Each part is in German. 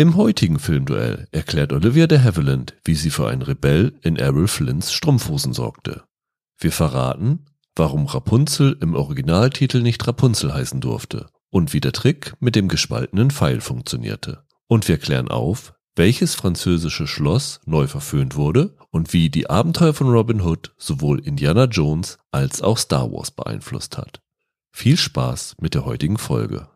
Im heutigen Filmduell erklärt Olivia de Havilland, wie sie für einen Rebell in Errol Flynns Strumpfhosen sorgte. Wir verraten, warum Rapunzel im Originaltitel nicht Rapunzel heißen durfte und wie der Trick mit dem gespaltenen Pfeil funktionierte. Und wir klären auf, welches französische Schloss neu verföhnt wurde und wie die Abenteuer von Robin Hood sowohl Indiana Jones als auch Star Wars beeinflusst hat. Viel Spaß mit der heutigen Folge.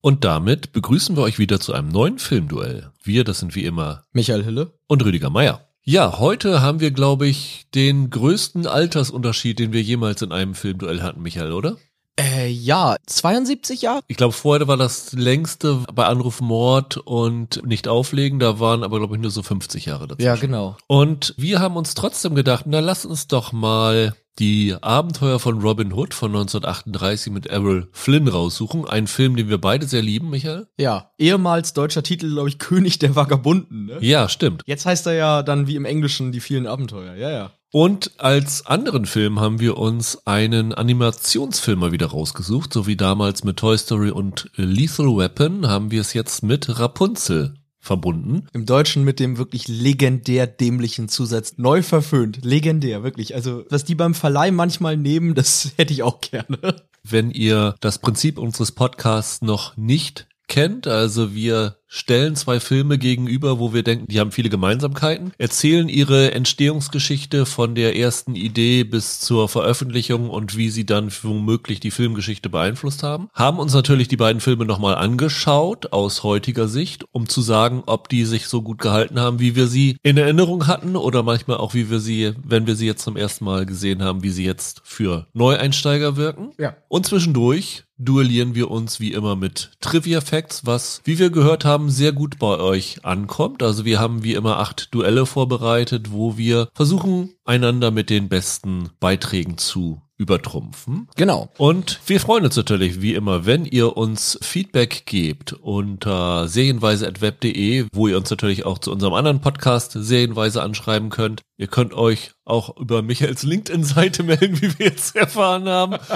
Und damit begrüßen wir euch wieder zu einem neuen Filmduell. Wir, das sind wie immer Michael Hille und Rüdiger Meier. Ja, heute haben wir, glaube ich, den größten Altersunterschied, den wir jemals in einem Filmduell hatten, Michael, oder? Äh, ja, 72 Jahre? Ich glaube, vorher war das längste bei Anruf Mord und nicht auflegen. Da waren aber, glaube ich, nur so 50 Jahre dazu. Ja, genau. Und wir haben uns trotzdem gedacht, na lass uns doch mal die Abenteuer von Robin Hood von 1938 mit Errol Flynn raussuchen. Ein Film, den wir beide sehr lieben, Michael. Ja, ehemals deutscher Titel, glaube ich, König der Vagabunden. Ne? Ja, stimmt. Jetzt heißt er ja dann wie im Englischen die vielen Abenteuer. Ja, ja. Und als anderen Film haben wir uns einen Animationsfilm mal wieder rausgesucht, so wie damals mit Toy Story und Lethal Weapon haben wir es jetzt mit Rapunzel verbunden. Im Deutschen mit dem wirklich legendär dämlichen Zusatz neu verföhnt. Legendär, wirklich. Also, was die beim Verleih manchmal nehmen, das hätte ich auch gerne. Wenn ihr das Prinzip unseres Podcasts noch nicht kennt, also wir stellen zwei Filme gegenüber, wo wir denken, die haben viele Gemeinsamkeiten, erzählen ihre Entstehungsgeschichte von der ersten Idee bis zur Veröffentlichung und wie sie dann womöglich die Filmgeschichte beeinflusst haben. Haben uns natürlich die beiden Filme nochmal angeschaut aus heutiger Sicht, um zu sagen, ob die sich so gut gehalten haben, wie wir sie in Erinnerung hatten oder manchmal auch, wie wir sie, wenn wir sie jetzt zum ersten Mal gesehen haben, wie sie jetzt für Neueinsteiger wirken. Ja. Und zwischendurch duellieren wir uns wie immer mit Trivia Facts, was, wie wir gehört haben, haben, sehr gut bei euch ankommt. Also wir haben wie immer acht Duelle vorbereitet, wo wir versuchen, einander mit den besten Beiträgen zu übertrumpfen. Genau. Und wir freuen uns natürlich wie immer, wenn ihr uns Feedback gebt unter serienweise.web.de, wo ihr uns natürlich auch zu unserem anderen Podcast Serienweise anschreiben könnt. Ihr könnt euch auch über Michaels LinkedIn-Seite melden, wie wir jetzt erfahren haben.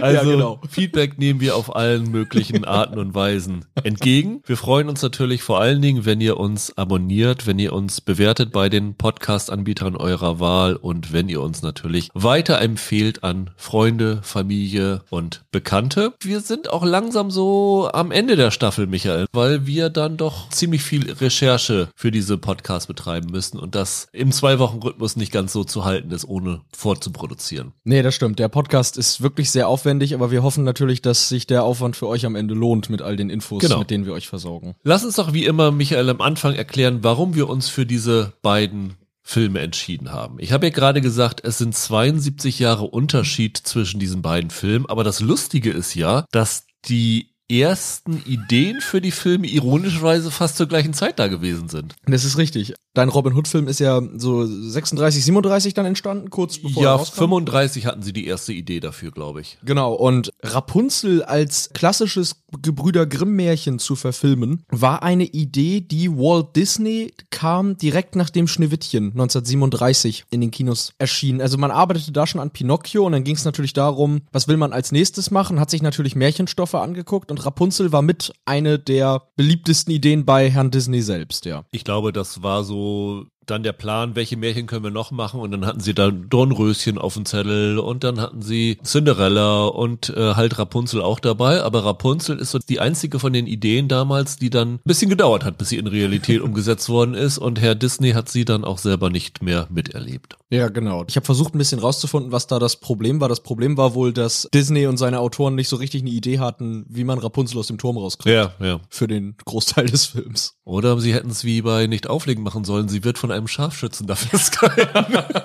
Also ja, genau. Feedback nehmen wir auf allen möglichen Arten und Weisen entgegen. Wir freuen uns natürlich vor allen Dingen, wenn ihr uns abonniert, wenn ihr uns bewertet bei den Podcast-Anbietern eurer Wahl und wenn ihr uns natürlich weiterempfehlt an Freunde, Familie und Bekannte. Wir sind auch langsam so am Ende der Staffel, Michael, weil wir dann doch ziemlich viel Recherche für diese Podcast betreiben müssen und das im Zwei-Wochen-Rhythmus nicht ganz so zu halten ist, ohne vorzuproduzieren. Nee, das stimmt. Der Podcast ist wirklich sehr aufwendig, aber wir hoffen natürlich, dass sich der Aufwand für euch am Ende lohnt mit all den Infos, genau. mit denen wir euch versorgen. Lass uns doch wie immer, Michael, am Anfang erklären, warum wir uns für diese beiden Filme entschieden haben. Ich habe ja gerade gesagt, es sind 72 Jahre Unterschied zwischen diesen beiden Filmen, aber das Lustige ist ja, dass die ersten Ideen für die Filme ironischerweise fast zur gleichen Zeit da gewesen sind. Das ist richtig. Dein Robin Hood Film ist ja so 36, 37 dann entstanden, kurz bevor Ja, 35 hatten sie die erste Idee dafür, glaube ich. Genau. Und Rapunzel als klassisches Gebrüder Grimm Märchen zu verfilmen, war eine Idee, die Walt Disney kam direkt nachdem Schneewittchen 1937 in den Kinos erschien. Also man arbeitete da schon an Pinocchio und dann ging es natürlich darum, was will man als nächstes machen, hat sich natürlich Märchenstoffe angeguckt und Rapunzel war mit eine der beliebtesten Ideen bei Herrn Disney selbst, ja. Ich glaube, das war so dann der Plan, welche Märchen können wir noch machen und dann hatten sie da Dornröschen auf dem Zettel und dann hatten sie Cinderella und äh, halt Rapunzel auch dabei, aber Rapunzel ist so die einzige von den Ideen damals, die dann ein bisschen gedauert hat, bis sie in Realität umgesetzt worden ist und Herr Disney hat sie dann auch selber nicht mehr miterlebt. Ja, genau. Ich habe versucht ein bisschen rauszufinden, was da das Problem war. Das Problem war wohl, dass Disney und seine Autoren nicht so richtig eine Idee hatten, wie man Rapunzel aus dem Turm rauskriegt. Ja, ja. Für den Großteil des Films. Oder sie hätten es wie bei Nicht auflegen machen sollen. Sie wird von einem Scharfschützen dafür gehalten.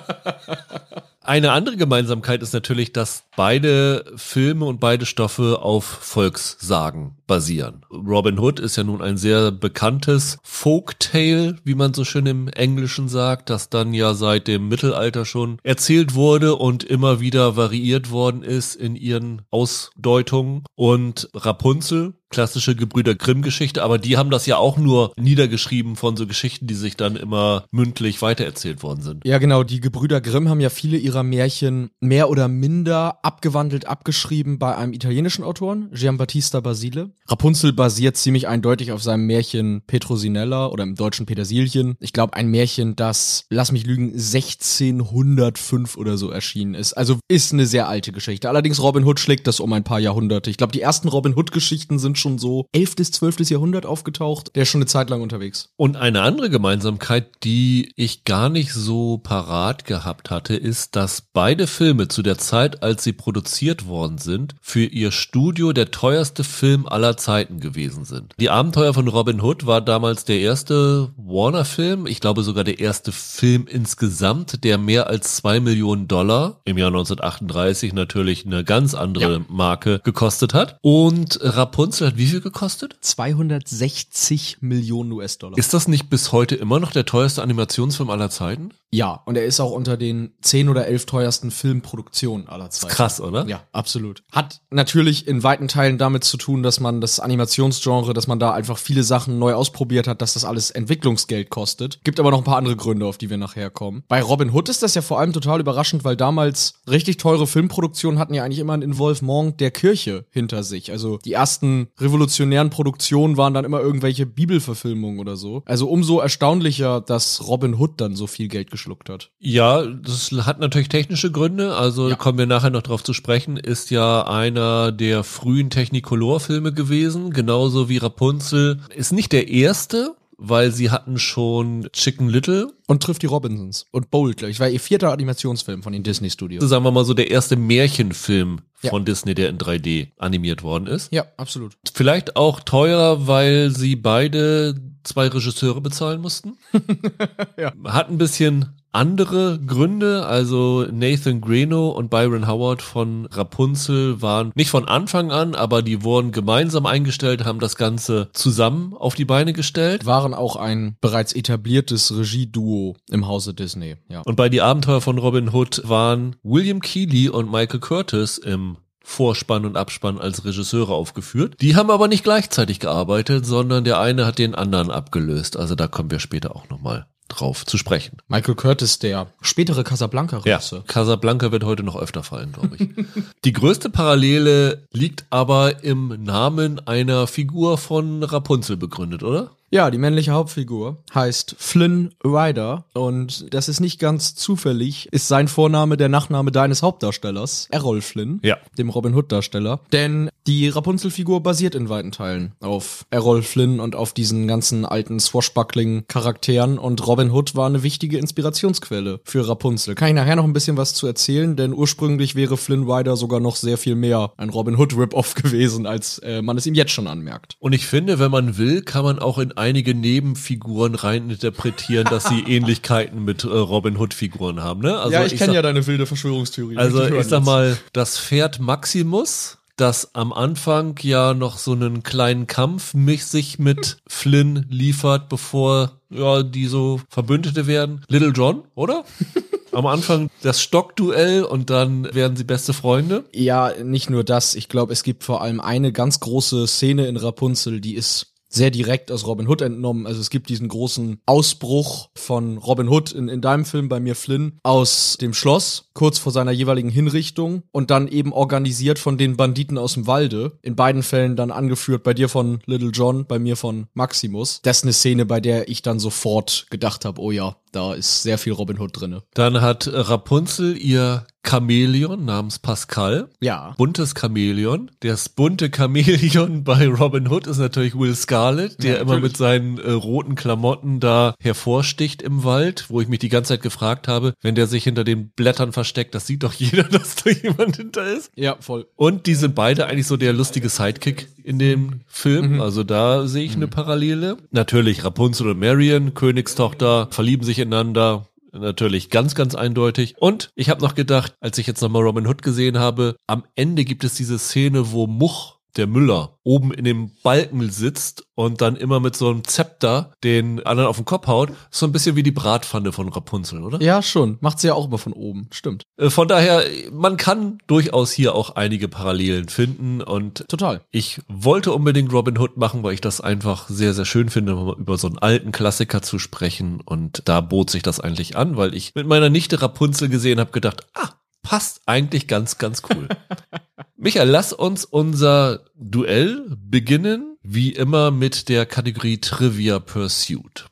Eine andere Gemeinsamkeit ist natürlich, dass beide Filme und beide Stoffe auf Volkssagen basieren. Robin Hood ist ja nun ein sehr bekanntes Folktale, wie man so schön im Englischen sagt, das dann ja seit dem Mittelalter schon erzählt wurde und immer wieder variiert worden ist in ihren Ausdeutungen. Und Rapunzel klassische Gebrüder Grimm Geschichte, aber die haben das ja auch nur niedergeschrieben von so Geschichten, die sich dann immer mündlich weitererzählt worden sind. Ja, genau, die Gebrüder Grimm haben ja viele ihrer Märchen mehr oder minder abgewandelt abgeschrieben bei einem italienischen Autoren, Giambattista Basile. Rapunzel basiert ziemlich eindeutig auf seinem Märchen Petrosinella oder im deutschen Petersilien. Ich glaube, ein Märchen, das, lass mich lügen, 1605 oder so erschienen ist. Also ist eine sehr alte Geschichte. Allerdings Robin Hood schlägt das um ein paar Jahrhunderte. Ich glaube, die ersten Robin Hood-Geschichten sind schon so 11. bis 12. Jahrhundert aufgetaucht. Der ist schon eine Zeit lang unterwegs. Und eine andere Gemeinsamkeit, die ich gar nicht so parat gehabt hatte, ist, dass beide Filme zu der Zeit, als sie produziert worden sind, für ihr Studio der teuerste Film aller Zeiten gewesen sind. Die Abenteuer von Robin Hood war damals der erste Warner-Film, ich glaube sogar der erste Film insgesamt, der mehr als zwei Millionen Dollar im Jahr 1938 natürlich eine ganz andere ja. Marke gekostet hat. Und Rapunzel hat wie viel gekostet? 260 Millionen US-Dollar. Ist das nicht bis heute immer noch der teuerste Animationsfilm aller Zeiten? Ja, und er ist auch unter den zehn oder elf teuersten Filmproduktionen aller Zeiten. Krass, oder? Ja, absolut. Hat natürlich in weiten Teilen damit zu tun, dass man das Animationsgenre, dass man da einfach viele Sachen neu ausprobiert hat, dass das alles Entwicklungsgeld kostet. Gibt aber noch ein paar andere Gründe, auf die wir nachher kommen. Bei Robin Hood ist das ja vor allem total überraschend, weil damals richtig teure Filmproduktionen hatten ja eigentlich immer ein Involvement der Kirche hinter sich. Also die ersten revolutionären Produktionen waren dann immer irgendwelche Bibelverfilmungen oder so. Also umso erstaunlicher, dass Robin Hood dann so viel Geld geschluckt hat. Ja, das hat natürlich technische Gründe. Also ja. kommen wir nachher noch drauf zu sprechen. Ist ja einer der frühen Technicolor-Filme gewesen, genauso wie Rapunzel. Ist nicht der erste, weil sie hatten schon Chicken Little. Und trifft die Robinsons. Und Bold, glaube ich. War ihr vierter Animationsfilm von den Disney Studios. Sagen wir mal so der erste Märchenfilm ja. von Disney, der in 3D animiert worden ist. Ja, absolut. Vielleicht auch teuer, weil sie beide zwei Regisseure bezahlen mussten. ja. Hat ein bisschen andere Gründe. Also Nathan Greno und Byron Howard von Rapunzel waren nicht von Anfang an, aber die wurden gemeinsam eingestellt, haben das Ganze zusammen auf die Beine gestellt. Waren auch ein bereits etabliertes Regieduo im Hause Disney. Ja. Und bei die Abenteuer von Robin Hood waren William Keeley und Michael Curtis im Vorspann und Abspann als Regisseure aufgeführt. Die haben aber nicht gleichzeitig gearbeitet, sondern der eine hat den anderen abgelöst. Also da kommen wir später auch nochmal drauf zu sprechen. Michael Curtis, der spätere Casablanca-Regisseur. Ja, Casablanca wird heute noch öfter fallen, glaube ich. Die größte Parallele liegt aber im Namen einer Figur von Rapunzel begründet, oder? Ja, die männliche Hauptfigur heißt Flynn Ryder und das ist nicht ganz zufällig, ist sein Vorname der Nachname deines Hauptdarstellers, Errol Flynn, ja. dem Robin Hood Darsteller. Denn die Rapunzel-Figur basiert in weiten Teilen auf Errol Flynn und auf diesen ganzen alten Swashbuckling-Charakteren und Robin Hood war eine wichtige Inspirationsquelle für Rapunzel. Kann ich nachher noch ein bisschen was zu erzählen, denn ursprünglich wäre Flynn Ryder sogar noch sehr viel mehr ein Robin Hood Rip-Off gewesen, als äh, man es ihm jetzt schon anmerkt. Und ich finde, wenn man will, kann man auch in einige Nebenfiguren reininterpretieren, dass sie Ähnlichkeiten mit äh, Robin Hood-Figuren haben. Ne? Also ja, ich, ich kenne ja deine wilde Verschwörungstheorie. Also ich, ich sag mal, das Pferd Maximus, das am Anfang ja noch so einen kleinen Kampf mich sich mit Flynn liefert, bevor ja die so Verbündete werden. Little John, oder? am Anfang das Stockduell und dann werden sie beste Freunde. Ja, nicht nur das. Ich glaube, es gibt vor allem eine ganz große Szene in Rapunzel, die ist sehr direkt aus Robin Hood entnommen. Also es gibt diesen großen Ausbruch von Robin Hood in, in deinem Film bei mir Flynn aus dem Schloss, kurz vor seiner jeweiligen Hinrichtung und dann eben organisiert von den Banditen aus dem Walde. In beiden Fällen dann angeführt bei dir von Little John, bei mir von Maximus. Das ist eine Szene, bei der ich dann sofort gedacht habe, oh ja, da ist sehr viel Robin Hood drinne. Dann hat Rapunzel ihr Chamäleon namens Pascal. Ja. Buntes Chamäleon. Das bunte Chamäleon bei Robin Hood ist natürlich Will Scarlett, der ja, immer mit seinen äh, roten Klamotten da hervorsticht im Wald, wo ich mich die ganze Zeit gefragt habe, wenn der sich hinter den Blättern versteckt, das sieht doch jeder, dass da jemand hinter ist. Ja, voll. Und die sind beide eigentlich so der lustige Sidekick in dem Film. Mhm. Also da sehe ich mhm. eine Parallele. Natürlich Rapunzel und Marion, Königstochter, verlieben sich ineinander. Natürlich ganz, ganz eindeutig. Und ich habe noch gedacht, als ich jetzt nochmal Robin Hood gesehen habe, am Ende gibt es diese Szene, wo Much der Müller oben in dem Balken sitzt und dann immer mit so einem Zepter den anderen auf den Kopf haut. So ein bisschen wie die Bratpfanne von Rapunzel, oder? Ja, schon. Macht sie ja auch immer von oben. Stimmt. Äh, von daher, man kann durchaus hier auch einige Parallelen finden und total. Ich wollte unbedingt Robin Hood machen, weil ich das einfach sehr, sehr schön finde, über so einen alten Klassiker zu sprechen und da bot sich das eigentlich an, weil ich mit meiner Nichte Rapunzel gesehen habe, gedacht, ah, passt eigentlich ganz, ganz cool. Michael, lass uns unser Duell beginnen, wie immer mit der Kategorie Trivia Pursuit.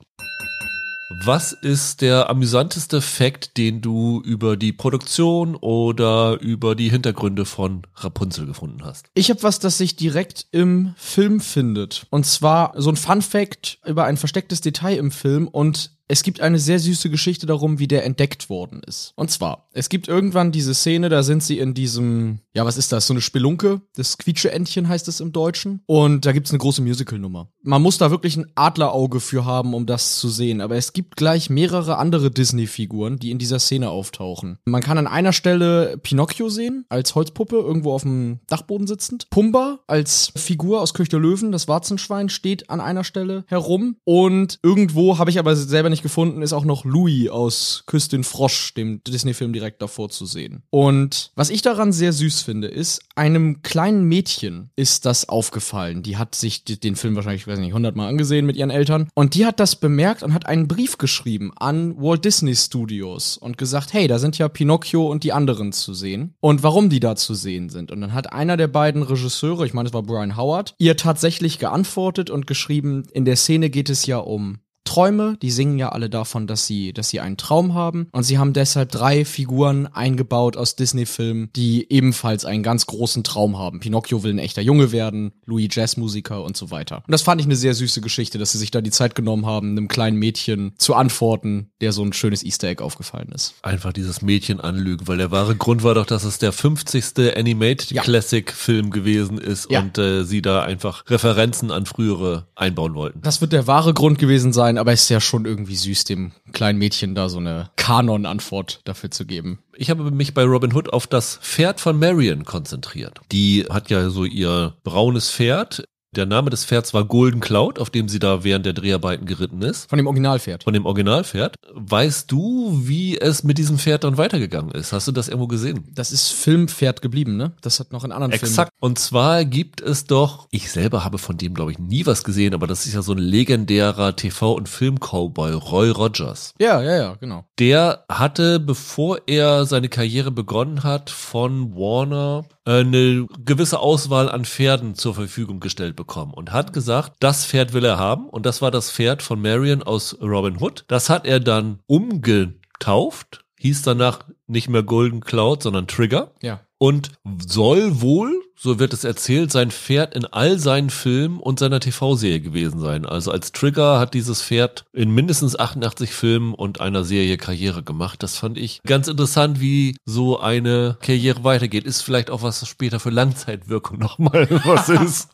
Was ist der amüsanteste Fakt, den du über die Produktion oder über die Hintergründe von Rapunzel gefunden hast? Ich habe was, das sich direkt im Film findet. Und zwar so ein Fun Fact über ein verstecktes Detail im Film und es gibt eine sehr süße Geschichte darum, wie der entdeckt worden ist. Und zwar, es gibt irgendwann diese Szene, da sind sie in diesem, ja, was ist das? So eine Spelunke, das Quietscheentchen heißt es im Deutschen. Und da gibt's eine große Musical-Nummer. Man muss da wirklich ein Adlerauge für haben, um das zu sehen. Aber es gibt gleich mehrere andere Disney-Figuren, die in dieser Szene auftauchen. Man kann an einer Stelle Pinocchio sehen, als Holzpuppe, irgendwo auf dem Dachboden sitzend. Pumba als Figur aus Köch der Löwen, das Warzenschwein, steht an einer Stelle herum. Und irgendwo habe ich aber selber nicht gefunden, ist auch noch Louis aus Küss den Frosch, dem Disney-Film direkt davor zu sehen. Und was ich daran sehr süß finde, ist, einem kleinen Mädchen ist das aufgefallen. Die hat sich den Film wahrscheinlich, ich weiß nicht, hundertmal angesehen mit ihren Eltern. Und die hat das bemerkt und hat einen Brief geschrieben an Walt Disney Studios und gesagt, hey, da sind ja Pinocchio und die anderen zu sehen. Und warum die da zu sehen sind. Und dann hat einer der beiden Regisseure, ich meine, es war Brian Howard, ihr tatsächlich geantwortet und geschrieben, in der Szene geht es ja um Träume, die singen ja alle davon, dass sie, dass sie einen Traum haben. Und sie haben deshalb drei Figuren eingebaut aus Disney-Filmen, die ebenfalls einen ganz großen Traum haben. Pinocchio will ein echter Junge werden, Louis Jazzmusiker und so weiter. Und das fand ich eine sehr süße Geschichte, dass sie sich da die Zeit genommen haben, einem kleinen Mädchen zu antworten, der so ein schönes Easter Egg aufgefallen ist. Einfach dieses Mädchen anlügen, weil der wahre Grund war doch, dass es der 50. Animated ja. Classic Film gewesen ist ja. und äh, sie da einfach Referenzen an frühere einbauen wollten. Das wird der wahre Grund gewesen sein, sein, aber es ist ja schon irgendwie süß, dem kleinen Mädchen da so eine Kanon-Antwort dafür zu geben. Ich habe mich bei Robin Hood auf das Pferd von Marion konzentriert. Die hat ja so ihr braunes Pferd der Name des Pferds war Golden Cloud, auf dem sie da während der Dreharbeiten geritten ist. Von dem Originalpferd. Von dem Originalpferd. Weißt du, wie es mit diesem Pferd dann weitergegangen ist? Hast du das irgendwo gesehen? Das ist Filmpferd geblieben, ne? Das hat noch in anderen Exakt. Filmen. Exakt. Und zwar gibt es doch, ich selber habe von dem, glaube ich, nie was gesehen, aber das ist ja so ein legendärer TV- und Film-Cowboy, Roy Rogers. Ja, ja, ja, genau. Der hatte, bevor er seine Karriere begonnen hat, von Warner eine gewisse Auswahl an Pferden zur Verfügung gestellt bekommen und hat gesagt, das Pferd will er haben und das war das Pferd von Marion aus Robin Hood. Das hat er dann umgetauft, hieß danach nicht mehr Golden Cloud, sondern Trigger. Ja. Und soll wohl so wird es erzählt, sein Pferd in all seinen Filmen und seiner TV-Serie gewesen sein. Also als Trigger hat dieses Pferd in mindestens 88 Filmen und einer Serie Karriere gemacht. Das fand ich ganz interessant, wie so eine Karriere weitergeht. Ist vielleicht auch was später für Langzeitwirkung nochmal was ist.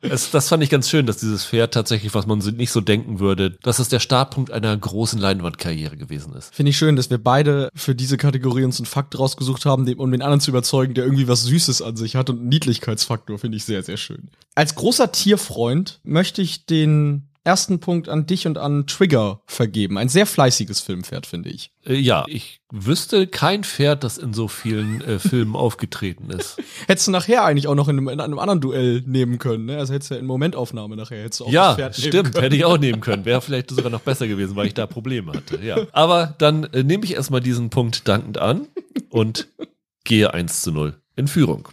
Es, das fand ich ganz schön, dass dieses Pferd tatsächlich, was man nicht so denken würde, dass es der Startpunkt einer großen Leinwandkarriere gewesen ist. Finde ich schön, dass wir beide für diese Kategorie uns einen Fakt rausgesucht haben, um den anderen zu überzeugen, der irgendwie was Süßes an sich hat und Niedlichkeitsfaktor finde ich sehr, sehr schön. Als großer Tierfreund möchte ich den ersten Punkt an dich und an Trigger vergeben. Ein sehr fleißiges Filmpferd, finde ich. Äh, ja, ich wüsste kein Pferd, das in so vielen äh, Filmen aufgetreten ist. Hättest du nachher eigentlich auch noch in einem, in einem anderen Duell nehmen können, ne? Also hättest du ja in Momentaufnahme nachher hättest du auch ja, das Pferd nehmen stimmt, können. hätte ich auch nehmen können. Wäre vielleicht sogar noch besser gewesen, weil ich da Probleme hatte. Ja. Aber dann äh, nehme ich erstmal diesen Punkt dankend an und gehe 1 zu 0 in Führung.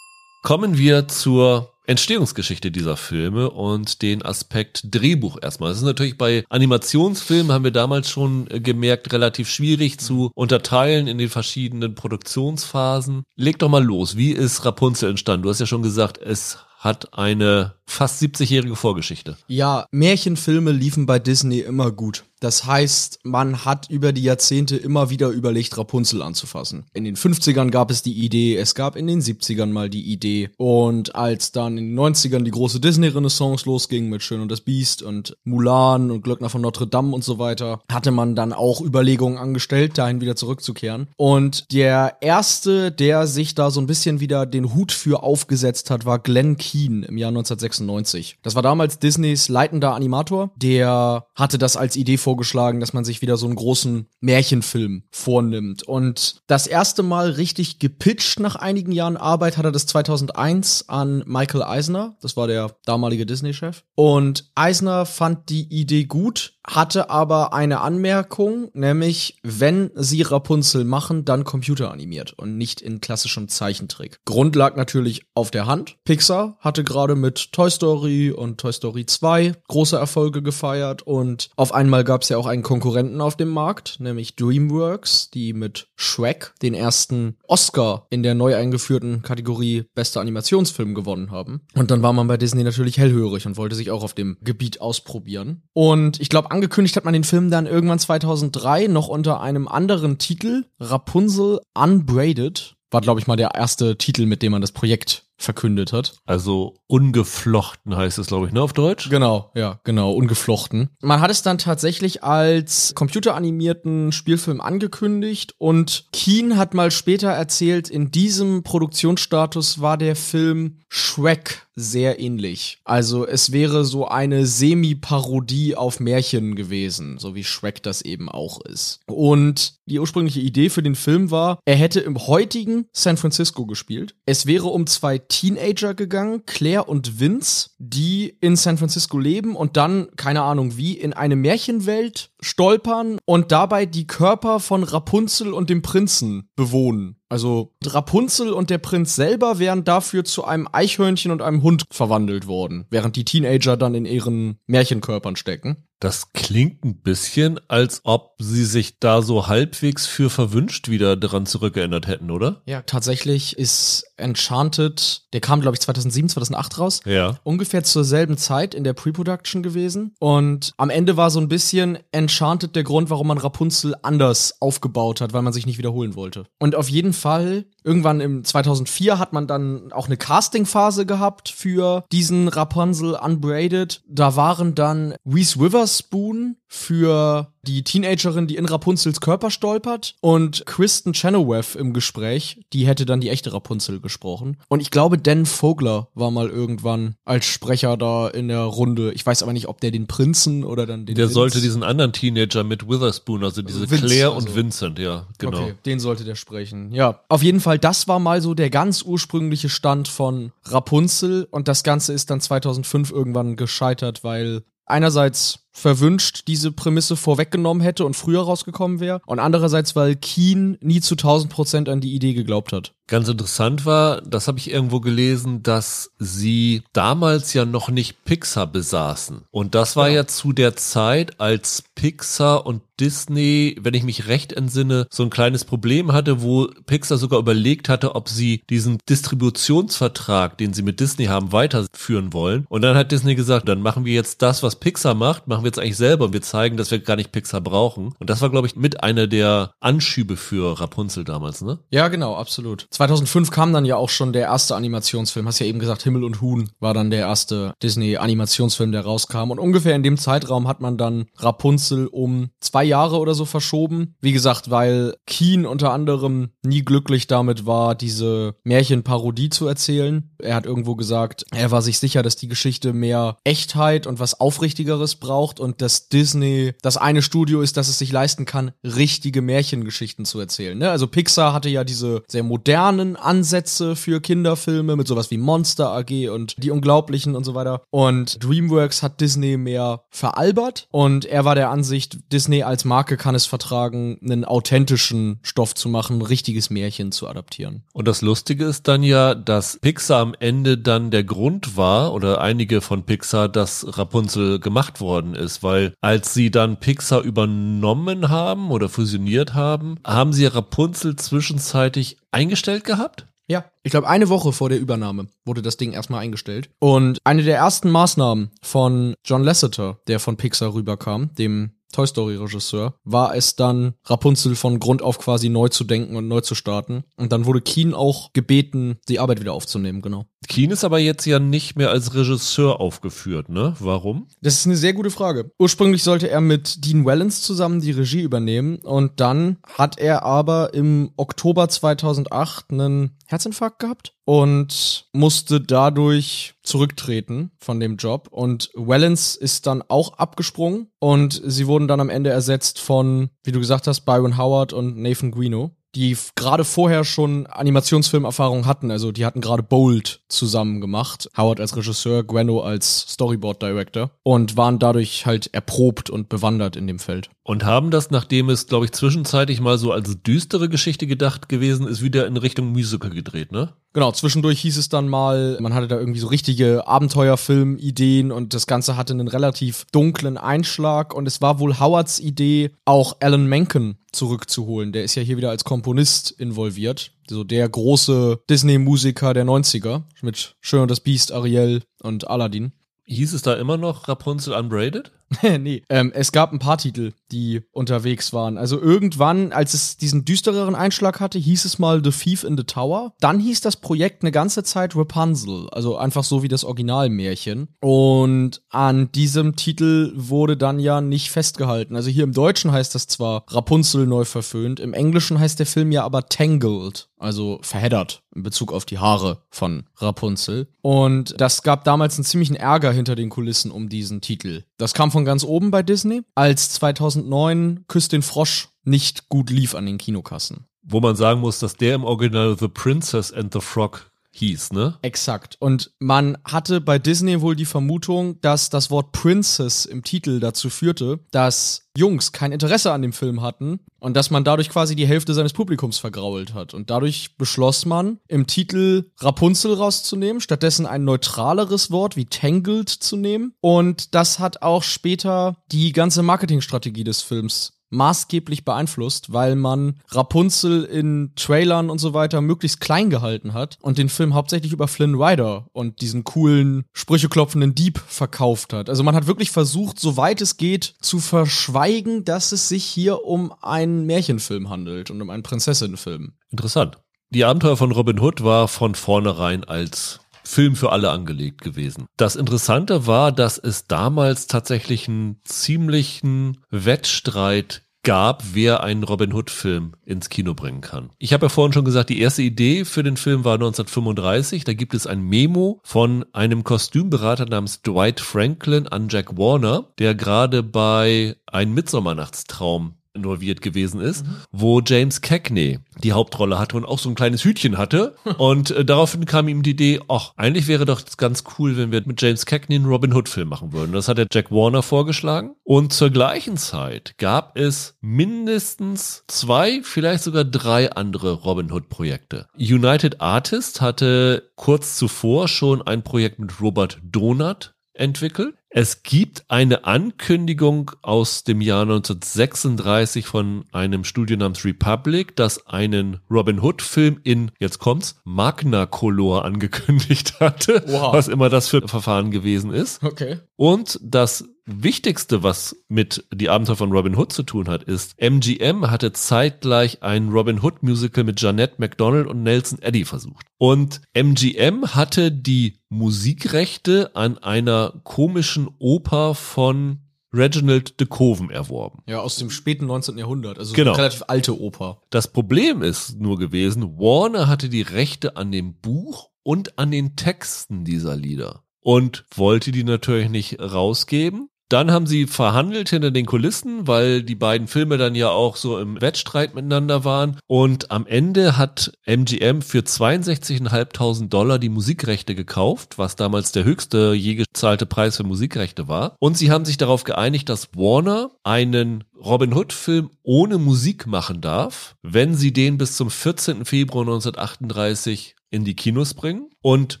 Kommen wir zur Entstehungsgeschichte dieser Filme und den Aspekt Drehbuch erstmal. Das ist natürlich bei Animationsfilmen, haben wir damals schon äh, gemerkt, relativ schwierig zu unterteilen in den verschiedenen Produktionsphasen. Leg doch mal los. Wie ist Rapunzel entstanden? Du hast ja schon gesagt, es hat eine fast 70-jährige Vorgeschichte. Ja, Märchenfilme liefen bei Disney immer gut. Das heißt, man hat über die Jahrzehnte immer wieder überlegt, Rapunzel anzufassen. In den 50ern gab es die Idee, es gab in den 70ern mal die Idee. Und als dann in den 90ern die große Disney-Renaissance losging mit Schön und das Biest und Mulan und Glöckner von Notre Dame und so weiter, hatte man dann auch Überlegungen angestellt, dahin wieder zurückzukehren. Und der erste, der sich da so ein bisschen wieder den Hut für aufgesetzt hat, war Glenn Keane im Jahr 1996. Das war damals Disneys leitender Animator. Der hatte das als Idee vorgeschlagen, dass man sich wieder so einen großen Märchenfilm vornimmt. Und das erste Mal richtig gepitcht nach einigen Jahren Arbeit hat er das 2001 an Michael Eisner. Das war der damalige Disney-Chef. Und Eisner fand die Idee gut, hatte aber eine Anmerkung, nämlich wenn sie Rapunzel machen, dann computeranimiert und nicht in klassischem Zeichentrick. Grund lag natürlich auf der Hand. Pixar hatte gerade mit Toy Story und Toy Story 2 große Erfolge gefeiert und auf einmal gab es ja auch einen Konkurrenten auf dem Markt, nämlich DreamWorks, die mit Shrek den ersten Oscar in der neu eingeführten Kategorie bester Animationsfilm gewonnen haben. Und dann war man bei Disney natürlich hellhörig und wollte sich auch auf dem Gebiet ausprobieren. Und ich glaube, angekündigt hat man den Film dann irgendwann 2003 noch unter einem anderen Titel, Rapunzel Unbraided. War, glaube ich, mal der erste Titel, mit dem man das Projekt verkündet hat. Also ungeflochten heißt es, glaube ich, ne, auf Deutsch? Genau, ja, genau, ungeflochten. Man hat es dann tatsächlich als computeranimierten Spielfilm angekündigt und Keen hat mal später erzählt, in diesem Produktionsstatus war der Film Shrek sehr ähnlich. Also es wäre so eine Semi-Parodie auf Märchen gewesen, so wie Shrek das eben auch ist. Und die ursprüngliche Idee für den Film war, er hätte im heutigen San Francisco gespielt. Es wäre um zwei Teenager gegangen, Claire und Vince, die in San Francisco leben und dann, keine Ahnung wie, in eine Märchenwelt stolpern und dabei die Körper von Rapunzel und dem Prinzen bewohnen. Also Rapunzel und der Prinz selber wären dafür zu einem Eichhörnchen und einem Hund verwandelt worden, während die Teenager dann in ihren Märchenkörpern stecken. Das klingt ein bisschen, als ob sie sich da so halbwegs für verwünscht wieder dran zurückerinnert hätten, oder? Ja, tatsächlich ist Enchanted, der kam, glaube ich, 2007, 2008 raus. Ja. Ungefähr zur selben Zeit in der Pre-Production gewesen. Und am Ende war so ein bisschen Enchanted der Grund, warum man Rapunzel anders aufgebaut hat, weil man sich nicht wiederholen wollte. Und auf jeden Fall, irgendwann im 2004 hat man dann auch eine Casting-Phase gehabt für diesen Rapunzel Unbraided. Da waren dann Reese Witherspoon für die Teenagerin, die in Rapunzels Körper stolpert und Kristen Chenoweth im Gespräch, die hätte dann die echte Rapunzel gesprochen. Und ich glaube, Dan Vogler war mal irgendwann als Sprecher da in der Runde. Ich weiß aber nicht, ob der den Prinzen oder dann den Der Vince- sollte diesen anderen Teenager mit Witherspoon, also diese Vince, Claire also. und Vincent, ja, genau. Okay, den sollte der sprechen. Ja, auf jeden Fall, das war mal so der ganz ursprüngliche Stand von Rapunzel und das Ganze ist dann 2005 irgendwann gescheitert, weil einerseits verwünscht diese Prämisse vorweggenommen hätte und früher rausgekommen wäre und andererseits, weil Keen nie zu 1000 Prozent an die Idee geglaubt hat. Ganz interessant war, das habe ich irgendwo gelesen, dass sie damals ja noch nicht Pixar besaßen. Und das war Genau. ja zu der Zeit, als Pixar und Disney, wenn ich mich recht entsinne, so ein kleines Problem hatte, wo Pixar sogar überlegt hatte, ob sie diesen Distributionsvertrag, den sie mit Disney haben, weiterführen wollen. Und dann hat Disney gesagt, dann machen wir jetzt das, was Pixar macht, machen wir jetzt eigentlich selber und wir zeigen, dass wir gar nicht Pixar brauchen. Und das war, glaube ich, mit einer der Anschübe für Rapunzel damals, ne? Ja, genau, absolut. 2005 kam dann ja auch schon der erste Animationsfilm. Hast ja eben gesagt, Himmel und Huhn war dann der erste Disney-Animationsfilm, der rauskam. Und ungefähr in dem Zeitraum hat man dann Rapunzel um zwei Jahre oder so verschoben. Wie gesagt, weil Keen unter anderem nie glücklich damit war, diese Märchenparodie zu erzählen. Er hat irgendwo gesagt, er war sich sicher, dass die Geschichte mehr Echtheit und was Aufrichtigeres braucht und dass Disney das eine Studio ist, das es sich leisten kann, richtige Märchengeschichten zu erzählen. Ne? Also Pixar hatte ja diese sehr modernen Ansätze für Kinderfilme mit sowas wie Monster AG und Die Unglaublichen und so weiter. Und DreamWorks hat Disney mehr veralbert und er war der Ansicht, Disney als Marke kann es vertragen, einen authentischen Stoff zu machen, ein richtiges Märchen zu adaptieren. Und das Lustige ist dann ja, dass Pixar am Ende dann der Grund war, oder einige von Pixar, dass Rapunzel gemacht worden ist, weil als sie dann Pixar übernommen haben oder fusioniert haben, haben sie Rapunzel zwischenzeitlich eingestellt gehabt? Ja, ich glaube, eine Woche vor der Übernahme wurde das Ding erstmal eingestellt. Und eine der ersten Maßnahmen von John Lasseter, der von Pixar rüberkam, dem Toy Story Regisseur, war es dann, Rapunzel von Grund auf quasi neu zu denken und neu zu starten. Und dann wurde Keen auch gebeten, die Arbeit wieder aufzunehmen, genau. Keen ist aber jetzt ja nicht mehr als Regisseur aufgeführt, ne? Warum? Das ist eine sehr gute Frage. Ursprünglich sollte er mit Dean Wellens zusammen die Regie übernehmen und dann hat er aber im Oktober 2008 einen Herzinfarkt gehabt und musste dadurch zurücktreten von dem Job und Wellens ist dann auch abgesprungen und sie wurden dann am Ende ersetzt von, wie du gesagt hast, Byron Howard und Nathan Guino die gerade vorher schon Animationsfilmerfahrung hatten. Also die hatten gerade Bold zusammen gemacht. Howard als Regisseur, Gueno als Storyboard Director und waren dadurch halt erprobt und bewandert in dem Feld. Und haben das, nachdem es, glaube ich, zwischenzeitlich mal so als düstere Geschichte gedacht gewesen ist, wieder in Richtung Musical gedreht, ne? Genau, zwischendurch hieß es dann mal, man hatte da irgendwie so richtige Abenteuerfilm-Ideen und das Ganze hatte einen relativ dunklen Einschlag und es war wohl Howards Idee, auch Alan Menken zurückzuholen. Der ist ja hier wieder als Komponist involviert. So der große Disney-Musiker der 90er mit Schön und das Biest, Ariel und Aladdin. Hieß es da immer noch Rapunzel Unbraided? nee, ähm, es gab ein paar Titel, die unterwegs waren. Also irgendwann, als es diesen düstereren Einschlag hatte, hieß es mal The Thief in the Tower. Dann hieß das Projekt eine ganze Zeit Rapunzel, also einfach so wie das Originalmärchen. Und an diesem Titel wurde dann ja nicht festgehalten. Also hier im Deutschen heißt das zwar Rapunzel neu verföhnt, im Englischen heißt der Film ja aber Tangled, also verheddert in Bezug auf die Haare von Rapunzel. Und das gab damals einen ziemlichen Ärger hinter den Kulissen um diesen Titel. Das kam von ganz oben bei Disney, als 2009 Küss den Frosch nicht gut lief an den Kinokassen. Wo man sagen muss, dass der im Original The Princess and the Frog hieß, ne? Exakt. Und man hatte bei Disney wohl die Vermutung, dass das Wort Princess im Titel dazu führte, dass Jungs kein Interesse an dem Film hatten und dass man dadurch quasi die Hälfte seines Publikums vergrault hat. Und dadurch beschloss man, im Titel Rapunzel rauszunehmen, stattdessen ein neutraleres Wort wie Tangled zu nehmen. Und das hat auch später die ganze Marketingstrategie des Films maßgeblich beeinflusst, weil man Rapunzel in Trailern und so weiter möglichst klein gehalten hat und den Film hauptsächlich über Flynn Rider und diesen coolen, sprücheklopfenden Dieb verkauft hat. Also man hat wirklich versucht, soweit es geht, zu verschweigen, dass es sich hier um einen Märchenfilm handelt und um einen Prinzessinnenfilm. Interessant. Die Abenteuer von Robin Hood war von vornherein als Film für alle angelegt gewesen. Das Interessante war, dass es damals tatsächlich einen ziemlichen Wettstreit gab, wer einen Robin Hood-Film ins Kino bringen kann. Ich habe ja vorhin schon gesagt, die erste Idee für den Film war 1935. Da gibt es ein Memo von einem Kostümberater namens Dwight Franklin an Jack Warner, der gerade bei Ein Mitsommernachtstraum involviert gewesen ist, mhm. wo James Cagney die Hauptrolle hatte und auch so ein kleines Hütchen hatte. und äh, daraufhin kam ihm die Idee, ach, eigentlich wäre doch ganz cool, wenn wir mit James Cagney einen Robin Hood Film machen würden. Das hat der Jack Warner vorgeschlagen. Und zur gleichen Zeit gab es mindestens zwei, vielleicht sogar drei andere Robin Hood Projekte. United Artists hatte kurz zuvor schon ein Projekt mit Robert Donat entwickelt. Es gibt eine Ankündigung aus dem Jahr 1936 von einem Studio namens Republic, das einen Robin Hood Film in, jetzt kommt's, Magna Color angekündigt hatte. Wow. Was immer das für ein Verfahren gewesen ist. Okay. Und das Wichtigste, was mit die Abenteuer von Robin Hood zu tun hat, ist, MGM hatte zeitgleich ein Robin Hood Musical mit Jeanette MacDonald und Nelson Eddy versucht. Und MGM hatte die Musikrechte an einer komischen Oper von Reginald de Koven erworben. Ja, aus dem späten 19. Jahrhundert, also genau. eine relativ alte Oper. Das Problem ist nur gewesen, Warner hatte die Rechte an dem Buch und an den Texten dieser Lieder und wollte die natürlich nicht rausgeben. Dann haben sie verhandelt hinter den Kulissen, weil die beiden Filme dann ja auch so im Wettstreit miteinander waren. Und am Ende hat MGM für 62.500 Dollar die Musikrechte gekauft, was damals der höchste je gezahlte Preis für Musikrechte war. Und sie haben sich darauf geeinigt, dass Warner einen Robin Hood Film ohne Musik machen darf, wenn sie den bis zum 14. Februar 1938 in die Kinos bringen. Und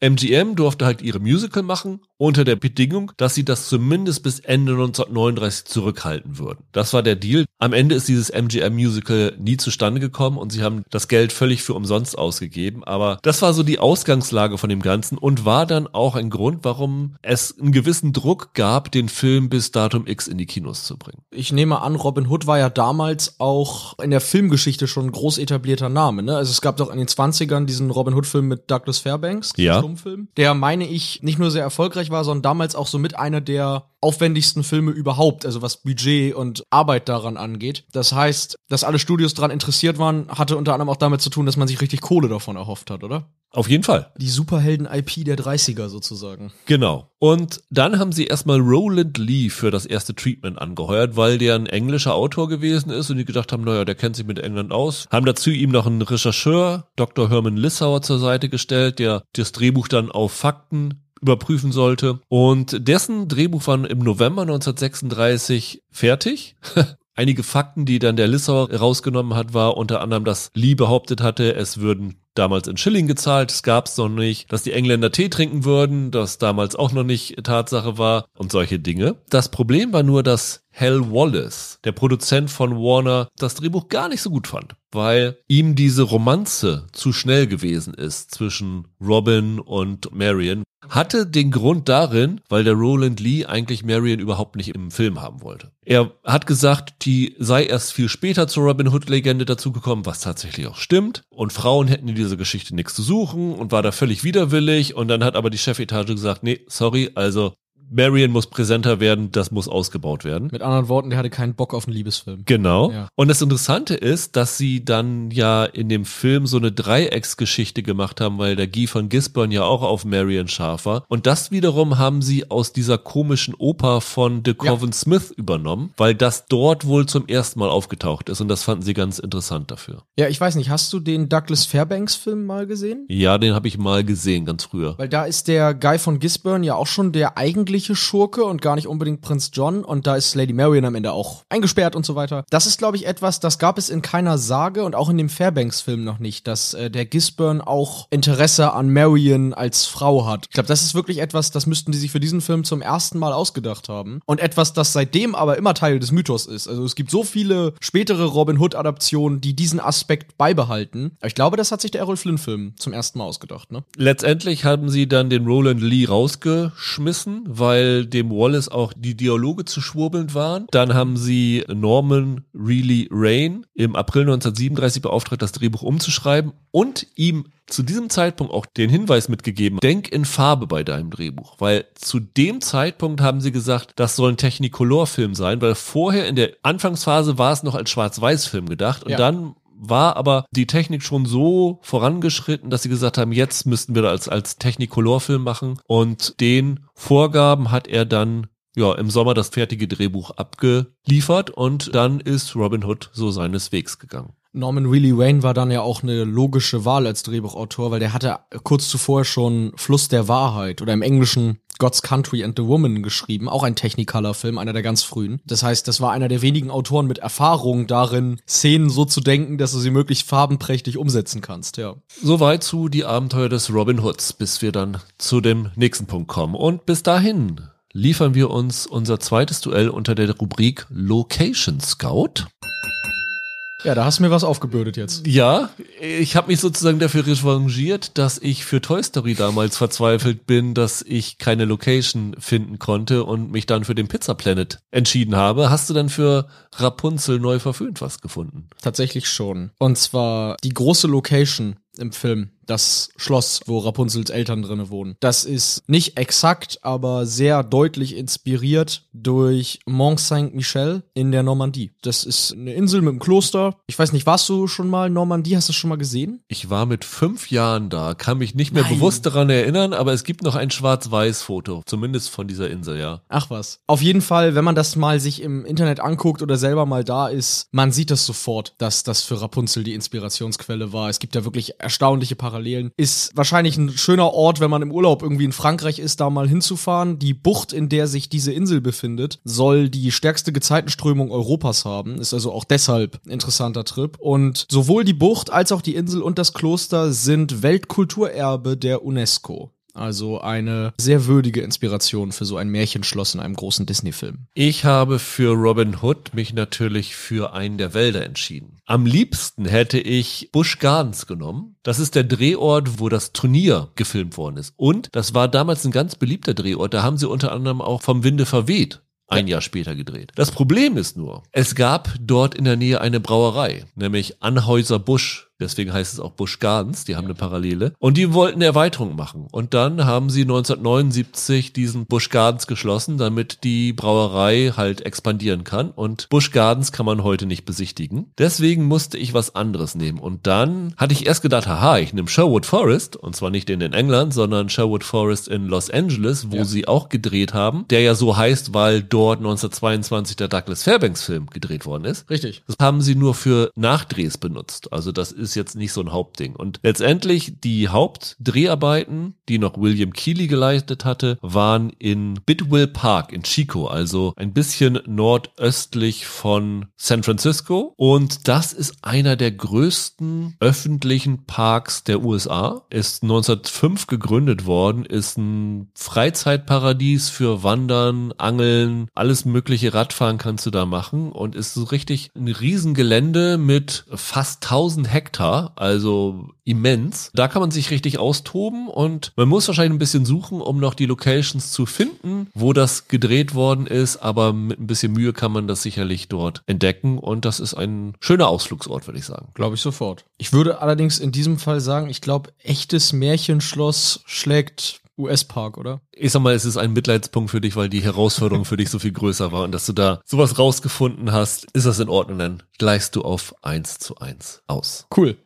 MGM durfte halt ihre Musical machen unter der Bedingung, dass sie das zumindest bis Ende 1939 zurückhalten würden. Das war der Deal. Am Ende ist dieses MGM-Musical nie zustande gekommen und sie haben das Geld völlig für umsonst ausgegeben. Aber das war so die Ausgangslage von dem Ganzen und war dann auch ein Grund, warum es einen gewissen Druck gab, den Film bis Datum X in die Kinos zu bringen. Ich nehme an, Robin Hood war ja damals auch in der Filmgeschichte schon ein groß etablierter Name. Ne? Also es gab doch in den 20ern diesen Robin Hood-Film mit Douglas Fairbanks. Ja Stummfilm, der meine ich nicht nur sehr erfolgreich war, sondern damals auch so mit einer der aufwendigsten Filme überhaupt, also was Budget und Arbeit daran angeht. Das heißt, dass alle Studios daran interessiert waren, hatte unter anderem auch damit zu tun, dass man sich richtig Kohle davon erhofft hat, oder? Auf jeden Fall. Die Superhelden-IP der 30er sozusagen. Genau. Und dann haben sie erstmal Roland Lee für das erste Treatment angeheuert, weil der ein englischer Autor gewesen ist und die gedacht haben, naja, der kennt sich mit England aus. Haben dazu ihm noch einen Rechercheur, Dr. Herman Lissauer, zur Seite gestellt, der das Drehbuch dann auf Fakten überprüfen sollte. Und dessen Drehbuch war im November 1936 fertig. Einige Fakten, die dann der Lissauer rausgenommen hat, war unter anderem, dass Lee behauptet hatte, es würden damals in Schilling gezahlt, es gab's noch nicht, dass die Engländer Tee trinken würden, das damals auch noch nicht Tatsache war und solche Dinge. Das Problem war nur, dass Hal Wallace, der Produzent von Warner, das Drehbuch gar nicht so gut fand, weil ihm diese Romanze zu schnell gewesen ist zwischen Robin und Marion. Hatte den Grund darin, weil der Roland Lee eigentlich Marion überhaupt nicht im Film haben wollte. Er hat gesagt, die sei erst viel später zur Robin Hood Legende dazugekommen, was tatsächlich auch stimmt. Und Frauen hätten in dieser Geschichte nichts zu suchen und war da völlig widerwillig. Und dann hat aber die Chefetage gesagt, nee, sorry, also Marion muss präsenter werden, das muss ausgebaut werden. Mit anderen Worten, der hatte keinen Bock auf einen Liebesfilm. Genau. Ja. Und das Interessante ist, dass sie dann ja in dem Film so eine Dreiecksgeschichte gemacht haben, weil der Guy von Gisborne ja auch auf Marion scharf war. Und das wiederum haben sie aus dieser komischen Oper von The Coven ja. Smith übernommen, weil das dort wohl zum ersten Mal aufgetaucht ist und das fanden sie ganz interessant dafür. Ja, ich weiß nicht, hast du den Douglas Fairbanks Film mal gesehen? Ja, den habe ich mal gesehen, ganz früher. Weil da ist der Guy von Gisborne ja auch schon der eigentliche eigentliche Schurke und gar nicht unbedingt Prinz John. Und da ist Lady Marion am Ende auch eingesperrt und so weiter. Das ist, glaube ich, etwas, das gab es in keiner Sage und auch in dem Fairbanks-Film noch nicht, dass äh, der Gisburn auch Interesse an Marion als Frau hat. Ich glaube, das ist wirklich etwas, das müssten die sich für diesen Film zum ersten Mal ausgedacht haben. Und etwas, das seitdem aber immer Teil des Mythos ist. Also es gibt so viele spätere Robin Hood-Adaptionen, die diesen Aspekt beibehalten. Aber ich glaube, das hat sich der Errol Flynn-Film zum ersten Mal ausgedacht, ne? Letztendlich haben sie dann den Roland Lee rausgeschmissen, weil weil dem Wallace auch die Dialoge zu schwurbelnd waren. Dann haben sie Norman Reilly Rain im April 1937 beauftragt, das Drehbuch umzuschreiben und ihm zu diesem Zeitpunkt auch den Hinweis mitgegeben, denk in Farbe bei deinem Drehbuch, weil zu dem Zeitpunkt haben sie gesagt, das soll ein Technicolor-Film sein, weil vorher in der Anfangsphase war es noch als Schwarz-Weiß-Film gedacht und ja. dann war aber die Technik schon so vorangeschritten, dass sie gesagt haben, jetzt müssten wir das als, als Technicolor-Film machen. Und den Vorgaben hat er dann ja, im Sommer das fertige Drehbuch abgeliefert und dann ist Robin Hood so seines Wegs gegangen. Norman Reilly Wayne war dann ja auch eine logische Wahl als Drehbuchautor, weil der hatte kurz zuvor schon Fluss der Wahrheit oder im Englischen God's Country and the Woman geschrieben, auch ein Technicolor-Film, einer der ganz frühen. Das heißt, das war einer der wenigen Autoren mit Erfahrung darin, Szenen so zu denken, dass du sie möglichst farbenprächtig umsetzen kannst, ja. Soweit zu die Abenteuer des Robin Hoods, bis wir dann zu dem nächsten Punkt kommen. Und bis dahin liefern wir uns unser zweites Duell unter der Rubrik Location Scout. Ja, da hast du mir was aufgebürdet jetzt. Ja, ich habe mich sozusagen dafür revanchiert, dass ich für Toy Story damals verzweifelt bin, dass ich keine Location finden konnte und mich dann für den Pizza Planet entschieden habe. Hast du dann für Rapunzel neu verföhnt was gefunden? Tatsächlich schon. Und zwar die große Location im Film das Schloss, wo Rapunzels Eltern drinne wohnen. Das ist nicht exakt, aber sehr deutlich inspiriert durch Mont Saint-Michel in der Normandie. Das ist eine Insel mit einem Kloster. Ich weiß nicht, warst du schon mal in Normandie? Hast du das schon mal gesehen? Ich war mit fünf Jahren da, kann mich nicht mehr Nein. bewusst daran erinnern, aber es gibt noch ein Schwarz-Weiß-Foto, zumindest von dieser Insel, ja. Ach was. Auf jeden Fall, wenn man das mal sich im Internet anguckt oder selber mal da ist, man sieht das sofort, dass das für Rapunzel die Inspirationsquelle war. Es gibt ja wirklich erstaunliche Parallelen Parallelen. Ist wahrscheinlich ein schöner Ort, wenn man im Urlaub irgendwie in Frankreich ist, da mal hinzufahren. Die Bucht, in der sich diese Insel befindet, soll die stärkste Gezeitenströmung Europas haben. Ist also auch deshalb ein interessanter Trip. Und sowohl die Bucht als auch die Insel und das Kloster sind Weltkulturerbe der UNESCO. Also eine sehr würdige Inspiration für so ein Märchenschloss in einem großen Disney-Film. Ich habe für Robin Hood mich natürlich für einen der Wälder entschieden. Am liebsten hätte ich Busch Gardens genommen. Das ist der Drehort, wo das Turnier gefilmt worden ist. Und das war damals ein ganz beliebter Drehort. Da haben sie unter anderem auch vom Winde verweht ein Jahr später gedreht. Das Problem ist nur, es gab dort in der Nähe eine Brauerei, nämlich Anhäuser Busch Deswegen heißt es auch Busch Gardens. Die haben eine Parallele. Und die wollten eine Erweiterung machen. Und dann haben sie 1979 diesen Busch Gardens geschlossen, damit die Brauerei halt expandieren kann. Und Busch Gardens kann man heute nicht besichtigen. Deswegen musste ich was anderes nehmen. Und dann hatte ich erst gedacht, haha, ich nehme Sherwood Forest. Und zwar nicht den in England, sondern Sherwood Forest in Los Angeles, wo ja. sie auch gedreht haben. Der ja so heißt, weil dort 1922 der Douglas Fairbanks Film gedreht worden ist. Richtig. Das haben sie nur für Nachdrehs benutzt. Also das ist jetzt nicht so ein Hauptding. Und letztendlich die Hauptdreharbeiten, die noch William Keeley geleistet hatte, waren in Bidwell Park in Chico, also ein bisschen nordöstlich von San Francisco. Und das ist einer der größten öffentlichen Parks der USA. Ist 1905 gegründet worden, ist ein Freizeitparadies für Wandern, Angeln, alles mögliche Radfahren kannst du da machen und ist so richtig ein Riesengelände mit fast 1000 Hektar, also immens. Da kann man sich richtig austoben und man muss wahrscheinlich ein bisschen suchen, um noch die Locations zu finden, wo das gedreht worden ist, aber mit ein bisschen Mühe kann man das sicherlich dort entdecken und das ist ein schöner Ausflugsort, würde ich sagen. Glaube ich sofort. Ich würde allerdings in diesem Fall sagen, ich glaube, echtes Märchenschloss schlägt US-Park, oder? Ich sag mal, es ist ein Mitleidspunkt für dich, weil die Herausforderung für dich so viel größer war und dass du da sowas rausgefunden hast, ist das in Ordnung, dann gleichst du auf eins zu eins aus. Cool.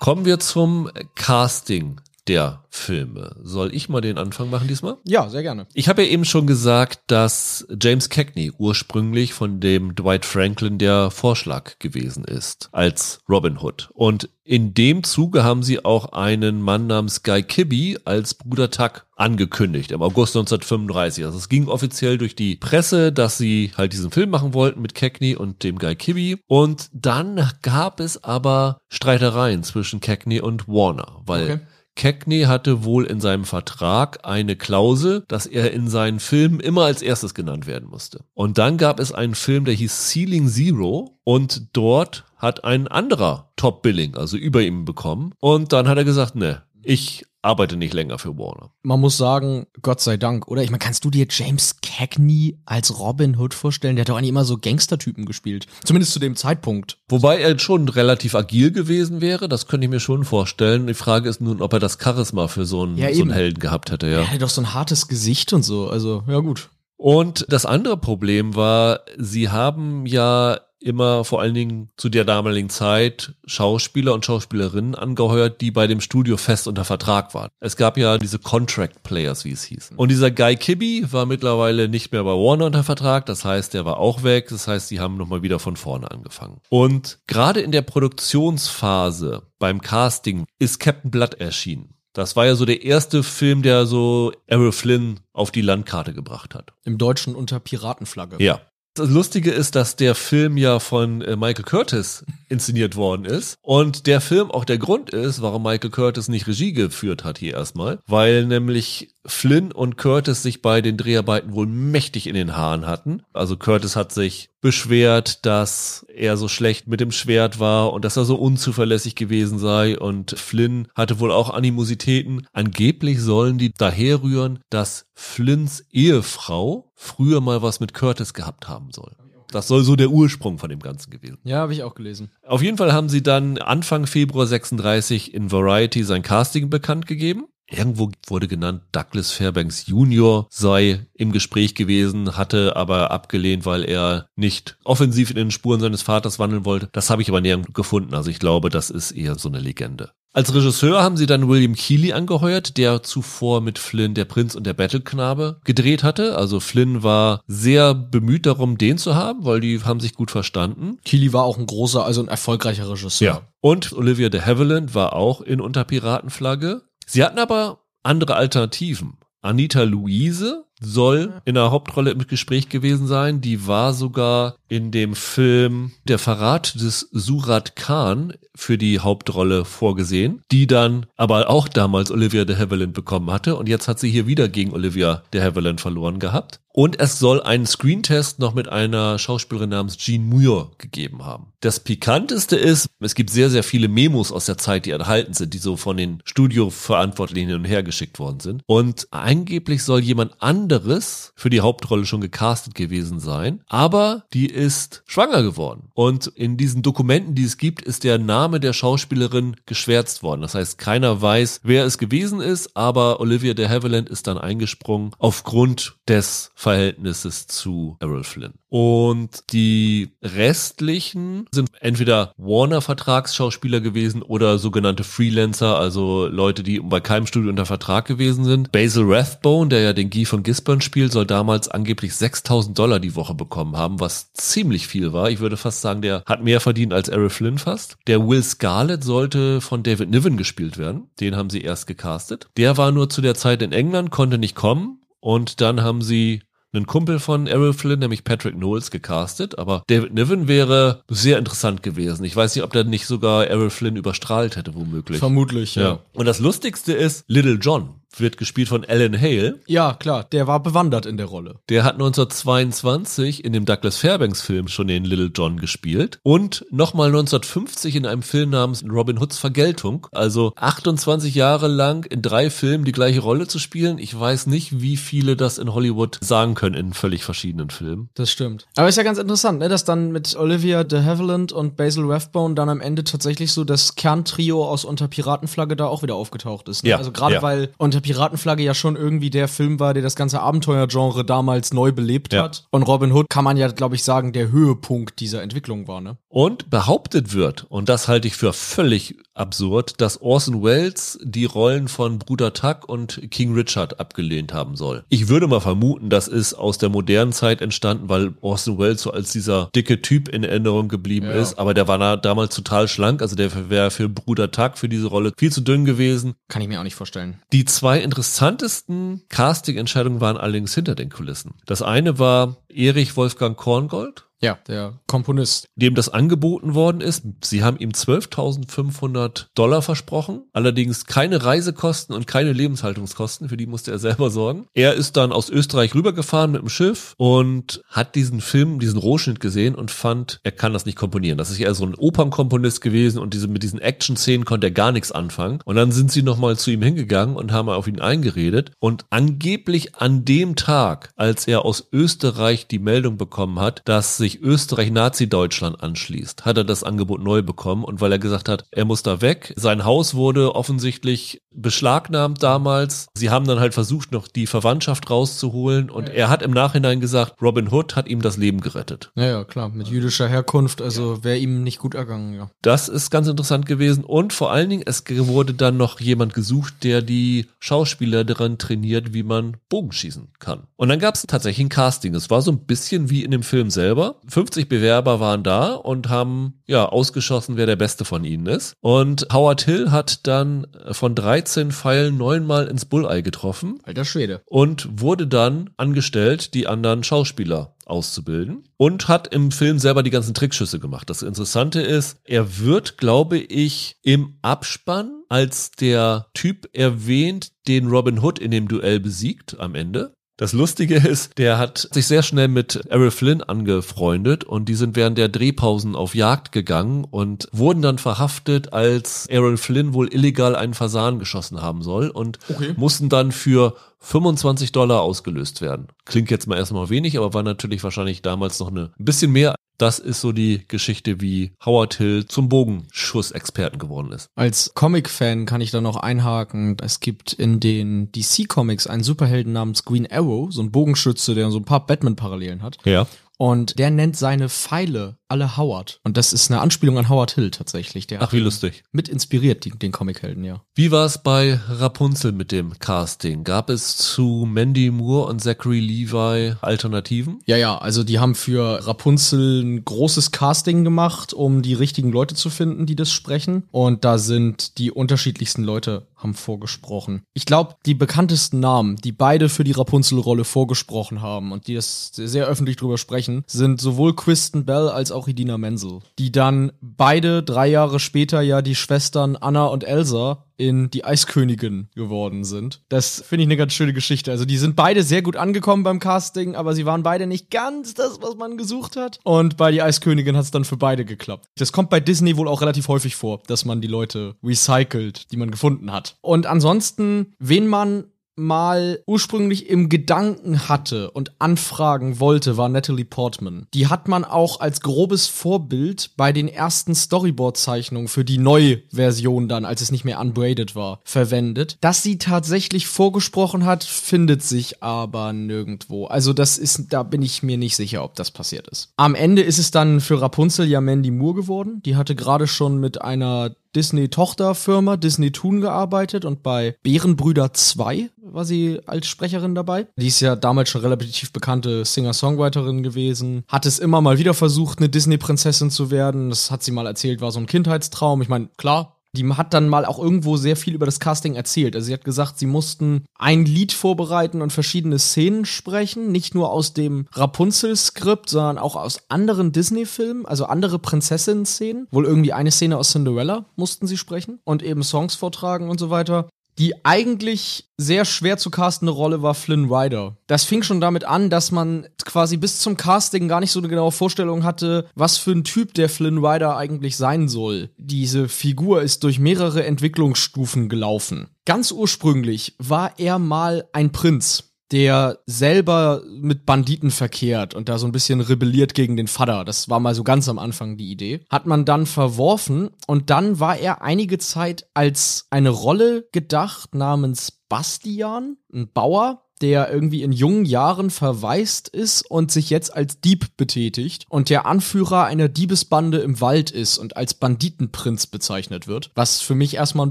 Kommen wir zum Casting der Filme. Soll ich mal den Anfang machen diesmal? Ja, sehr gerne. Ich habe ja eben schon gesagt, dass James Cagney ursprünglich von dem Dwight Franklin der Vorschlag gewesen ist als Robin Hood. Und in dem Zuge haben sie auch einen Mann namens Guy Kibby als Bruder Tuck angekündigt im August 1935. Also es ging offiziell durch die Presse, dass sie halt diesen Film machen wollten mit Cagney und dem Guy Kibby. Und dann gab es aber Streitereien zwischen Cagney und Warner, weil okay Cagney hatte wohl in seinem Vertrag eine Klausel, dass er in seinen Filmen immer als erstes genannt werden musste. Und dann gab es einen Film, der hieß Ceiling Zero und dort hat ein anderer Top Billing, also über ihm bekommen. Und dann hat er gesagt, ne, ich arbeite nicht länger für Warner. Man muss sagen, Gott sei Dank, oder? Ich meine, kannst du dir James Cagney als Robin Hood vorstellen? Der hat doch eigentlich immer so Gangstertypen gespielt. Zumindest zu dem Zeitpunkt. Wobei er schon relativ agil gewesen wäre, das könnte ich mir schon vorstellen. Die Frage ist nun, ob er das Charisma für so einen, ja, so einen Helden gehabt hätte, ja. Er hatte doch so ein hartes Gesicht und so, also, ja gut. Und das andere Problem war, sie haben ja immer vor allen Dingen zu der damaligen Zeit Schauspieler und Schauspielerinnen angeheuert, die bei dem Studio fest unter Vertrag waren. Es gab ja diese Contract Players, wie es hieß. Und dieser Guy Kibby war mittlerweile nicht mehr bei Warner unter Vertrag, das heißt, der war auch weg, das heißt, sie haben nochmal wieder von vorne angefangen. Und gerade in der Produktionsphase beim Casting ist Captain Blood erschienen. Das war ja so der erste Film, der so Errol Flynn auf die Landkarte gebracht hat. Im Deutschen unter Piratenflagge. Ja. Das Lustige ist, dass der Film ja von äh, Michael Curtis inszeniert worden ist und der Film auch der Grund ist, warum Michael Curtis nicht Regie geführt hat hier erstmal, weil nämlich Flynn und Curtis sich bei den Dreharbeiten wohl mächtig in den Haaren hatten. Also Curtis hat sich beschwert, dass er so schlecht mit dem Schwert war und dass er so unzuverlässig gewesen sei und Flynn hatte wohl auch Animositäten. Angeblich sollen die daherrühren, dass Flynns Ehefrau früher mal was mit Curtis gehabt haben soll. Das soll so der Ursprung von dem Ganzen gewesen. Ja, habe ich auch gelesen. Auf jeden Fall haben sie dann Anfang Februar 36 in Variety sein Casting bekannt gegeben. Irgendwo wurde genannt, Douglas Fairbanks Jr. sei im Gespräch gewesen, hatte aber abgelehnt, weil er nicht offensiv in den Spuren seines Vaters wandeln wollte. Das habe ich aber nirgendwo gefunden. Also ich glaube, das ist eher so eine Legende. Als Regisseur haben sie dann William Keeley angeheuert, der zuvor mit Flynn Der Prinz und der Battleknabe gedreht hatte. Also Flynn war sehr bemüht darum, den zu haben, weil die haben sich gut verstanden. Keeley war auch ein großer, also ein erfolgreicher Regisseur. Ja. Und Olivia de Havilland war auch in Unterpiratenflagge. Sie hatten aber andere Alternativen. Anita Luise soll in der Hauptrolle im Gespräch gewesen sein. Die war sogar in dem Film Der Verrat des Surat Khan für die Hauptrolle vorgesehen, die dann aber auch damals Olivia de Havilland bekommen hatte und jetzt hat sie hier wieder gegen Olivia de Havilland verloren gehabt. Und es soll einen Screentest noch mit einer Schauspielerin namens Jean Muir gegeben haben. Das Pikanteste ist, es gibt sehr, sehr viele Memos aus der Zeit, die erhalten sind, die so von den Studioverantwortlichen hin und her geschickt worden sind. Und angeblich soll jemand anderes anderes für die Hauptrolle schon gecastet gewesen sein, aber die ist schwanger geworden. Und in diesen Dokumenten, die es gibt, ist der Name der Schauspielerin geschwärzt worden. Das heißt, keiner weiß, wer es gewesen ist, aber Olivia de Havilland ist dann eingesprungen aufgrund des Verhältnisses zu Errol Flynn. Und die restlichen sind entweder Warner-Vertragsschauspieler gewesen oder sogenannte Freelancer, also Leute, die bei keinem Studio unter Vertrag gewesen sind. Basil Rathbone, der ja den Guy von Gisborne spielt, soll damals angeblich 6000 Dollar die Woche bekommen haben, was ziemlich viel war. Ich würde fast sagen, der hat mehr verdient als Errol Flynn fast. Der Will Scarlett sollte von David Niven gespielt werden. Den haben sie erst gecastet. Der war nur zu der Zeit in England, konnte nicht kommen. Und dann haben sie einen Kumpel von Errol Flynn, nämlich Patrick Knowles, gecastet. Aber David Niven wäre sehr interessant gewesen. Ich weiß nicht, ob der nicht sogar Errol Flynn überstrahlt hätte, womöglich. Vermutlich, ja. ja. Und das Lustigste ist Little John wird gespielt von Alan Hale. Ja, klar, der war bewandert in der Rolle. Der hat 1922 in dem Douglas Fairbanks Film schon den Little John gespielt und nochmal 1950 in einem Film namens Robin Hoods Vergeltung. Also 28 Jahre lang in drei Filmen die gleiche Rolle zu spielen. Ich weiß nicht, wie viele das in Hollywood sagen können in völlig verschiedenen Filmen. Das stimmt. Aber ist ja ganz interessant, ne, dass dann mit Olivia de Havilland und Basil Rathbone dann am Ende tatsächlich so das Kerntrio aus Unter Piratenflagge da auch wieder aufgetaucht ist. Ne? Ja, also gerade ja. weil Unter Piratenflagge ja schon irgendwie der Film war, der das ganze Abenteuergenre damals neu belebt Ja. hat. Und Robin Hood kann man ja, glaube ich, sagen, der Höhepunkt dieser Entwicklung war, ne? Und behauptet wird, und das halte ich für völlig absurd, dass Orson Welles die Rollen von Bruder Tuck und King Richard abgelehnt haben soll. Ich würde mal vermuten, das ist aus der modernen Zeit entstanden, weil Orson Welles so als dieser dicke Typ in Erinnerung geblieben Ja. ist, aber der war damals total schlank, also der wäre für Bruder Tuck für diese Rolle viel zu dünn gewesen. Kann ich mir auch nicht vorstellen. Die zwei interessantesten Casting-Entscheidungen waren allerdings hinter den Kulissen. Das eine war Erich Wolfgang Korngold, Ja, der Komponist. dem das angeboten worden ist. Sie haben ihm 12.500 Dollar versprochen, allerdings keine Reisekosten und keine Lebenshaltungskosten, für die musste er selber sorgen. Er ist dann aus Österreich rübergefahren mit dem Schiff und hat diesen Film, diesen Rohschnitt gesehen und fand, er kann das nicht komponieren. Das ist eher so ein Opernkomponist gewesen und diese, mit diesen Action-Szenen konnte er gar nichts anfangen. Und dann sind sie nochmal zu ihm hingegangen und haben auf ihn eingeredet und angeblich an dem Tag, als er aus Österreich die Meldung bekommen hat, dass sich Österreich Nazi-Deutschland anschließt, hat er das Angebot neu bekommen und weil er gesagt hat, er muss da weg. Sein Haus wurde offensichtlich beschlagnahmt damals. Sie haben dann halt versucht, noch die Verwandtschaft rauszuholen und er hat im Nachhinein gesagt, Robin Hood hat ihm das Leben gerettet. Ja, ja, klar, mit jüdischer Herkunft, also wäre ihm nicht gut ergangen, ja. Das ist ganz interessant gewesen und vor allen Dingen, es wurde dann noch jemand gesucht, der die Schauspieler daran trainiert, wie man Bogenschießen kann. Und dann gab es tatsächlich ein Casting. Es war so ein bisschen wie in dem Film selber. 50 Bewerber waren da und haben ja ausgeschossen, wer der Beste von ihnen ist. Und Howard Hill hat dann von 13 Pfeilen neunmal ins Bulleye getroffen Alter Schwede. und wurde dann angestellt, die anderen Schauspieler auszubilden und hat im Film selber die ganzen Trickschüsse gemacht. Das Interessante ist, er wird, glaube ich, im Abspann als der Typ erwähnt, den Robin Hood in dem Duell besiegt am Ende. Das Lustige ist, der hat sich sehr schnell mit Errol Flynn angefreundet und die sind während der Drehpausen auf Jagd gegangen und wurden dann verhaftet, als Errol Flynn wohl illegal einen Fasan geschossen haben soll und Okay. mussten dann für 25 Dollar ausgelöst werden. Klingt jetzt mal erstmal wenig, aber war natürlich wahrscheinlich damals noch eine, ein bisschen mehr. Das ist so die Geschichte, wie Howard Hill zum Bogenschussexperten geworden ist. Als Comic-Fan kann ich da noch einhaken. Es gibt in den DC-Comics einen Superhelden namens Green Arrow, so ein Bogenschütze, der so ein paar Batman-Parallelen hat. Ja. Und der nennt seine Pfeile alle Howard. Und das ist eine Anspielung an Howard Hill tatsächlich. Der Ach, wie lustig. mit inspiriert, die, den Comichelden, ja. Wie war es bei Rapunzel mit dem Casting? Gab es zu Mandy Moore und Zachary Levi Alternativen? Ja, ja, also die haben für Rapunzel ein großes Casting gemacht, um die richtigen Leute zu finden, die das sprechen. Und da sind die unterschiedlichsten Leute haben vorgesprochen. Ich glaube, die bekanntesten Namen, die beide für die Rapunzel-Rolle vorgesprochen haben und die das sehr öffentlich drüber sprechen, sind sowohl Kristen Bell als auch Idina Menzel, die dann beide drei Jahre später ja die Schwestern Anna und Elsa in die Eiskönigin geworden sind. Das finde ich eine ganz schöne Geschichte. Also die sind beide sehr gut angekommen beim Casting, aber sie waren beide nicht ganz das, was man gesucht hat. Und bei die Eiskönigin hat es dann für beide geklappt. Das kommt bei Disney wohl auch relativ häufig vor, dass man die Leute recycelt, die man gefunden hat. Und ansonsten, wen man mal ursprünglich im Gedanken hatte und anfragen wollte, war Natalie Portman. Die hat man auch als grobes Vorbild bei den ersten Storyboard-Zeichnungen für die neue Version dann, als es nicht mehr unbraided war, verwendet. Dass sie tatsächlich vorgesprochen hat, findet sich aber nirgendwo. Also das ist, da bin ich mir nicht sicher, ob das passiert ist. Am Ende ist es dann für Rapunzel ja Mandy Moore geworden. Die hatte gerade schon mit einer Disney-Tochterfirma Disney Toon gearbeitet und bei Bärenbrüder 2 war sie als Sprecherin dabei. Die ist ja damals schon relativ bekannte Singer-Songwriterin gewesen. Hat es immer mal wieder versucht, eine Disney-Prinzessin zu werden. Das hat sie mal erzählt, war so ein Kindheitstraum. Ich meine, klar, die hat dann mal auch irgendwo sehr viel über das Casting erzählt. Also sie hat gesagt, sie mussten ein Lied vorbereiten und verschiedene Szenen sprechen, nicht nur aus dem Rapunzel-Skript, sondern auch aus anderen Disney-Filmen, also andere Prinzessinnen-Szenen. Wohl irgendwie eine Szene aus Cinderella mussten sie sprechen und eben Songs vortragen und so weiter. Die eigentlich sehr schwer zu castende Rolle war Flynn Rider. Das fing schon damit an, dass man quasi bis zum Casting gar nicht so eine genaue Vorstellung hatte, was für ein Typ der Flynn Rider eigentlich sein soll. Diese Figur ist durch mehrere Entwicklungsstufen gelaufen. Ganz ursprünglich war er mal ein Prinz der selber mit Banditen verkehrt und da so ein bisschen rebelliert gegen den Vater. Das war mal so ganz am Anfang die Idee. Hat man dann verworfen und dann war er einige Zeit als eine Rolle gedacht namens Bastian, ein Bauer, der irgendwie in jungen Jahren verwaist ist und sich jetzt als Dieb betätigt und der Anführer einer Diebesbande im Wald ist und als Banditenprinz bezeichnet wird, was für mich erstmal ein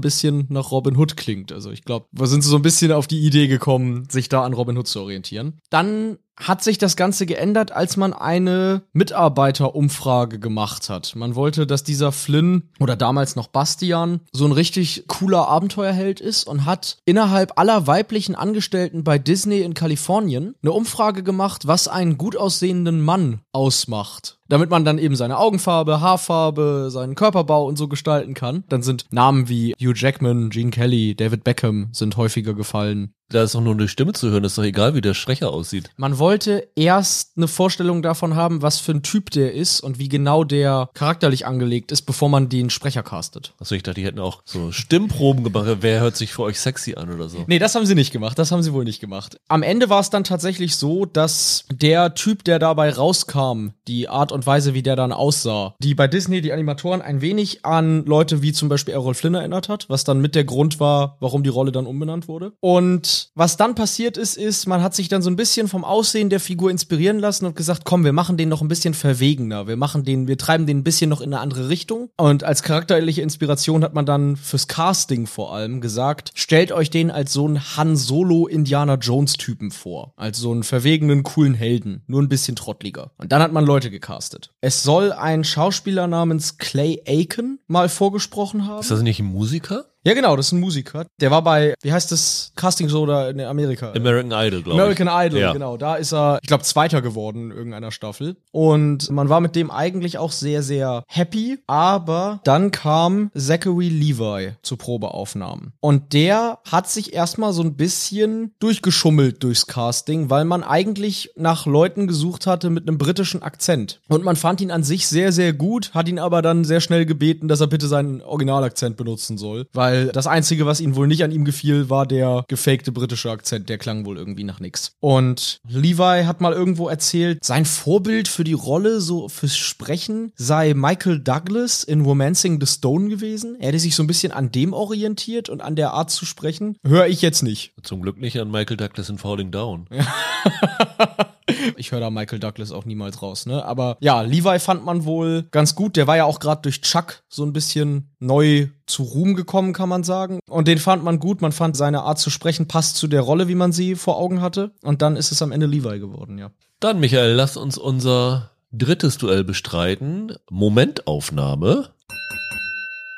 bisschen nach Robin Hood klingt. Also ich glaube, wir sind so ein bisschen auf die Idee gekommen, sich da an Robin Hood zu orientieren. Dann hat sich das Ganze geändert, als man eine Mitarbeiterumfrage gemacht hat. Man wollte, dass dieser Flynn oder damals noch Bastian so ein richtig cooler Abenteuerheld ist und hat innerhalb aller weiblichen Angestellten bei Disney in Kalifornien eine Umfrage gemacht, was einen gut aussehenden Mann ausmacht damit man dann eben seine Augenfarbe, Haarfarbe, seinen Körperbau und so gestalten kann. Dann sind Namen wie Hugh Jackman, Gene Kelly, David Beckham sind häufiger gefallen. Da ist doch nur eine Stimme zu hören, ist doch egal, wie der Sprecher aussieht. Man wollte erst eine Vorstellung davon haben, was für ein Typ der ist und wie genau der charakterlich angelegt ist, bevor man den Sprecher castet. Achso, ich dachte, die hätten auch so Stimmproben gemacht. Wer hört sich für euch sexy an oder so? Nee, das haben sie nicht gemacht. Das haben sie wohl nicht gemacht. Am Ende war es dann tatsächlich so, dass der Typ, der dabei rauskam, die Art und Weise, wie der dann aussah, die bei Disney die Animatoren ein wenig an Leute wie zum Beispiel Errol Flynn erinnert hat, was dann mit der Grund war, warum die Rolle dann umbenannt wurde. Und was dann passiert ist, ist, man hat sich dann so ein bisschen vom Aussehen der Figur inspirieren lassen und gesagt, komm, wir machen den noch ein bisschen verwegener. Wir machen den, wir treiben den ein bisschen noch in eine andere Richtung. Und als charakterliche Inspiration hat man dann fürs Casting vor allem gesagt, stellt euch den als so einen Han Solo Indiana Jones Typen vor. Als so einen verwegenen, coolen Helden. Nur ein bisschen trottliger. Und dann hat man Leute gecastet. Es soll ein Schauspieler namens Clay Aiken mal vorgesprochen haben. Ist das nicht ein Musiker? Ja, genau, das ist ein Musiker. Der war bei, wie heißt das, Casting Soda in Amerika? American Idol, glaube ich. American Idol, ja. genau. Da ist er, ich glaube, Zweiter geworden in irgendeiner Staffel. Und man war mit dem eigentlich auch sehr, sehr happy. Aber dann kam Zachary Levi zu Probeaufnahmen. Und der hat sich erstmal so ein bisschen durchgeschummelt durchs Casting, weil man eigentlich nach Leuten gesucht hatte mit einem britischen Akzent. Und man fand ihn an sich sehr, sehr gut, hat ihn aber dann sehr schnell gebeten, dass er bitte seinen Originalakzent benutzen soll. Weil weil das Einzige, was ihnen wohl nicht an ihm gefiel, war der gefakte britische Akzent. Der klang wohl irgendwie nach nix. Und Levi hat mal irgendwo erzählt, sein Vorbild für die Rolle, so fürs Sprechen, sei Michael Douglas in Romancing the Stone gewesen. Er hätte sich so ein bisschen an dem orientiert und an der Art zu sprechen. Höre ich jetzt nicht. Zum Glück nicht an Michael Douglas in Falling Down. ich höre da Michael Douglas auch niemals raus, ne? Aber ja, Levi fand man wohl ganz gut. Der war ja auch gerade durch Chuck so ein bisschen neu zu Ruhm gekommen, kann man sagen. Und den fand man gut. Man fand seine Art zu sprechen passt zu der Rolle, wie man sie vor Augen hatte. Und dann ist es am Ende Levi geworden, ja. Dann, Michael, lass uns unser drittes Duell bestreiten. Momentaufnahme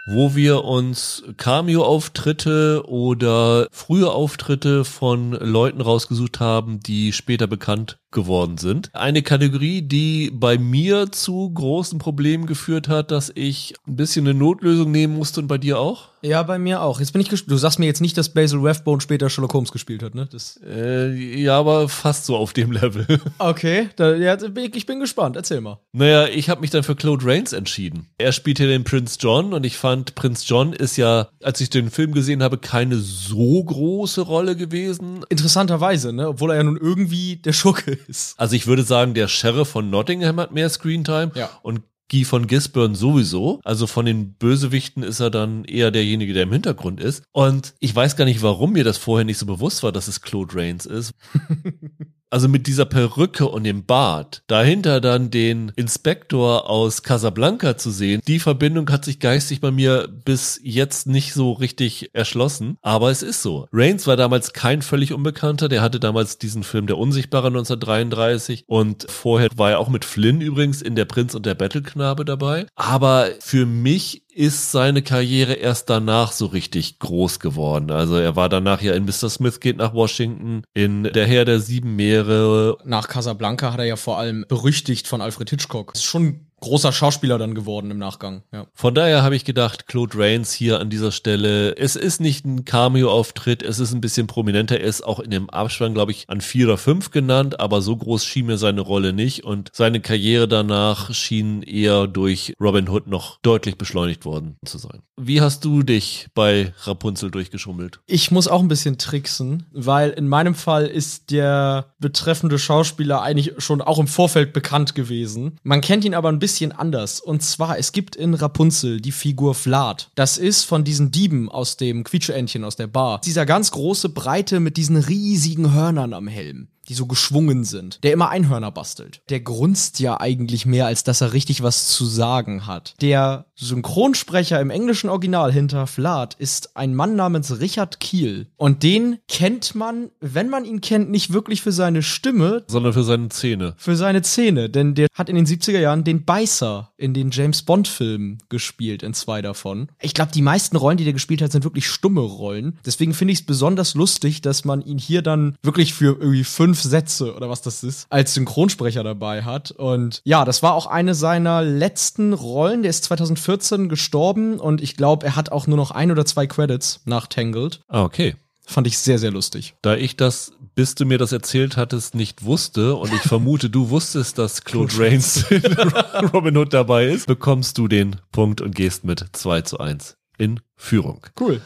wo wir uns Cameo-Auftritte oder frühe Auftritte von Leuten rausgesucht haben, die später bekannt geworden sind. Eine Kategorie, die bei mir zu großen Problemen geführt hat, dass ich ein bisschen eine Notlösung nehmen musste und bei dir auch? Ja, bei mir auch. Jetzt bin ich Du sagst mir jetzt nicht, dass Basil Rathbone später Sherlock Holmes gespielt hat, ne? Das äh, ja, aber fast so auf dem Level. Okay, da, ja, ich bin gespannt. Erzähl mal. Naja, ich habe mich dann für Claude Rains entschieden. Er spielt hier den Prinz John und ich fand, Prinz John ist ja, als ich den Film gesehen habe, keine so große Rolle gewesen. Interessanterweise, ne? Obwohl er ja nun irgendwie der Schurke ist. Also ich würde sagen, der Sheriff von Nottingham hat mehr Screentime ja. und Guy von Gisborne sowieso. Also von den Bösewichten ist er dann eher derjenige, der im Hintergrund ist. Und ich weiß gar nicht, warum mir das vorher nicht so bewusst war, dass es Claude Rains ist. Also mit dieser Perücke und dem Bart, dahinter dann den Inspektor aus Casablanca zu sehen, die Verbindung hat sich geistig bei mir bis jetzt nicht so richtig erschlossen. Aber es ist so. Reigns war damals kein völlig Unbekannter. Der hatte damals diesen Film Der Unsichtbare 1933 und vorher war er auch mit Flynn übrigens in Der Prinz und der Battleknabe dabei. Aber für mich ist seine Karriere erst danach so richtig groß geworden. Also er war danach ja in Mr. Smith geht nach Washington, in Der Herr der Sieben Meere. Nach Casablanca hat er ja vor allem berüchtigt von Alfred Hitchcock. Das ist schon großer Schauspieler dann geworden im Nachgang. Ja. Von daher habe ich gedacht, Claude Rains hier an dieser Stelle, es ist nicht ein Cameo-Auftritt, es ist ein bisschen prominenter, er ist auch in dem Abspann, glaube ich, an vier oder fünf genannt, aber so groß schien mir seine Rolle nicht und seine Karriere danach schien eher durch Robin Hood noch deutlich beschleunigt worden zu sein. Wie hast du dich bei Rapunzel durchgeschummelt? Ich muss auch ein bisschen tricksen, weil in meinem Fall ist der betreffende Schauspieler eigentlich schon auch im Vorfeld bekannt gewesen. Man kennt ihn aber ein bisschen bisschen anders. Und zwar, es gibt in Rapunzel die Figur Vlad. Das ist von diesen Dieben aus dem Quietscheentchen aus der Bar. Dieser ganz große Breite mit diesen riesigen Hörnern am Helm die so geschwungen sind, der immer Einhörner bastelt. Der grunzt ja eigentlich mehr, als dass er richtig was zu sagen hat. Der Synchronsprecher im englischen Original hinter Vlad ist ein Mann namens Richard Kiel. Und den kennt man, wenn man ihn kennt, nicht wirklich für seine Stimme, sondern für seine Zähne. Für seine Zähne, denn der hat in den 70er Jahren den Beißer in den James Bond Filmen gespielt, in zwei davon. Ich glaube, die meisten Rollen, die der gespielt hat, sind wirklich stumme Rollen. Deswegen finde ich es besonders lustig, dass man ihn hier dann wirklich für irgendwie fünf fünf Sätze oder was das ist, als Synchronsprecher dabei hat. Und ja, das war auch eine seiner letzten Rollen. Der ist 2014 gestorben und ich glaube, er hat auch nur noch ein oder zwei Credits nach Tangled. Ah, okay. Fand ich sehr, sehr lustig. Da ich das, bis du mir das erzählt hattest, nicht wusste und ich vermute, du wusstest, dass Claude Rains in Robin Hood dabei ist, bekommst du den Punkt und gehst mit 2 zu 1 in Führung. Cool.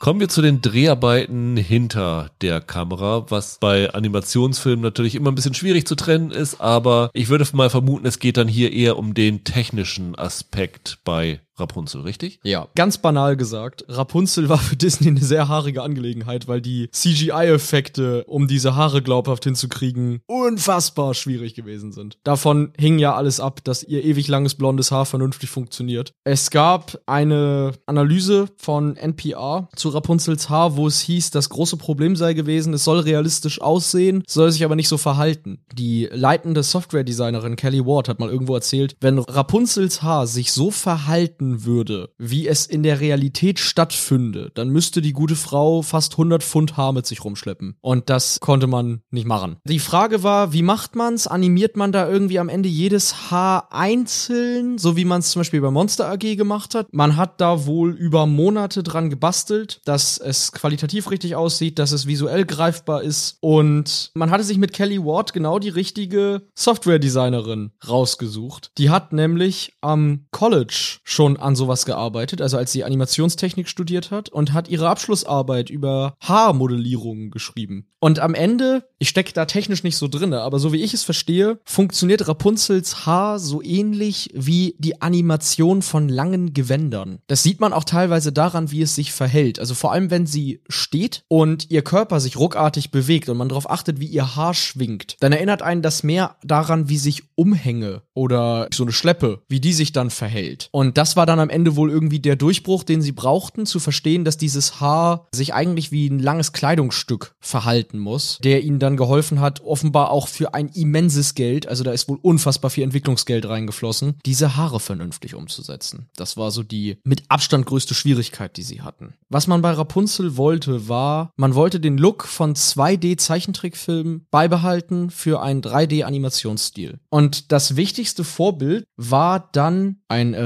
Kommen wir zu den Dreharbeiten hinter der Kamera, was bei Animationsfilmen natürlich immer ein bisschen schwierig zu trennen ist, aber ich würde mal vermuten, es geht dann hier eher um den technischen Aspekt bei Rapunzel, richtig? Ja. Ganz banal gesagt, Rapunzel war für Disney eine sehr haarige Angelegenheit, weil die CGI-Effekte, um diese Haare glaubhaft hinzukriegen, unfassbar schwierig gewesen sind. Davon hing ja alles ab, dass ihr ewig langes blondes Haar vernünftig funktioniert. Es gab eine Analyse von NPR zu Rapunzels Haar, wo es hieß, das große Problem sei gewesen, es soll realistisch aussehen, soll sich aber nicht so verhalten. Die leitende Software-Designerin Kelly Ward hat mal irgendwo erzählt, wenn Rapunzels Haar sich so verhalten würde, wie es in der Realität stattfünde, dann müsste die gute Frau fast 100 Pfund Haar mit sich rumschleppen. Und das konnte man nicht machen. Die Frage war, wie macht man's? Animiert man da irgendwie am Ende jedes Haar einzeln, so wie man es zum Beispiel bei Monster AG gemacht hat? Man hat da wohl über Monate dran gebastelt, dass es qualitativ richtig aussieht, dass es visuell greifbar ist und man hatte sich mit Kelly Ward genau die richtige Software-Designerin rausgesucht. Die hat nämlich am College schon an sowas gearbeitet, also als sie Animationstechnik studiert hat und hat ihre Abschlussarbeit über Haarmodellierungen geschrieben. Und am Ende, ich stecke da technisch nicht so drinne, aber so wie ich es verstehe, funktioniert Rapunzels Haar so ähnlich wie die Animation von langen Gewändern. Das sieht man auch teilweise daran, wie es sich verhält. Also vor allem, wenn sie steht und ihr Körper sich ruckartig bewegt und man darauf achtet, wie ihr Haar schwingt, dann erinnert einen das mehr daran, wie sich Umhänge oder so eine Schleppe, wie die sich dann verhält. Und das war war dann am Ende wohl irgendwie der Durchbruch, den sie brauchten, zu verstehen, dass dieses Haar sich eigentlich wie ein langes Kleidungsstück verhalten muss, der ihnen dann geholfen hat, offenbar auch für ein immenses Geld, also da ist wohl unfassbar viel Entwicklungsgeld reingeflossen, diese Haare vernünftig umzusetzen. Das war so die mit Abstand größte Schwierigkeit, die sie hatten. Was man bei Rapunzel wollte, war, man wollte den Look von 2D-Zeichentrickfilmen beibehalten für einen 3D-Animationsstil. Und das wichtigste Vorbild war dann ein äh,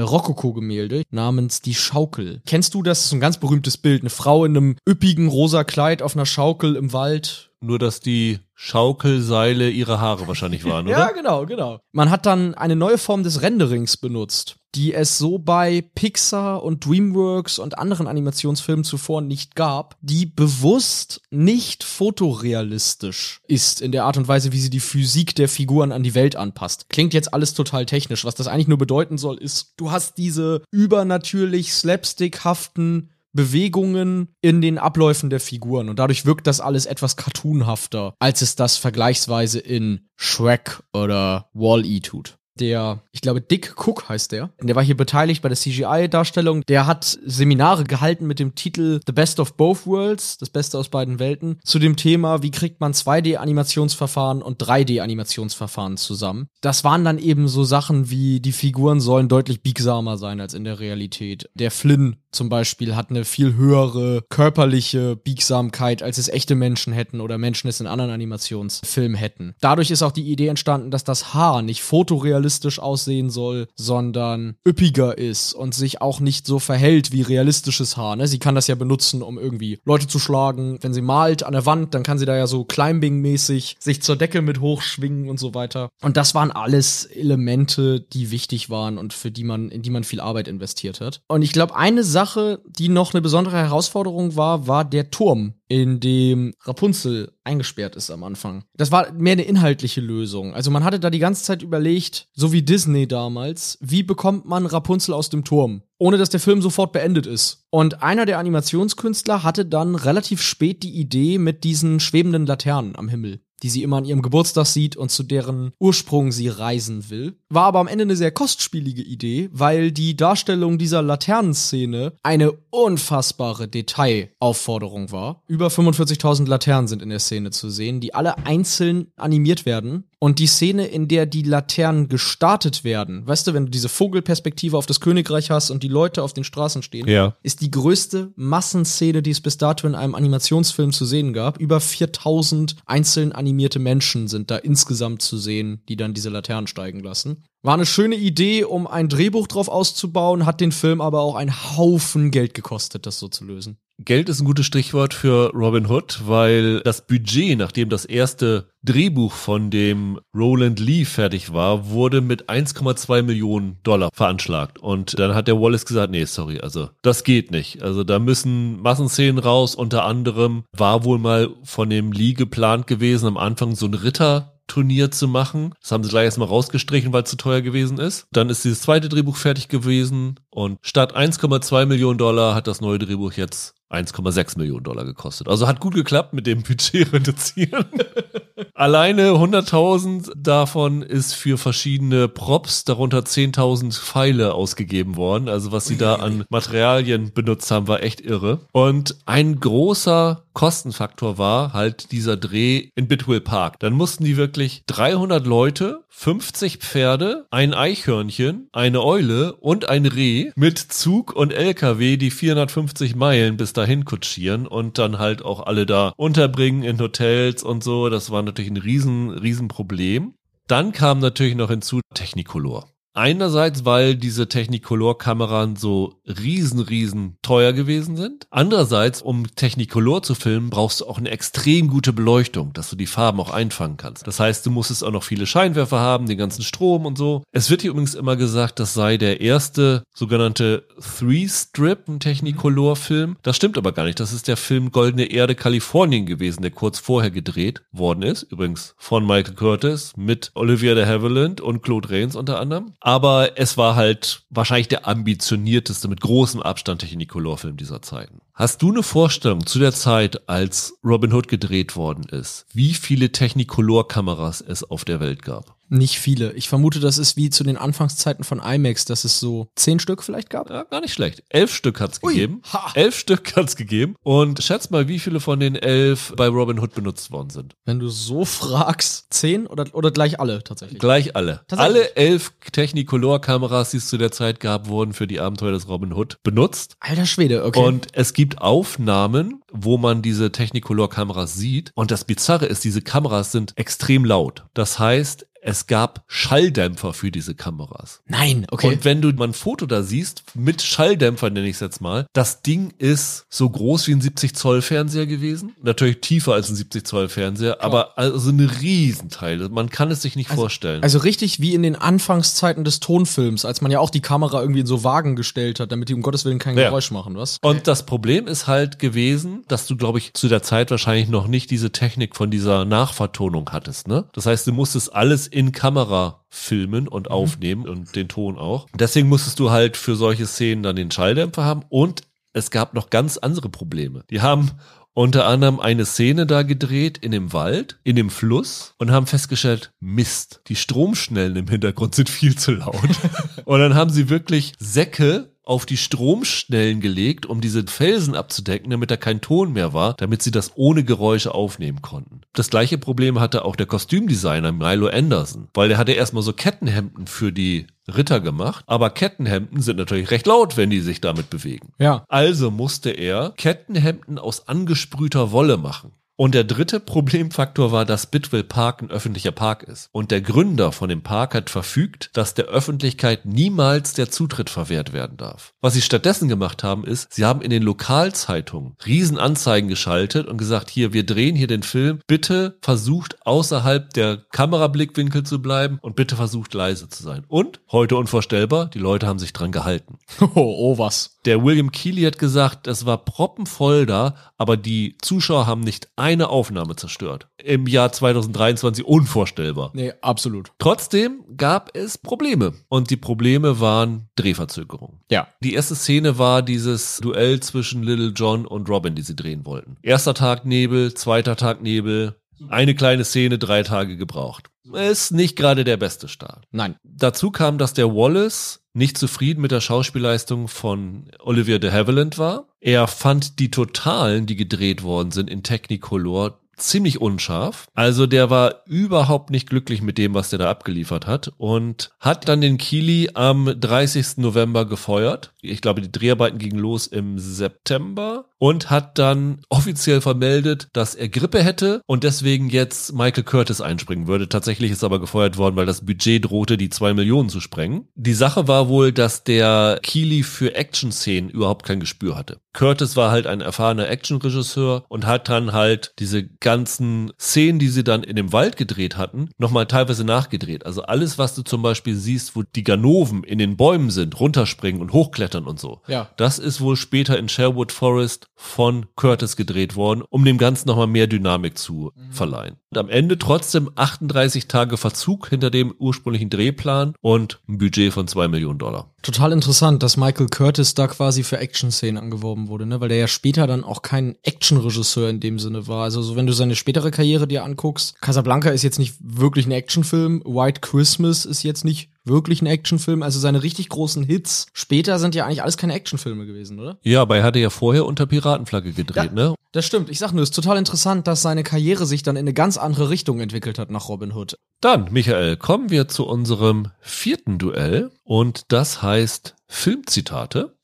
Rokoko-Gemälde namens Die Schaukel. Kennst du das? Das ist ein ganz berühmtes Bild. Eine Frau in einem üppigen rosa Kleid auf einer Schaukel im Wald. Nur, dass die Schaukelseile ihre Haare wahrscheinlich waren, oder? Ja, genau, genau. Man hat dann eine neue Form des Renderings benutzt, die es so bei Pixar und DreamWorks und anderen Animationsfilmen zuvor nicht gab, die bewusst nicht fotorealistisch ist in der Art und Weise, wie sie die Physik der Figuren an die Welt anpasst. Klingt jetzt alles total technisch. Was das eigentlich nur bedeuten soll, ist, du hast diese übernatürlich slapstickhaften Bewegungen in den Abläufen der Figuren und dadurch wirkt das alles etwas cartoonhafter, als es das vergleichsweise in Shrek oder Wall-E tut der, ich glaube, Dick Cook heißt der. Der war hier beteiligt bei der CGI-Darstellung. Der hat Seminare gehalten mit dem Titel The Best of Both Worlds, das Beste aus beiden Welten, zu dem Thema, wie kriegt man 2D-Animationsverfahren und 3D-Animationsverfahren zusammen. Das waren dann eben so Sachen wie, die Figuren sollen deutlich biegsamer sein als in der Realität. Der Flynn zum Beispiel hat eine viel höhere körperliche Biegsamkeit, als es echte Menschen hätten oder Menschen es in anderen Animationsfilmen hätten. Dadurch ist auch die Idee entstanden, dass das Haar nicht fotorealistisch aussehen soll, sondern üppiger ist und sich auch nicht so verhält wie realistisches Haar. Ne? Sie kann das ja benutzen, um irgendwie Leute zu schlagen. Wenn sie malt an der Wand, dann kann sie da ja so Climbing-mäßig sich zur Decke mit hochschwingen und so weiter. Und das waren alles Elemente, die wichtig waren und für die man, in die man viel Arbeit investiert hat. Und ich glaube, eine Sache, Sache, die noch eine besondere Herausforderung war, war der Turm, in dem Rapunzel eingesperrt ist am Anfang. Das war mehr eine inhaltliche Lösung. Also man hatte da die ganze Zeit überlegt, so wie Disney damals, wie bekommt man Rapunzel aus dem Turm? ohne dass der Film sofort beendet ist. Und einer der Animationskünstler hatte dann relativ spät die Idee mit diesen schwebenden Laternen am Himmel die sie immer an ihrem Geburtstag sieht und zu deren Ursprung sie reisen will. War aber am Ende eine sehr kostspielige Idee, weil die Darstellung dieser Laternenszene eine unfassbare Detailaufforderung war. Über 45.000 Laternen sind in der Szene zu sehen, die alle einzeln animiert werden und die Szene, in der die Laternen gestartet werden, weißt du, wenn du diese Vogelperspektive auf das Königreich hast und die Leute auf den Straßen stehen, ja. ist die größte Massenszene, die es bis dato in einem Animationsfilm zu sehen gab. Über 4000 einzeln animierte Menschen sind da insgesamt zu sehen, die dann diese Laternen steigen lassen. War eine schöne Idee, um ein Drehbuch drauf auszubauen, hat den Film aber auch einen Haufen Geld gekostet, das so zu lösen. Geld ist ein gutes Stichwort für Robin Hood, weil das Budget, nachdem das erste Drehbuch von dem Roland Lee fertig war, wurde mit 1,2 Millionen Dollar veranschlagt. Und dann hat der Wallace gesagt, nee, sorry, also das geht nicht. Also da müssen Massenszenen raus. Unter anderem war wohl mal von dem Lee geplant gewesen, am Anfang so ein Ritter Turnier zu machen. Das haben sie gleich erstmal rausgestrichen, weil es zu teuer gewesen ist. Dann ist dieses zweite Drehbuch fertig gewesen und statt 1,2 Millionen Dollar hat das neue Drehbuch jetzt 1,6 Millionen Dollar gekostet. Also hat gut geklappt mit dem Budget reduzieren. Alleine 100.000 davon ist für verschiedene Props, darunter 10.000 Pfeile ausgegeben worden. Also was sie da an Materialien benutzt haben, war echt irre. Und ein großer Kostenfaktor war halt dieser Dreh in Bitwill Park. Dann mussten die wirklich 300 Leute 50 Pferde, ein Eichhörnchen, eine Eule und ein Reh mit Zug und LKW die 450 Meilen bis dahin kutschieren und dann halt auch alle da unterbringen in Hotels und so. Das war natürlich ein riesen, riesen Problem. Dann kam natürlich noch hinzu Technicolor. Einerseits, weil diese Technicolor-Kameran so riesen, riesen teuer gewesen sind. Andererseits, um Technicolor zu filmen, brauchst du auch eine extrem gute Beleuchtung, dass du die Farben auch einfangen kannst. Das heißt, du musstest auch noch viele Scheinwerfer haben, den ganzen Strom und so. Es wird hier übrigens immer gesagt, das sei der erste sogenannte Three-Strip, ein Technicolor-Film. Das stimmt aber gar nicht. Das ist der Film Goldene Erde Kalifornien gewesen, der kurz vorher gedreht worden ist. Übrigens von Michael Curtis mit Olivia de Havilland und Claude Rains unter anderem aber es war halt wahrscheinlich der ambitionierteste mit großem Abstand Technicolor-Film dieser Zeiten. Hast du eine Vorstellung zu der Zeit, als Robin Hood gedreht worden ist, wie viele Technicolor-Kameras es auf der Welt gab? Nicht viele. Ich vermute, das ist wie zu den Anfangszeiten von IMAX, dass es so zehn Stück vielleicht gab. Ja, gar nicht schlecht. Elf Stück hat's Ui, gegeben. ha. Elf Stück hat's gegeben. Und schätz mal, wie viele von den elf bei Robin Hood benutzt worden sind. Wenn du so fragst, zehn oder, oder gleich alle tatsächlich? Gleich alle. Alle elf Technicolor-Kameras, die es zu der Zeit gab, wurden für die Abenteuer des Robin Hood benutzt. Alter Schwede, okay. Und es gibt Aufnahmen, wo man diese Technicolor-Kameras sieht. Und das Bizarre ist, diese Kameras sind extrem laut. Das heißt, es gab Schalldämpfer für diese Kameras. Nein, okay. Und wenn du mal ein Foto da siehst, mit Schalldämpfer nenne ich es jetzt mal, das Ding ist so groß wie ein 70 Zoll Fernseher gewesen. Natürlich tiefer als ein 70 Zoll Fernseher, aber also eine Riesenteile. Man kann es sich nicht vorstellen. Also richtig wie in den Anfangszeiten des Tonfilms, als man ja auch die Kamera irgendwie in so Wagen gestellt hat, damit die um Gottes Willen kein Ja. Geräusch machen, was? Und das Problem ist halt gewesen, dass du, glaube ich, zu der Zeit wahrscheinlich noch nicht diese Technik von dieser Nachvertonung hattest, ne? Das heißt, du musstest alles in Kamera filmen und aufnehmen und den Ton auch. Deswegen musstest du halt für solche Szenen dann den Schalldämpfer haben und es gab noch ganz andere Probleme. Die haben unter anderem eine Szene da gedreht in dem Wald, in dem Fluss und haben festgestellt, Mist, die Stromschnellen im Hintergrund sind viel zu laut. und dann haben sie wirklich Säcke auf die Stromschnellen gelegt, um diese Felsen abzudecken, damit da kein Ton mehr war, damit sie das ohne Geräusche aufnehmen konnten. Das gleiche Problem hatte auch der Kostümdesigner Milo Anderson, weil der hatte erstmal so Kettenhemden für die Ritter gemacht, aber Kettenhemden sind natürlich recht laut, wenn die sich damit bewegen. Ja. Also musste er Kettenhemden aus angesprühter Wolle machen. Und der dritte Problemfaktor war, dass Bitwell Park ein öffentlicher Park ist. Und der Gründer von dem Park hat verfügt, dass der Öffentlichkeit niemals der Zutritt verwehrt werden darf. Was sie stattdessen gemacht haben, ist, sie haben in den Lokalzeitungen Riesenanzeigen geschaltet und gesagt, hier, wir drehen hier den Film, bitte versucht außerhalb der Kamerablickwinkel zu bleiben und bitte versucht leise zu sein. Und, heute unvorstellbar, die Leute haben sich dran gehalten. Oh, oh was. Der William Keeley hat gesagt, es war proppenvoll da, aber die Zuschauer haben nicht eine Aufnahme zerstört. Im Jahr 2023 unvorstellbar. Nee, absolut. Trotzdem gab es Probleme. Und die Probleme waren Drehverzögerung. Ja. Die erste Szene war dieses Duell zwischen Little John und Robin, die sie drehen wollten. Erster Tag Nebel, zweiter Tag Nebel, eine kleine Szene, drei Tage gebraucht. Ist nicht gerade der beste Start. Nein. Dazu kam, dass der Wallace nicht zufrieden mit der Schauspielleistung von Olivia de Havilland war. Er fand die Totalen, die gedreht worden sind in Technicolor, ziemlich unscharf. Also der war überhaupt nicht glücklich mit dem, was der da abgeliefert hat und hat dann den Keely am 30. November gefeuert. Ich glaube, die Dreharbeiten gingen los im September und hat dann offiziell vermeldet, dass er Grippe hätte und deswegen jetzt Michael Curtis einspringen würde. Tatsächlich ist er aber gefeuert worden, weil das Budget drohte, die zwei Millionen zu sprengen. Die Sache war wohl, dass der Keely für Action-Szenen überhaupt kein Gespür hatte. Curtis war halt ein erfahrener Action-Regisseur und hat dann halt diese ganzen Szenen, die sie dann in dem Wald gedreht hatten, nochmal teilweise nachgedreht. Also alles, was du zum Beispiel siehst, wo die Ganoven in den Bäumen sind, runterspringen und hochklettern und so. Ja. Das ist wohl später in Sherwood Forest von Curtis gedreht worden, um dem Ganzen nochmal mehr Dynamik zu verleihen. Und am Ende trotzdem 38 Tage Verzug hinter dem ursprünglichen Drehplan und ein Budget von zwei Millionen Dollar. Total interessant, dass Michael Curtis da quasi für Action-Szenen angeworben wurde, ne? Weil der ja später dann auch kein Action-Regisseur in dem Sinne war. Also so wenn du seine spätere Karriere dir anguckst, Casablanca ist jetzt nicht wirklich ein Actionfilm, White Christmas ist jetzt nicht wirklich ein Actionfilm. Also seine richtig großen Hits später sind ja eigentlich alles keine Actionfilme gewesen, oder? Ja, aber er hatte ja vorher unter Piratenflagge gedreht, ne? Das stimmt. Ich sag nur, es ist total interessant, dass seine Karriere sich dann in eine ganz andere Richtung entwickelt hat nach Robin Hood. Dann, Michael, kommen wir zu unserem vierten Duell und das heißt Filmzitate.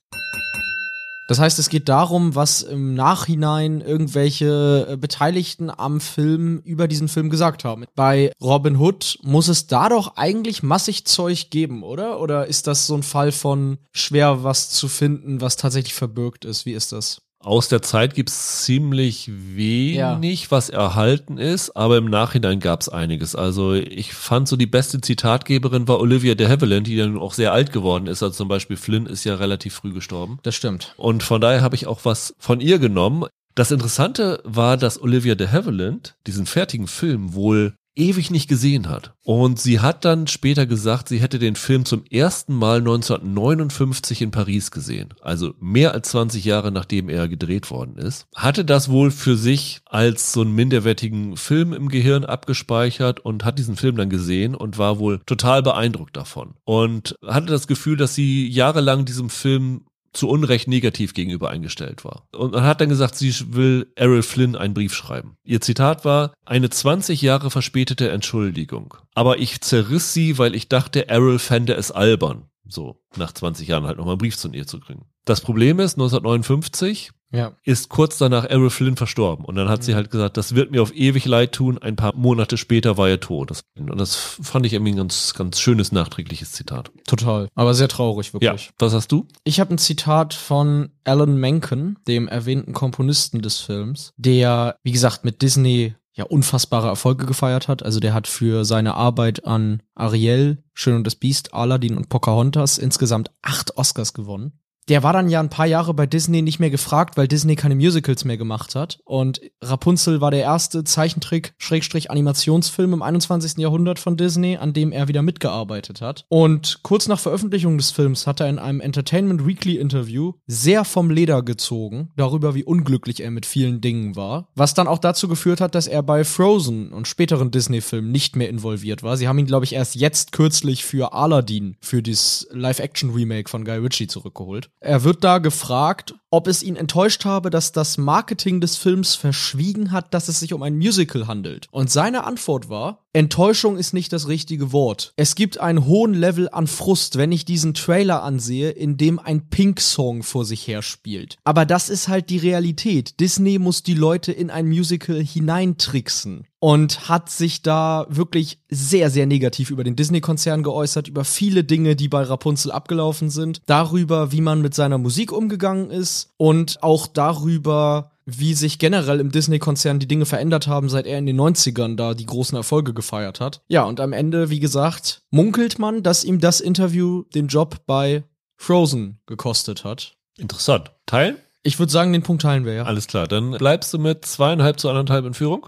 Das heißt, es geht darum, was im Nachhinein irgendwelche äh, Beteiligten am Film über diesen Film gesagt haben. Bei Robin Hood muss es da doch eigentlich massig Zeug geben, oder? Oder ist das so ein Fall von schwer was zu finden, was tatsächlich verbirgt ist? Wie ist das? Aus der Zeit gibt's ziemlich wenig, was erhalten ist, aber im Nachhinein gab's einiges. Also ich fand so die beste Zitatgeberin war Olivia de Havilland, die dann auch sehr alt geworden ist. Also zum Beispiel Flynn ist ja relativ früh gestorben. Das stimmt. Und von daher habe ich auch was von ihr genommen. Das Interessante war, dass Olivia de Havilland diesen fertigen Film wohl ewig nicht gesehen hat. Und sie hat dann später gesagt, sie hätte den Film zum ersten Mal 1959 in Paris gesehen. Also mehr als 20 Jahre nachdem er gedreht worden ist. Hatte das wohl für sich als so einen minderwertigen Film im Gehirn abgespeichert und hat diesen Film dann gesehen und war wohl total beeindruckt davon. Und hatte das Gefühl, dass sie jahrelang diesem Film zu Unrecht negativ gegenüber eingestellt war. Und man hat dann gesagt, sie will Errol Flynn einen Brief schreiben. Ihr Zitat war, eine 20 Jahre verspätete Entschuldigung. Aber ich zerriss sie, weil ich dachte, Errol fände es albern. So, nach 20 Jahren halt nochmal einen Brief zu ihr zu kriegen. Das Problem ist, 1959 Ja. ist kurz danach Errol Flynn verstorben. Und dann hat sie halt gesagt, das wird mir auf ewig leid tun. Ein paar Monate später war er tot. Das, und das fand ich irgendwie ein ganz, ganz schönes nachträgliches Zitat. Total. Aber sehr traurig, Ja, wirklich. was hast du? Ich habe ein Zitat von Alan Menken, dem erwähnten Komponisten des Films, der, wie gesagt, mit Disney ja unfassbare Erfolge gefeiert hat. Also der hat für seine Arbeit an Ariel, Schön und das Biest, Aladdin und Pocahontas insgesamt acht Oscars gewonnen. Der war dann ja ein paar Jahre bei Disney nicht mehr gefragt, weil Disney keine Musicals mehr gemacht hat. Und Rapunzel war der erste Zeichentrick-Animationsfilm im 21. Jahrhundert von Disney, an dem er wieder mitgearbeitet hat. Und kurz nach Veröffentlichung des Films hat er in einem Entertainment Weekly Interview sehr vom Leder gezogen, darüber, wie unglücklich er mit vielen Dingen war. Was dann auch dazu geführt hat, dass er bei Frozen und späteren Disney-Filmen nicht mehr involviert war. Sie haben ihn, glaube ich, erst jetzt kürzlich für Aladdin, für das Live-Action-Remake von Guy Ritchie zurückgeholt. Er wird da gefragt, ob es ihn enttäuscht habe, dass das Marketing des Films verschwiegen hat, dass es sich um ein Musical handelt. Und seine Antwort war, Enttäuschung ist nicht das richtige Wort. Es gibt einen hohen Level an Frust, wenn ich diesen Trailer ansehe, in dem ein Pink-Song vor sich her spielt. Aber das ist halt die Realität. Disney muss die Leute in ein Musical hineintricksen und hat sich da wirklich sehr, sehr negativ über den Disney-Konzern geäußert, über viele Dinge, die bei Rapunzel abgelaufen sind, darüber, wie man mit seiner Musik umgegangen ist und auch darüber, wie sich generell im Disney-Konzern die Dinge verändert haben, seit er in den 90ern da die großen Erfolge gefeiert hat. Ja, und am Ende, wie gesagt, munkelt man, dass ihm das Interview den Job bei Frozen gekostet hat. Interessant. Teil? Ich würde sagen, den Punkt teilen wir ja. Alles klar. Dann bleibst du mit zweieinhalb zu anderthalb in Führung.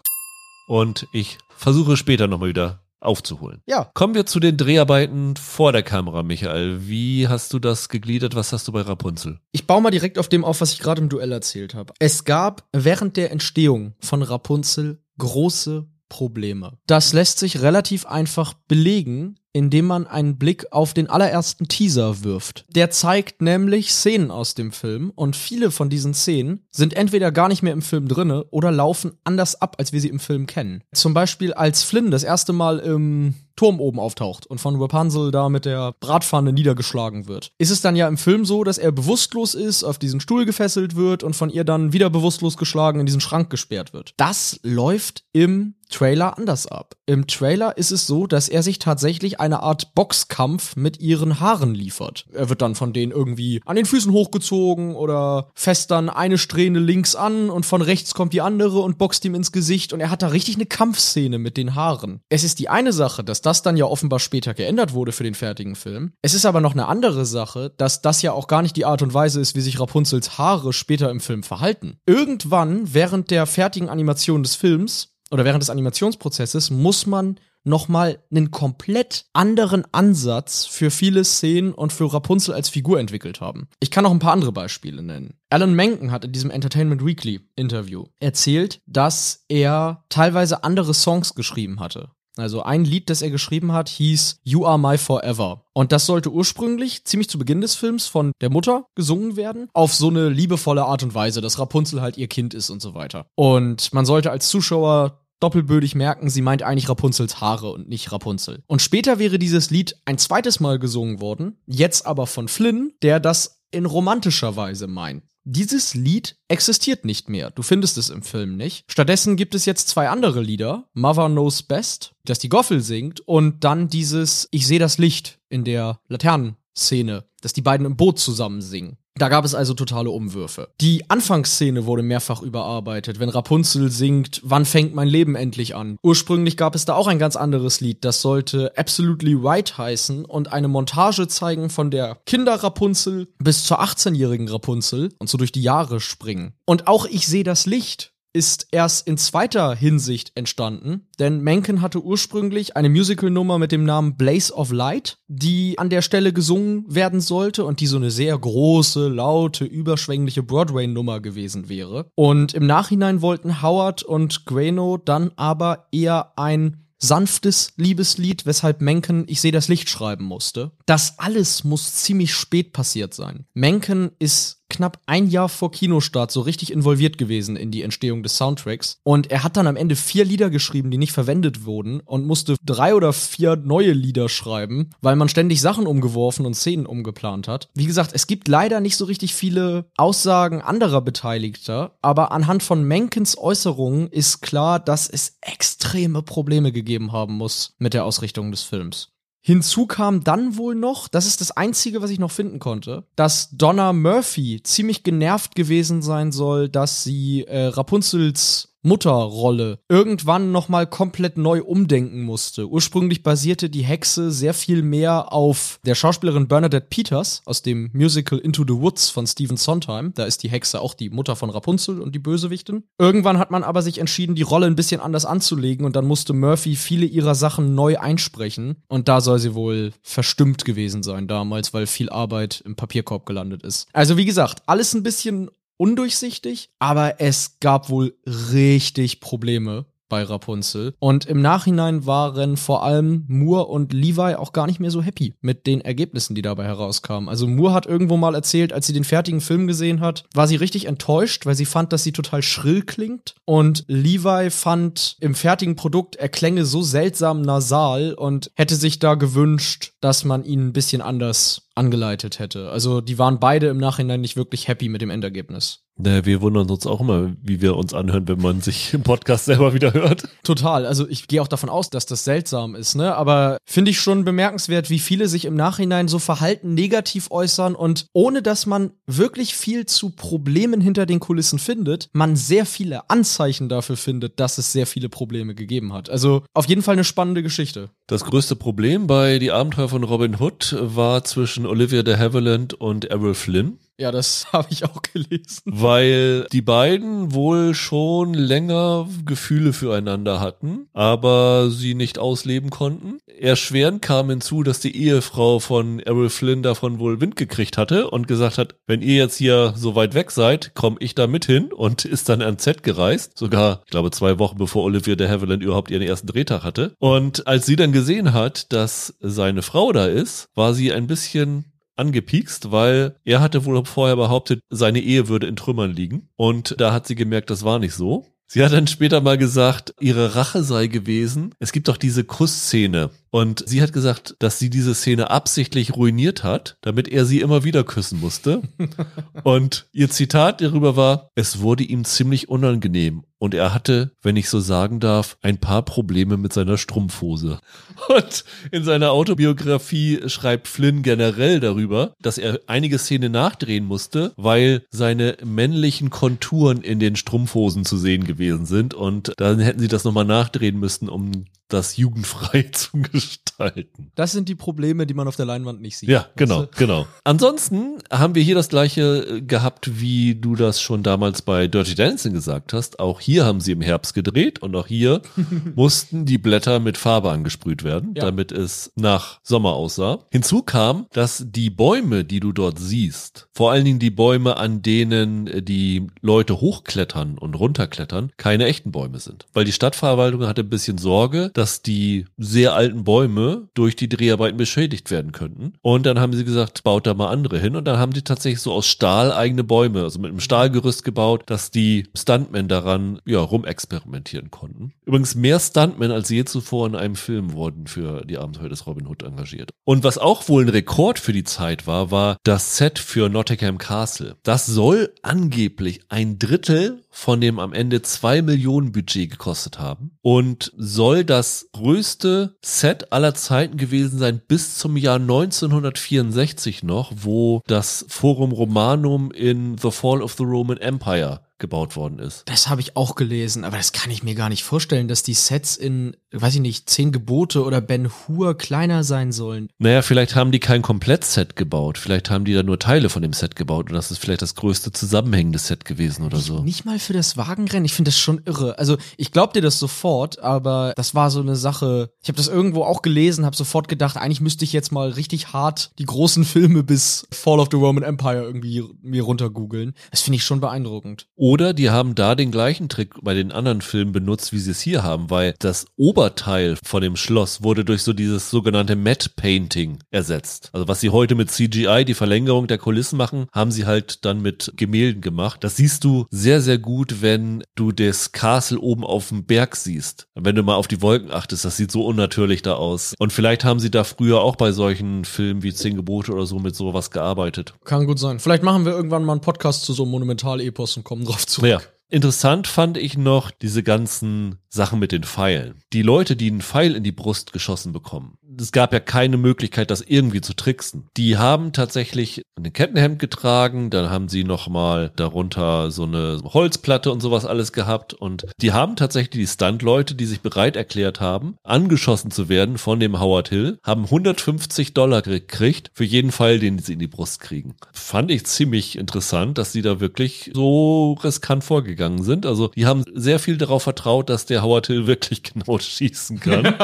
Und ich versuche später nochmal wieder aufzuholen. Ja. Kommen wir zu den Dreharbeiten vor der Kamera, Michael. Wie hast du das gegliedert? Was hast du bei Rapunzel? Ich baue mal direkt auf dem auf, was ich gerade im Duell erzählt habe. Es gab während der Entstehung von Rapunzel große Probleme. Das lässt sich relativ einfach belegen, indem man einen Blick auf den allerersten Teaser wirft. Der zeigt nämlich Szenen aus dem Film und viele von diesen Szenen sind entweder gar nicht mehr im Film drinne oder laufen anders ab, als wir sie im Film kennen. Zum Beispiel als Flynn das erste Mal im Turm oben auftaucht und von Rapunzel da mit der Bratpfanne niedergeschlagen wird. Ist es dann ja im Film so, dass er bewusstlos ist, auf diesen Stuhl gefesselt wird und von ihr dann wieder bewusstlos geschlagen in diesen Schrank gesperrt wird. Das läuft im Trailer anders ab. Im Trailer ist es so, dass er sich tatsächlich eine Art Boxkampf mit ihren Haaren liefert. Er wird dann von denen irgendwie an den Füßen hochgezogen oder fest dann eine Strähne links an und von rechts kommt die andere und boxt ihm ins Gesicht und er hat da richtig eine Kampfszene mit den Haaren. Es ist die eine Sache, dass das dann ja offenbar später geändert wurde für den fertigen Film. Es ist aber noch eine andere Sache, dass das ja auch gar nicht die Art und Weise ist, wie sich Rapunzels Haare später im Film verhalten. Irgendwann während der fertigen Animation des Films oder während des Animationsprozesses muss man nochmal einen komplett anderen Ansatz für viele Szenen und für Rapunzel als Figur entwickelt haben. Ich kann noch ein paar andere Beispiele nennen. Alan Menken hat in diesem Entertainment Weekly Interview erzählt, dass er teilweise andere Songs geschrieben hatte. Also ein Lied, das er geschrieben hat, hieß You Are My Forever. Und das sollte ursprünglich ziemlich zu Beginn des Films von der Mutter gesungen werden, auf so eine liebevolle Art und Weise, dass Rapunzel halt ihr Kind ist und so weiter. Und man sollte als Zuschauer doppelbödig merken, sie meint eigentlich Rapunzels Haare und nicht Rapunzel. Und später wäre dieses Lied ein zweites Mal gesungen worden, jetzt aber von Flynn, der das in romantischer Weise meint. Dieses Lied existiert nicht mehr. Du findest es im Film nicht. Stattdessen gibt es jetzt zwei andere Lieder. Mother Knows Best, das die Goffel singt, und dann dieses Ich sehe das Licht in der Laternenszene, dass die beiden im Boot zusammen singen. Da gab es also totale Umwürfe. Die Anfangsszene wurde mehrfach überarbeitet, wenn Rapunzel singt, wann fängt mein Leben endlich an? Ursprünglich gab es da auch ein ganz anderes Lied, das sollte Absolutely Right heißen und eine Montage zeigen von der Kinder-Rapunzel bis zur 18-jährigen Rapunzel und so durch die Jahre springen. Und auch Ich sehe das Licht ist erst in zweiter Hinsicht entstanden, denn Mencken hatte ursprünglich eine Musicalnummer mit dem Namen Blaze of Light, die an der Stelle gesungen werden sollte und die so eine sehr große, laute, überschwängliche Broadway-Nummer gewesen wäre. Und im Nachhinein wollten Howard und Grano dann aber eher ein sanftes Liebeslied, weshalb Mencken Ich sehe das Licht schreiben musste. Das alles muss ziemlich spät passiert sein. Mencken ist knapp ein Jahr vor Kinostart so richtig involviert gewesen in die Entstehung des Soundtracks. Und er hat dann am Ende vier Lieder geschrieben, die nicht verwendet wurden und musste drei oder vier neue Lieder schreiben, weil man ständig Sachen umgeworfen und Szenen umgeplant hat. Wie gesagt, es gibt leider nicht so richtig viele Aussagen anderer Beteiligter, aber anhand von Menkens Äußerungen ist klar, dass es extreme Probleme gegeben haben muss mit der Ausrichtung des Films. Hinzu kam dann wohl noch, das ist das Einzige, was ich noch finden konnte, dass Donna Murphy ziemlich genervt gewesen sein soll, dass sie äh, Rapunzels Mutterrolle irgendwann nochmal komplett neu umdenken musste. Ursprünglich basierte die Hexe sehr viel mehr auf der Schauspielerin Bernadette Peters aus dem Musical Into the Woods von Stephen Sondheim. Da ist die Hexe auch die Mutter von Rapunzel und die Bösewichtin. Irgendwann hat man aber sich entschieden, die Rolle ein bisschen anders anzulegen und dann musste Murphy viele ihrer Sachen neu einsprechen. Und da soll sie wohl verstimmt gewesen sein damals, weil viel Arbeit im Papierkorb gelandet ist. Also wie gesagt, alles ein bisschen undurchsichtig, aber es gab wohl richtig Probleme bei Rapunzel. Und im Nachhinein waren vor allem Moore und Levi auch gar nicht mehr so happy mit den Ergebnissen, die dabei herauskamen. Also Moore hat irgendwo mal erzählt, als sie den fertigen Film gesehen hat, war sie richtig enttäuscht, weil sie fand, dass sie total schrill klingt. Und Levi fand im fertigen Produkt, er klänge so seltsam nasal und hätte sich da gewünscht, dass man ihn ein bisschen anders angeleitet hätte. Also die waren beide im Nachhinein nicht wirklich happy mit dem Endergebnis. Naja, wir wundern uns auch immer, wie wir uns anhören, wenn man sich im Podcast selber wieder hört. Total. Also ich gehe auch davon aus, dass das seltsam ist, ne? Aber finde ich schon bemerkenswert, wie viele sich im Nachhinein so verhalten negativ äußern und ohne dass man wirklich viel zu Problemen hinter den Kulissen findet, man sehr viele Anzeichen dafür findet, dass es sehr viele Probleme gegeben hat. Also auf jeden Fall eine spannende Geschichte. Das größte Problem bei Die Abenteuer von Robin Hood war zwischen Olivia de Havilland und Errol Flynn. Ja, das habe ich auch gelesen. Weil die beiden wohl schon länger Gefühle füreinander hatten, aber sie nicht ausleben konnten. Erschwerend kam hinzu, dass die Ehefrau von Errol Flynn davon wohl Wind gekriegt hatte und gesagt hat, wenn ihr jetzt hier so weit weg seid, komme ich da mit hin und ist dann ans Set gereist. Sogar, ich glaube, zwei Wochen bevor Olivia de Havilland überhaupt ihren ersten Drehtag hatte. Und als sie dann gesehen hat, dass seine Frau da ist, war sie ein bisschen angepiekst, weil er hatte wohl vorher behauptet, seine Ehe würde in Trümmern liegen. Und da hat sie gemerkt, das war nicht so. Sie hat dann später mal gesagt, ihre Rache sei gewesen. Es gibt doch diese Kussszene. Und sie hat gesagt, dass sie diese Szene absichtlich ruiniert hat, damit er sie immer wieder küssen musste. und ihr Zitat darüber war, es wurde ihm ziemlich unangenehm. Und er hatte, wenn ich so sagen darf, ein paar Probleme mit seiner Strumpfhose. Und in seiner Autobiografie schreibt Flynn generell darüber, dass er einige Szenen nachdrehen musste, weil seine männlichen Konturen in den Strumpfhosen zu sehen gewesen sind. Und dann hätten sie das nochmal nachdrehen müssen, um das jugendfrei zu gestalten. Das sind die Probleme, die man auf der Leinwand nicht sieht. Ja, genau, genau. Ansonsten haben wir hier das gleiche äh, gehabt, wie du das schon damals bei Dirty Dancing gesagt hast. Auch hier haben sie im Herbst gedreht und auch hier mussten die Blätter mit Farbe angesprüht werden, ja. damit es nach Sommer aussah. Hinzu kam, dass die Bäume, die du dort siehst, vor allen Dingen die Bäume, an denen äh, die Leute hochklettern und runterklettern, keine echten Bäume sind. Weil die Stadtverwaltung hatte ein bisschen Sorge, dass die sehr alten Bäume durch die Dreharbeiten beschädigt werden könnten. Und dann haben sie gesagt, baut da mal andere hin. Und dann haben die tatsächlich so aus Stahl eigene Bäume, also mit einem Stahlgerüst gebaut, dass die Stuntmen daran ja rumexperimentieren konnten. Übrigens mehr Stuntmen als je zuvor in einem Film wurden für die Abenteuer des Robin Hood engagiert. Und was auch wohl ein Rekord für die Zeit war, war das Set für Nottingham Castle. Das soll angeblich ein Drittel von dem am Ende zwei Millionen Budget gekostet haben. Und soll das größte Set aller Zeiten gewesen sein bis zum Jahr 1964 noch, wo das Forum Romanum in The Fall of the Roman Empire gebaut worden ist. Das habe ich auch gelesen, aber das kann ich mir gar nicht vorstellen, dass die Sets in, weiß ich nicht, Zehn Gebote oder Ben Hur kleiner sein sollen. Naja, vielleicht haben die kein Komplettset gebaut. Vielleicht haben die da nur Teile von dem Set gebaut und das ist vielleicht das größte zusammenhängende Set gewesen oder so. Nicht mal für das Wagenrennen. Ich finde das schon irre. Also ich glaub dir das sofort, aber das war so eine Sache. Ich habe das irgendwo auch gelesen, habe sofort gedacht, eigentlich müsste ich jetzt mal richtig hart die großen Filme bis Fall of the Roman Empire irgendwie mir runtergoogeln. Das finde ich schon beeindruckend. Oder die haben da den gleichen Trick bei den anderen Filmen benutzt, wie sie es hier haben, weil das Oberteil von dem Schloss wurde durch so dieses sogenannte Matte Painting ersetzt. Also was sie heute mit CGI, die Verlängerung der Kulissen machen, haben sie halt dann mit Gemälden gemacht. Das siehst du sehr, sehr gut, wenn du das Castle oben auf dem Berg siehst. Wenn du mal auf die Wolken achtest, das sieht so unnatürlich da aus. Und vielleicht haben sie da früher auch bei solchen Filmen wie Zehn Gebote oder so mit sowas gearbeitet. Kann gut sein. Vielleicht machen wir irgendwann mal einen Podcast zu so Monumental-Epos und kommen drauf zurück. Ja. Interessant fand ich noch diese ganzen Sachen mit den Pfeilen. Die Leute, die einen Pfeil in die Brust geschossen bekommen, es gab ja keine Möglichkeit, das irgendwie zu tricksen. Die haben tatsächlich ein Kettenhemd getragen, dann haben sie nochmal darunter so eine Holzplatte und sowas alles gehabt und die haben tatsächlich die Stunt-Leute, die sich bereit erklärt haben, angeschossen zu werden von dem Howard Hill, haben 150 Dollar gekriegt für jeden Pfeil, den sie in die Brust kriegen. Fand ich ziemlich interessant, dass sie da wirklich so riskant vorgegangen sind. Also die haben sehr viel darauf vertraut, dass der Howard Hill wirklich genau schießen kann.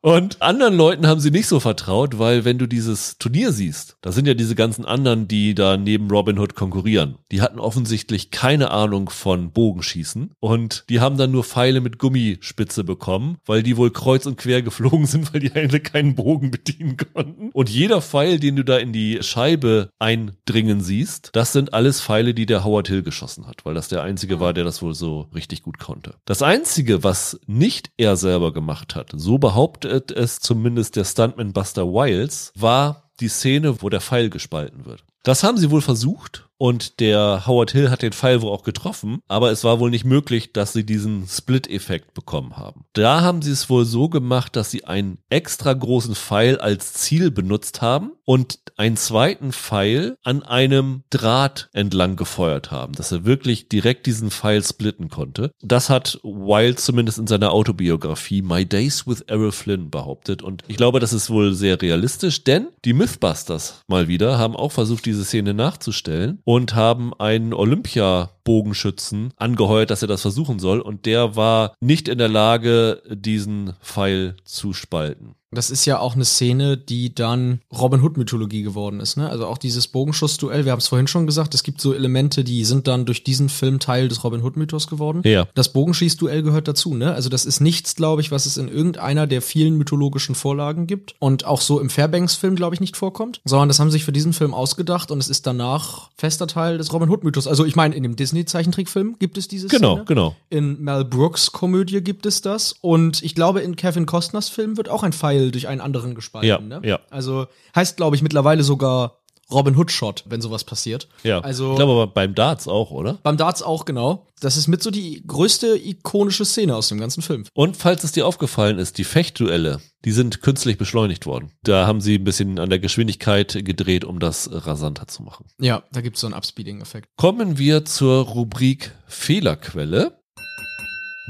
und anderen Leuten haben sie nicht so vertraut, weil wenn du dieses Turnier siehst, da sind ja diese ganzen anderen, die da neben Robin Hood konkurrieren. Die hatten offensichtlich keine Ahnung von Bogenschießen und die haben dann nur Pfeile mit Gummispitze bekommen, weil die wohl kreuz und quer geflogen sind, weil die eigentlich keinen Bogen bedienen konnten. Und jeder Pfeil, den du da in die Scheibe eindringen siehst, das sind alles Pfeile, die der Howard Hill geschossen hat, weil das der einzige war, der das wohl so richtig gut konnte. Das einzige, was nicht er selber gemacht hat, so behauptet es zumindest der Stuntman Buster Wiles, war die Szene, wo der Pfeil gespalten wird. Das haben sie wohl versucht und der Howard Hill hat den Pfeil wohl auch getroffen, aber es war wohl nicht möglich, dass sie diesen Split-Effekt bekommen haben. Da haben sie es wohl so gemacht, dass sie einen extra großen Pfeil als Ziel benutzt haben und einen zweiten Pfeil an einem Draht entlang gefeuert haben, dass er wirklich direkt diesen Pfeil splitten konnte. Das hat Wilde zumindest in seiner Autobiografie My Days with Errol Flynn behauptet und ich glaube, das ist wohl sehr realistisch, denn die Mythbusters mal wieder haben auch versucht, diese Szene nachzustellen und haben einen Olympia-Bogenschützen angeheuert, dass er das versuchen soll. Und der war nicht in der Lage, diesen Pfeil zu spalten. Das ist ja auch eine Szene, die dann Robin Hood Mythologie geworden ist, ne? Also auch dieses Bogenschussduell, wir haben es vorhin schon gesagt, es gibt so Elemente, die sind dann durch diesen Film Teil des Robin Hood Mythos geworden. Ja. Das Bogenschießduell gehört dazu, ne? Also das ist nichts, glaube ich, was es in irgendeiner der vielen mythologischen Vorlagen gibt und auch so im Fairbanks Film, glaube ich, nicht vorkommt, sondern das haben sie sich für diesen Film ausgedacht und es ist danach fester Teil des Robin Hood Mythos. Also ich meine, in dem Disney Zeichentrickfilm gibt es diese Genau, Szene. genau. In Mel Brooks Komödie gibt es das und ich glaube in Kevin Costners Film wird auch ein Pfeil durch einen anderen gespalten. Ja, ne? ja. Also heißt, glaube ich, mittlerweile sogar Robin Hood Shot, wenn sowas passiert. Ja. Also ich glaube aber beim Darts auch, oder? beim Darts auch genau. Das ist mit so die größte ikonische Szene aus dem ganzen Film. Und falls es dir aufgefallen ist, die Fechtduelle, die sind künstlich beschleunigt worden. Da haben sie ein bisschen an der Geschwindigkeit gedreht, um das rasanter zu machen. Ja, da gibt's so einen Upspeeding-Effekt. Kommen wir zur Rubrik Fehlerquelle,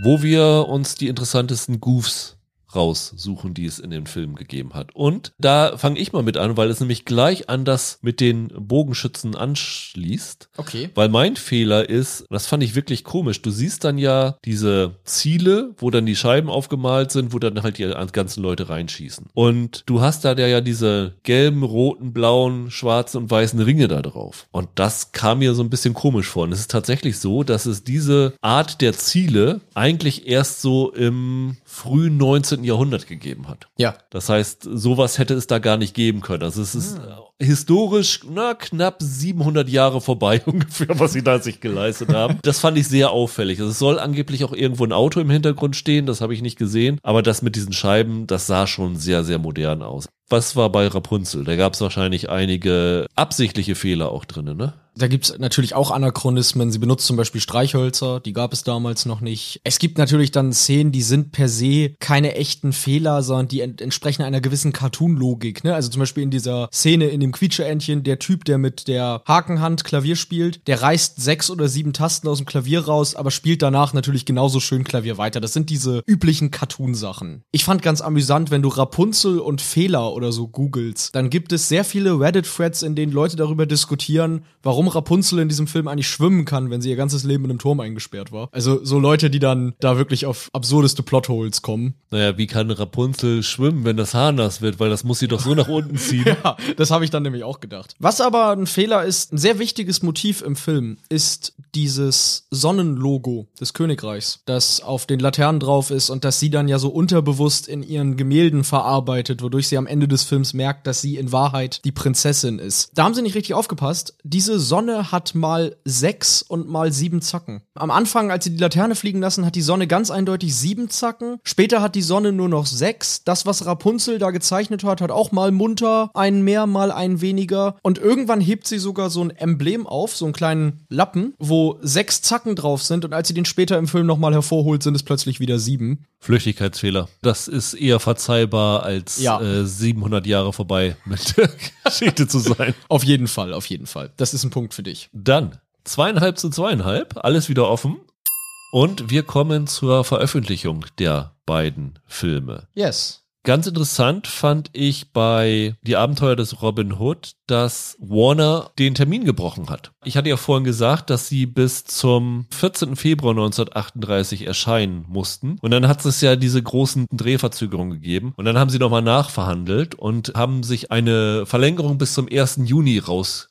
wo wir uns die interessantesten Goofs raussuchen, die es in den Filmen gegeben hat. Und da fange ich mal mit an, weil es nämlich gleich an das mit den Bogenschützen anschließt. Okay. Weil mein Fehler ist, das fand ich wirklich komisch, du siehst dann ja diese Ziele, wo dann die Scheiben aufgemalt sind, wo dann halt die ganzen Leute reinschießen. Und du hast da ja diese gelben, roten, blauen, schwarzen und weißen Ringe da drauf. Und das kam mir so ein bisschen komisch vor. Und es ist tatsächlich so, dass es diese Art der Ziele eigentlich erst so im frühen 19. Jahrhundert gegeben hat. Ja. Das heißt, sowas hätte es da gar nicht geben können. Also es ist äh, historisch na, knapp 700 Jahre vorbei ungefähr, was sie da sich geleistet haben. Das fand ich sehr auffällig. Also es soll angeblich auch irgendwo ein Auto im Hintergrund stehen, das habe ich nicht gesehen. Aber das mit diesen Scheiben, das sah schon sehr, sehr modern aus. Was war bei Rapunzel? Da gab es wahrscheinlich einige absichtliche Fehler auch drin, ne? Da gibt's natürlich auch Anachronismen. Sie benutzt zum Beispiel Streichhölzer, die gab es damals noch nicht. Es gibt natürlich dann Szenen, die sind per se keine echten Fehler, sondern die ent entsprechen einer gewissen Cartoon-Logik. Ne? Also zum Beispiel in dieser Szene in dem Quietscheentchen, der Typ, der mit der Hakenhand Klavier spielt, der reißt sechs oder sieben Tasten aus dem Klavier raus, aber spielt danach natürlich genauso schön Klavier weiter. Das sind diese üblichen Cartoon-Sachen. Ich fand ganz amüsant, wenn du Rapunzel und Fehler oder so googelst, dann gibt es sehr viele Reddit-Threads, in denen Leute darüber diskutieren, warum Rapunzel in diesem Film eigentlich schwimmen kann, wenn sie ihr ganzes Leben in einem Turm eingesperrt war. Also so Leute, die dann da wirklich auf absurdeste Plotholes kommen. Naja, wie kann Rapunzel schwimmen, wenn das Haar nass wird? Weil das muss sie doch so nach unten ziehen. ja, das habe ich dann nämlich auch gedacht. Was aber ein Fehler ist, ein sehr wichtiges Motiv im Film ist dieses Sonnenlogo des Königreichs, das auf den Laternen drauf ist und das sie dann ja so unterbewusst in ihren Gemälden verarbeitet, wodurch sie am Ende des Films merkt, dass sie in Wahrheit die Prinzessin ist. Da haben sie nicht richtig aufgepasst. Diese Sonne hat mal sechs und mal sieben Zacken. Am Anfang, als sie die Laterne fliegen lassen, hat die Sonne ganz eindeutig sieben Zacken. Später hat die Sonne nur noch sechs. Das, was Rapunzel da gezeichnet hat, hat auch mal munter einen mehr, mal einen weniger. Und irgendwann hebt sie sogar so ein Emblem auf, so einen kleinen Lappen, wo sechs Zacken drauf sind. Und als sie den später im Film nochmal hervorholt, sind es plötzlich wieder sieben. Flüchtigkeitsfehler. Das ist eher verzeihbar als Ja. äh, 700 Jahre vorbei mit der Geschichte zu sein. Auf jeden Fall, auf jeden Fall. Das ist ein Punkt für dich. Dann zweieinhalb zu zweieinhalb, alles wieder offen. Und wir kommen zur Veröffentlichung der beiden Filme. Yes. Ganz interessant fand ich bei Die Abenteuer des Robin Hood, dass Warner den Termin gebrochen hat. Ich hatte ja vorhin gesagt, dass sie bis zum 14. Februar 1938 erscheinen mussten. Und dann hat es ja diese großen Drehverzögerungen gegeben. Und dann haben sie nochmal nachverhandelt und haben sich eine Verlängerung bis zum 1. Juni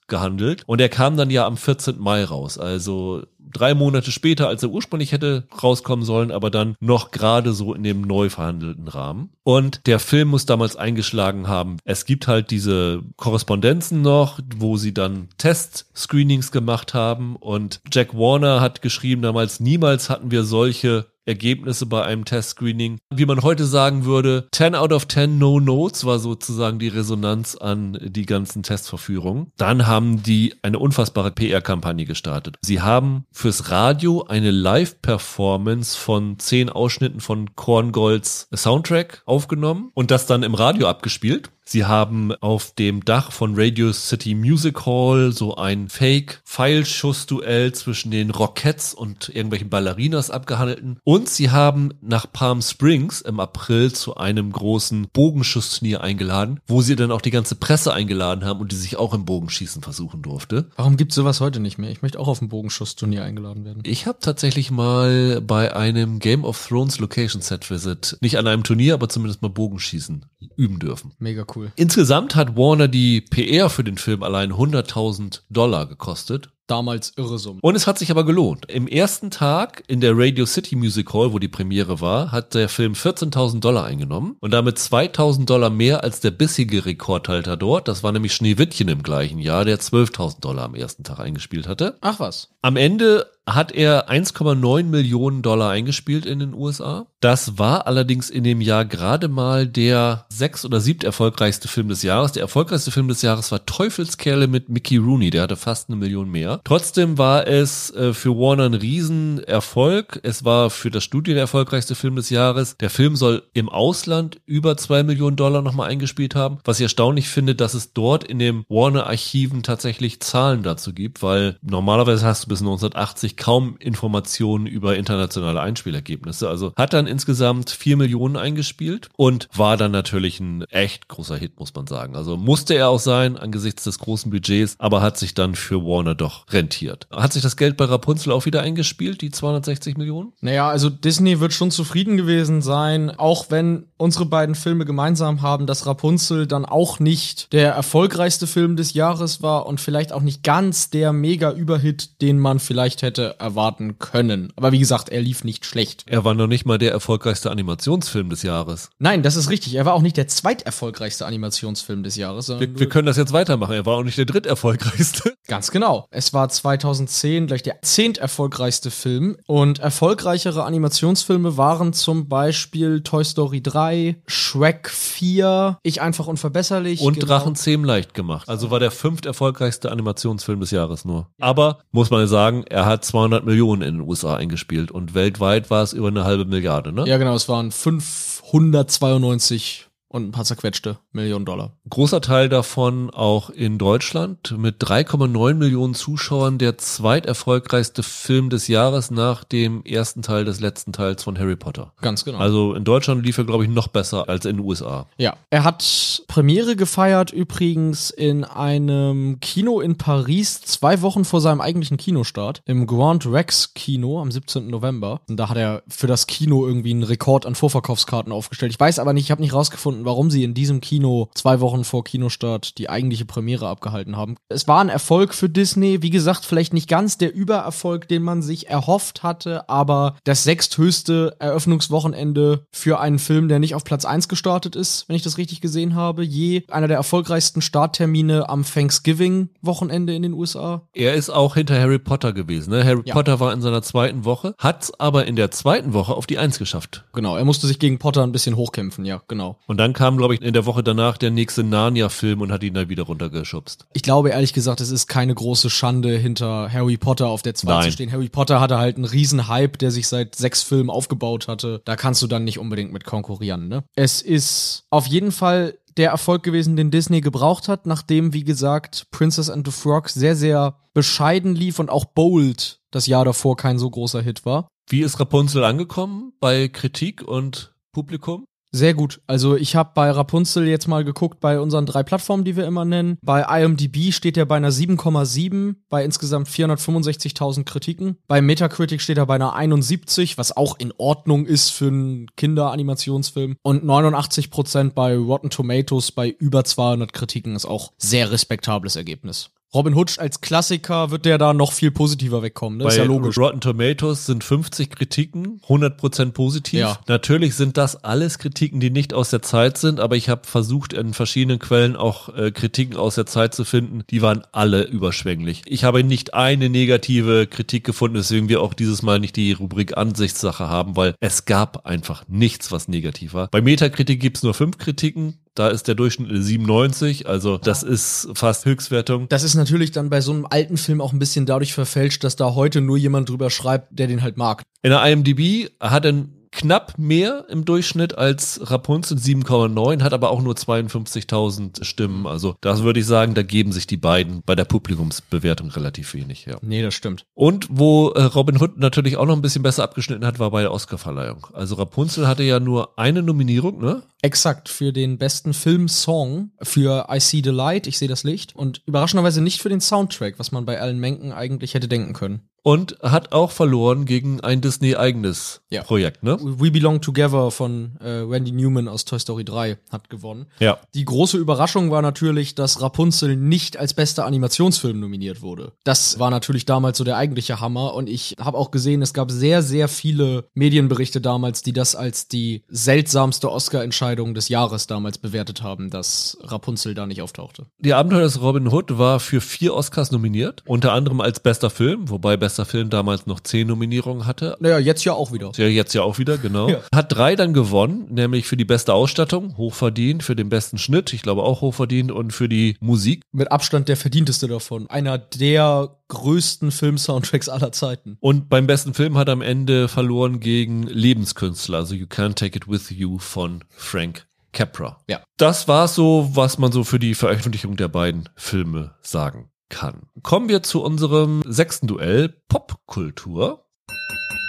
rausgehandelt. Und er kam dann ja am 14. Mai raus. Also drei Monate später, als er ursprünglich hätte rauskommen sollen, aber dann noch gerade so in dem neu verhandelten Rahmen. Und der Film muss damals eingeschlagen haben. Es gibt halt diese Korrespondenzen noch, wo sie dann Test-Screenings gemacht haben und Jack Warner hat geschrieben damals, niemals hatten wir solche Ergebnisse bei einem Testscreening. Wie man heute sagen würde, 10 out of 10 No Notes war sozusagen die Resonanz an die ganzen Testverführungen. Dann haben die eine unfassbare PR-Kampagne gestartet. Sie haben fürs Radio eine Live-Performance von zehn Ausschnitten von Korngolds Soundtrack aufgenommen und das dann im Radio abgespielt. Sie haben auf dem Dach von Radio City Music Hall so ein Fake-Pfeilschussduell zwischen den Rockettes und irgendwelchen Ballerinas abgehalten. Und sie haben nach Palm Springs im April zu einem großen Bogenschussturnier eingeladen, wo sie dann auch die ganze Presse eingeladen haben und die sich auch im Bogenschießen versuchen durfte. Warum gibt's sowas heute nicht mehr? Ich möchte auch auf ein Bogenschussturnier eingeladen werden. Ich habe tatsächlich mal bei einem Game of Thrones Location Set Visit, nicht an einem Turnier, aber zumindest mal Bogenschießen üben dürfen. Mega cool. Insgesamt hat Warner die PR für den Film allein 100.000 Dollar gekostet. Damals irre Summe. Und es hat sich aber gelohnt. Im ersten Tag in der Radio City Music Hall, wo die Premiere war, hat der Film 14.000 Dollar eingenommen und damit 2.000 Dollar mehr als der bisherige Rekordhalter dort. Das war nämlich Schneewittchen im gleichen Jahr, der 12.000 Dollar am ersten Tag eingespielt hatte. Ach was. Am Ende hat er 1,9 Millionen Dollar eingespielt in den USA. Das war allerdings in dem Jahr gerade mal der sechs- oder siebt erfolgreichste Film des Jahres. Der erfolgreichste Film des Jahres war Teufelskerle mit Mickey Rooney. Der hatte fast eine Million mehr. Trotzdem war es äh, für Warner ein Riesenerfolg. Es war für das Studio der erfolgreichste Film des Jahres. Der Film soll im Ausland über zwei Millionen Dollar nochmal eingespielt haben. Was ich erstaunlich finde, dass es dort in den Warner-Archiven tatsächlich Zahlen dazu gibt, weil normalerweise hast du bis 1980 kaum Informationen über internationale Einspielergebnisse. Also hat dann insgesamt vier Millionen eingespielt und war dann natürlich ein echt großer Hit, muss man sagen. Also musste er auch sein angesichts des großen Budgets, aber hat sich dann für Warner doch rentiert. Hat sich das Geld bei Rapunzel auch wieder eingespielt, die 260 Millionen? Naja, also Disney wird schon zufrieden gewesen sein, auch wenn unsere beiden Filme gemeinsam haben, dass Rapunzel dann auch nicht der erfolgreichste Film des Jahres war und vielleicht auch nicht ganz der Mega-Überhit, den man vielleicht hätte erwarten können. Aber wie gesagt, er lief nicht schlecht. Er war noch nicht mal der erfolgreichste Animationsfilm des Jahres. Nein, das ist richtig. Er war auch nicht der zweiterfolgreichste Animationsfilm des Jahres, Wir, wir können das jetzt weitermachen. Er war auch nicht der dritterfolgreichste. Ganz genau. Es war 2010 gleich der zehnt erfolgreichste Film und erfolgreichere Animationsfilme waren zum Beispiel Toy Story 3, 2, Shrek 4, Ich einfach unverbesserlich. Und genau. Drachenzähm leicht gemacht. Also war der fünft erfolgreichste Animationsfilm des Jahres nur. Aber, muss man sagen, er hat 200 Millionen in den USA eingespielt und weltweit war es über eine halbe Milliarde, ne? Ja, genau, es waren 592 und ein paar zerquetschte Millionen Dollar. Großer Teil davon auch in Deutschland mit 3,9 Millionen Zuschauern der zweiterfolgreichste Film des Jahres nach dem ersten Teil des letzten Teils von Harry Potter. Ganz genau. Also in Deutschland lief er, glaube ich, noch besser als in den USA. Ja, er hat Premiere gefeiert übrigens in einem Kino in Paris zwei Wochen vor seinem eigentlichen Kinostart im Grand Rex Kino am 17. November. Und da hat er für das Kino irgendwie einen Rekord an Vorverkaufskarten aufgestellt. Ich weiß aber nicht, ich habe nicht rausgefunden, warum sie in diesem Kino zwei Wochen vor Kinostart die eigentliche Premiere abgehalten haben. Es war ein Erfolg für Disney, wie gesagt, vielleicht nicht ganz der Übererfolg, den man sich erhofft hatte, aber das sechsthöchste Eröffnungswochenende für einen Film, der nicht auf Platz 1 gestartet ist, wenn ich das richtig gesehen habe, je einer der erfolgreichsten Starttermine am Thanksgiving-Wochenende in den USA. Er ist auch hinter Harry Potter gewesen. Ne? Harry Ja. Potter war in seiner zweiten Woche, hat's aber in der zweiten Woche auf die Eins geschafft. Genau, er musste sich gegen Potter ein bisschen hochkämpfen, ja, genau. Und dann kam, glaube ich, in der Woche danach der nächste Narnia-Film und hat ihn dann wieder runtergeschubst. Ich glaube ehrlich gesagt, es ist keine große Schande, hinter Harry Potter auf der 2 Nein. zu stehen. Harry Potter hatte halt einen riesen Hype, der sich seit sechs Filmen aufgebaut hatte. Da kannst du dann nicht unbedingt mit konkurrieren, ne? Es ist auf jeden Fall der Erfolg gewesen, den Disney gebraucht hat, nachdem, wie gesagt, Princess and the Frog sehr, sehr bescheiden lief und auch Bold das Jahr davor kein so großer Hit war. Wie ist Rapunzel angekommen bei Kritik und Publikum? Sehr gut. Also ich habe bei Rapunzel jetzt mal geguckt bei unseren drei Plattformen, die wir immer nennen. Bei IMDb steht er bei einer 7,7 bei insgesamt 465.000 Kritiken. Bei Metacritic steht er bei einer 71, was auch in Ordnung ist für einen Kinderanimationsfilm. Und 89% bei Rotten Tomatoes bei über 200 Kritiken ist auch sehr respektables Ergebnis. Robin Hood als Klassiker wird der da noch viel positiver wegkommen, ne? Bei ist ja logisch. Rotten Tomatoes sind 50 Kritiken, 100% positiv. Ja. Natürlich sind das alles Kritiken, die nicht aus der Zeit sind, aber ich habe versucht, in verschiedenen Quellen auch äh, Kritiken aus der Zeit zu finden. Die waren alle überschwänglich. Ich habe nicht eine negative Kritik gefunden, deswegen wir auch dieses Mal nicht die Rubrik Ansichtssache haben, weil es gab einfach nichts, was negativ war. Bei Metakritik gibt's nur fünf Kritiken. Da ist der Durchschnitt eine 97, also das ist fast Höchstwertung. Das ist natürlich dann bei so einem alten Film auch ein bisschen dadurch verfälscht, dass da heute nur jemand drüber schreibt, der den halt mag. In der IMDb hat er knapp mehr im Durchschnitt als Rapunzel 7,9, hat aber auch nur 52.000 Stimmen. Also das würde ich sagen, da geben sich die beiden bei der Publikumsbewertung relativ wenig. Ja. Nee, das stimmt. Und wo äh, Robin Hood natürlich auch noch ein bisschen besser abgeschnitten hat, war bei der Oscarverleihung. Also Rapunzel hatte ja nur eine Nominierung, ne? Exakt, für den besten Filmsong, für I See the Light, ich sehe das Licht und überraschenderweise nicht für den Soundtrack, was man bei Alan Menken eigentlich hätte denken können. Und hat auch verloren gegen ein Disney-eigenes Ja. Projekt, ne? We Belong Together von äh, Randy Newman aus Toy Story 3 hat gewonnen. Ja. Die große Überraschung war natürlich, dass Rapunzel nicht als bester Animationsfilm nominiert wurde. Das war natürlich damals so der eigentliche Hammer und ich habe auch gesehen, es gab sehr, sehr viele Medienberichte damals, die das als die seltsamste Oscar-Entscheidung des Jahres damals bewertet haben, dass Rapunzel da nicht auftauchte. Die Abenteuer des Robin Hood war für vier Oscars nominiert, unter anderem als bester Film, wobei bester Film damals noch zehn Nominierungen hatte. Naja, jetzt ja auch wieder. Ja, jetzt ja auch wieder, genau. Ja. Hat drei dann gewonnen, nämlich für die beste Ausstattung, hochverdient, für den besten Schnitt, ich glaube auch hochverdient, und für die Musik. Mit Abstand der verdienteste davon. Einer der größten Film-Soundtracks aller Zeiten. Und beim besten Film hat er am Ende verloren gegen Lebenskünstler, also You Can't Take It With You von Frank Capra. Ja. Das war so, was man so für die Veröffentlichung der beiden Filme sagen kann. Kommen wir zu unserem sechsten Duell, Popkultur.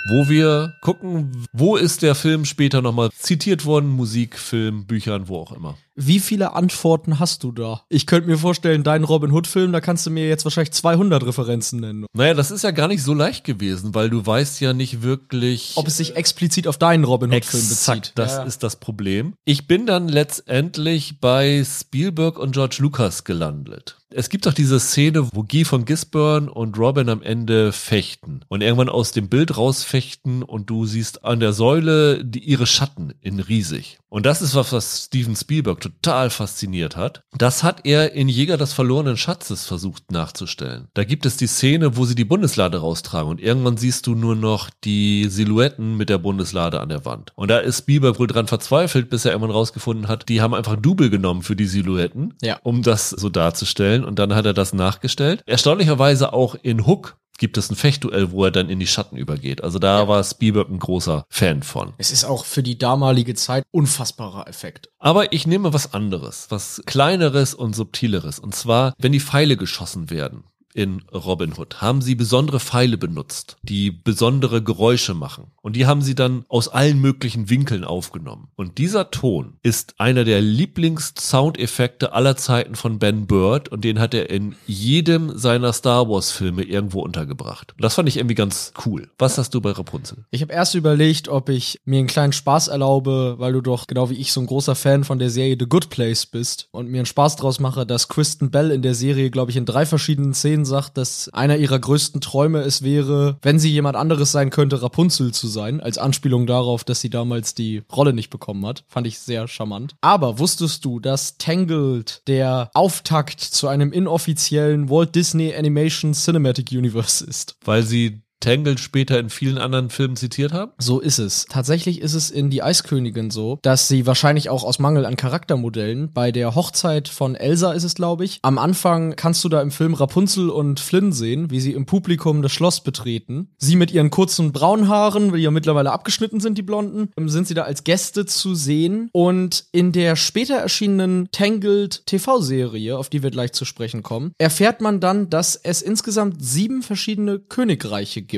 Wo wir gucken, wo ist der Film später nochmal zitiert worden, Musik, Film, Büchern, wo auch immer. Wie viele Antworten hast du da? Ich könnte mir vorstellen, deinen Robin Hood-Film, da kannst du mir jetzt wahrscheinlich 200 Referenzen nennen. Naja, das ist ja gar nicht so leicht gewesen, weil du weißt ja nicht wirklich. Ob es sich explizit auf deinen Robin Hood-Film bezieht. Das Ja. ist das Problem. Ich bin dann letztendlich bei Spielberg und George Lucas gelandet. Es gibt doch diese Szene, wo Guy von Gisborne und Robin am Ende fechten und irgendwann aus dem Bild rausfechten und du siehst an der Säule die, ihre Schatten in riesig. Und das ist was, was Steven Spielberg total fasziniert hat. Das hat er in Jäger des verlorenen Schatzes versucht nachzustellen. Da gibt es die Szene, wo sie die Bundeslade raustragen und irgendwann siehst du nur noch die Silhouetten mit der Bundeslade an der Wand. Und da ist Spielberg wohl dran verzweifelt, bis er irgendwann rausgefunden hat, die haben einfach Double genommen für die Silhouetten, Ja. um das so darzustellen und dann hat er das nachgestellt. Erstaunlicherweise auch in Hook gibt es ein Fechtduell, wo er dann in die Schatten übergeht. Also da war Spielberg ein großer Fan von. Es ist auch für die damalige Zeit unfassbarer Effekt. Aber ich nehme was anderes, was kleineres und subtileres. Und zwar, wenn die Pfeile geschossen werden in Robin Hood, haben sie besondere Pfeile benutzt, die besondere Geräusche machen. Und die haben sie dann aus allen möglichen Winkeln aufgenommen. Und dieser Ton ist einer der Lieblings-Soundeffekte aller Zeiten von Ben Bird und den hat er in jedem seiner Star Wars-Filme irgendwo untergebracht. Und das fand ich irgendwie ganz cool. Was hast du bei Rapunzel? Ich habe erst überlegt, ob ich mir einen kleinen Spaß erlaube, weil du doch genau wie ich so ein großer Fan von der Serie The Good Place bist und mir einen Spaß draus mache, dass Kristen Bell in der Serie, glaube ich, in drei verschiedenen Szenen sagt, dass einer ihrer größten Träume es wäre, wenn sie jemand anderes sein könnte, Rapunzel zu sein, als Anspielung darauf, dass sie damals die Rolle nicht bekommen hat. Fand ich sehr charmant. Aber wusstest du, dass Tangled der Auftakt zu einem inoffiziellen Walt Disney Animation Cinematic Universe ist? Weil sie Tangled später in vielen anderen Filmen zitiert haben? So ist es. Tatsächlich ist es in Die Eiskönigin so, dass sie wahrscheinlich auch aus Mangel an Charaktermodellen bei der Hochzeit von Elsa ist es, glaube ich. Am Anfang kannst du da im Film Rapunzel und Flynn sehen, wie sie im Publikum das Schloss betreten. Sie mit ihren kurzen braunen Haaren, die ja mittlerweile abgeschnitten sind, die Blonden, sind sie da als Gäste zu sehen. Und in der später erschienenen Tangled TV-Serie, auf die wir gleich zu sprechen kommen, erfährt man dann, dass es insgesamt sieben verschiedene Königreiche gibt.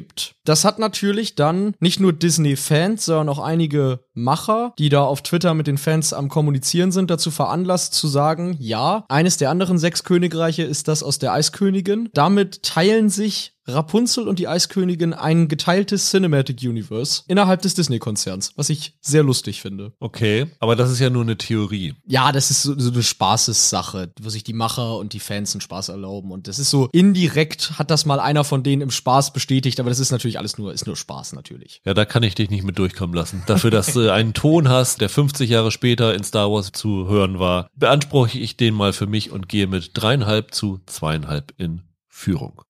Das hat natürlich dann nicht nur Disney-Fans, sondern auch einige Macher, die da auf Twitter mit den Fans am Kommunizieren sind, dazu veranlasst zu sagen, ja, eines der anderen sechs Königreiche ist das aus der Eiskönigin. Damit teilen sich Rapunzel und die Eiskönigin ein geteiltes Cinematic Universe innerhalb des Disney-Konzerns, was ich sehr lustig finde. Okay, aber das ist ja nur eine Theorie. Ja, das ist so, so eine Spaßessache, wo sich die Macher und die Fans einen Spaß erlauben. Und das ist so indirekt hat das mal einer von denen im Spaß bestätigt, aber das ist natürlich alles nur, ist nur Spaß natürlich. Ja, da kann ich dich nicht mit durchkommen lassen. Dafür, dass du einen Ton hast, der 50 Jahre später in Star Wars zu hören war, beanspruche ich den mal für mich und gehe mit dreieinhalb zu zweieinhalb in Führung.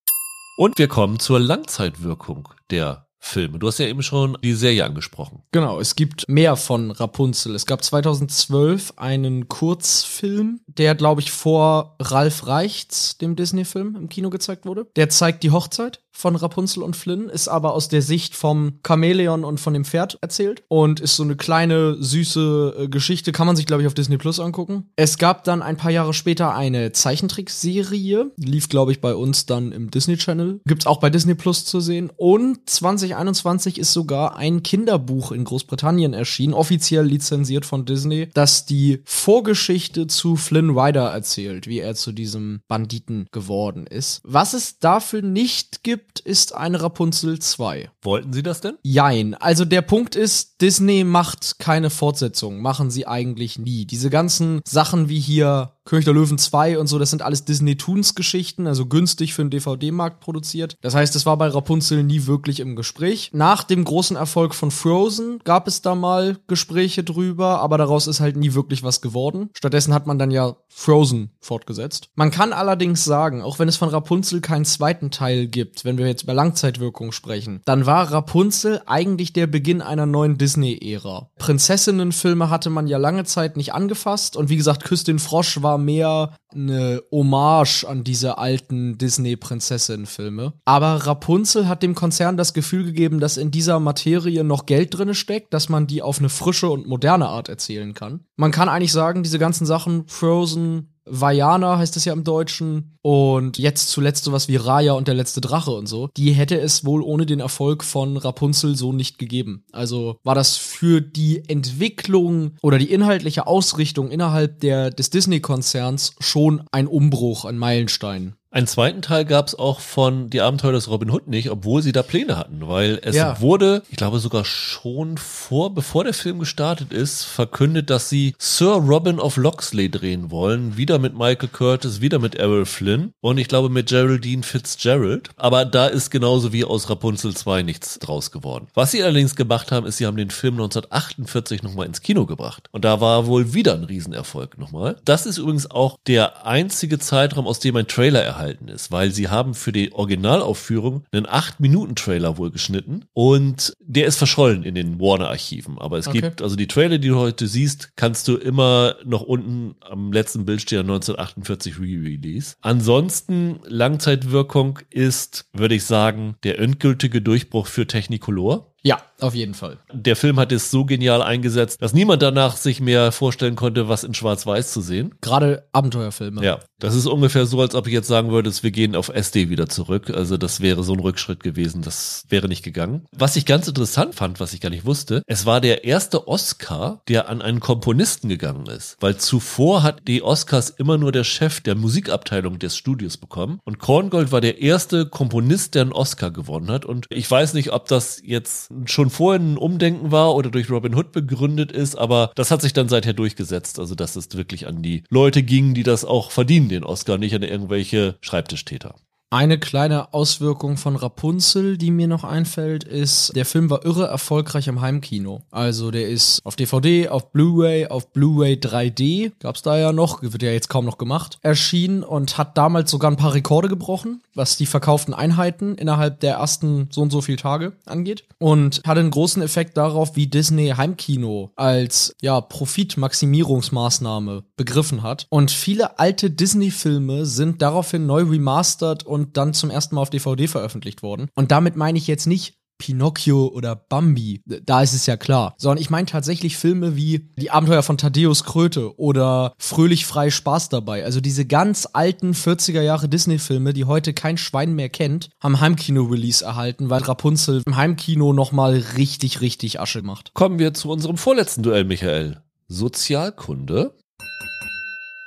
Und wir kommen zur Langzeitwirkung der Filme. Du hast ja eben schon die Serie angesprochen. Genau, es gibt mehr von Rapunzel. Es gab 2012 einen Kurzfilm, der, glaube ich, vor Ralf Reichts, dem Disney-Film, im Kino gezeigt wurde. Der zeigt die Hochzeit von Rapunzel und Flynn, ist aber aus der Sicht vom Chamäleon und von dem Pferd erzählt und ist so eine kleine, süße äh, Geschichte, kann man sich, glaube ich, auf Disney Plus angucken. Es gab dann ein paar Jahre später eine Zeichentrickserie, lief, glaube ich, bei uns dann im Disney Channel. Gibt's auch bei Disney Plus zu sehen. Und 2021 ist sogar ein Kinderbuch in Großbritannien erschienen, offiziell lizenziert von Disney, das die Vorgeschichte zu Flynn Rider erzählt, wie er zu diesem Banditen geworden ist. Was es dafür nicht gibt, ist eine Rapunzel 2. Wollten Sie das denn? Jein. Also der Punkt ist, Disney macht keine Fortsetzung. Machen sie eigentlich nie. Diese ganzen Sachen wie hier König der Löwen 2 und so, das sind alles Disney Toons Geschichten, also günstig für den DVD-Markt produziert. Das heißt, es war bei Rapunzel nie wirklich im Gespräch. Nach dem großen Erfolg von Frozen gab es da mal Gespräche drüber, aber daraus ist halt nie wirklich was geworden. Stattdessen hat man dann ja Frozen fortgesetzt. Man kann allerdings sagen, auch wenn es von Rapunzel keinen zweiten Teil gibt, wenn wir jetzt über Langzeitwirkung sprechen, dann war Rapunzel eigentlich der Beginn einer neuen Disney-Ära. Prinzessinnenfilme hatte man ja lange Zeit nicht angefasst und wie gesagt, Küss den Frosch war mehr eine Hommage an diese alten Disney-Prinzessinnen-Filme. Aber Rapunzel hat dem Konzern das Gefühl gegeben, dass in dieser Materie noch Geld drin steckt, dass man die auf eine frische und moderne Art erzählen kann. Man kann eigentlich sagen, diese ganzen Sachen, Frozen, Vajana heißt es ja im Deutschen und jetzt zuletzt sowas wie Raya und der letzte Drache und so, die hätte es wohl ohne den Erfolg von Rapunzel so nicht gegeben. Also war das für die Entwicklung oder die inhaltliche Ausrichtung innerhalb der, des Disney-Konzerns schon ein Umbruch, ein Meilenstein. Einen zweiten Teil gab es auch von Die Abenteuer des Robin Hood nicht, obwohl sie da Pläne hatten, weil es Ja. wurde, ich glaube sogar schon vor, bevor der Film gestartet ist, verkündet, dass sie Sir Robin of Locksley drehen wollen. Wieder mit Michael Curtis, wieder mit Errol Flynn und ich glaube mit Geraldine Fitzgerald. Aber da ist genauso wie aus Rapunzel 2 nichts draus geworden. Was sie allerdings gemacht haben, ist, sie haben den Film 1948 nochmal ins Kino gebracht. Und da war wohl wieder ein Riesenerfolg nochmal. Das ist übrigens auch der einzige Zeitraum, aus dem ein Trailer erhalten ist, weil sie haben für die Originalaufführung einen 8-Minuten-Trailer wohl geschnitten und der ist verschollen in den Warner-Archiven. Aber es Okay. gibt, also die Trailer, die du heute siehst, kannst du immer noch unten am letzten Bild stehen 1948 Re-Release. Ansonsten Langzeitwirkung ist, würde ich sagen, der endgültige Durchbruch für Technicolor. Ja, auf jeden Fall. Der Film hat es so genial eingesetzt, dass niemand danach sich mehr vorstellen konnte, was in Schwarz-Weiß zu sehen. Gerade Abenteuerfilme. Ja, das ist ungefähr so, als ob ich jetzt sagen würde, wir gehen auf SD wieder zurück. Also das wäre so ein Rückschritt gewesen. Das wäre nicht gegangen. Was ich ganz interessant fand, was ich gar nicht wusste, es war der erste Oscar, der an einen Komponisten gegangen ist. Weil zuvor hat die Oscars immer nur der Chef der Musikabteilung des Studios bekommen. Und Korngold war der erste Komponist, der einen Oscar gewonnen hat. Und ich weiß nicht, ob das jetzt schon vorher ein Umdenken war oder durch Robin Hood begründet ist, aber das hat sich dann seither durchgesetzt. Also dass es wirklich an die Leute ging, die das auch verdienen, den Oscar, nicht an irgendwelche Schreibtischtäter. Eine kleine Auswirkung von Rapunzel, die mir noch einfällt, ist, der Film war irre erfolgreich im Heimkino. Also der ist auf DVD, auf Blu-ray, auf Blu-ray 3D, gab's da ja noch, wird ja jetzt kaum noch gemacht, erschienen und hat damals sogar ein paar Rekorde gebrochen, was die verkauften Einheiten innerhalb der ersten so und so viel Tage angeht. Und hatte einen großen Effekt darauf, wie Disney Heimkino als ja, Profitmaximierungsmaßnahme begriffen hat. Und viele alte Disney-Filme sind daraufhin neu remastert und dann zum ersten Mal auf DVD veröffentlicht worden. Und damit meine ich jetzt nicht Pinocchio oder Bambi, da ist es ja klar. Sondern ich meine tatsächlich Filme wie Die Abenteuer von Thaddeus Kröte oder Fröhlich frei Spaß dabei. Also diese ganz alten 40er Jahre Disney-Filme, die heute kein Schwein mehr kennt, haben Heimkino-Release erhalten, weil Rapunzel im Heimkino nochmal richtig, richtig Asche macht. Kommen wir zu unserem vorletzten Duell, Michael. Sozialkunde.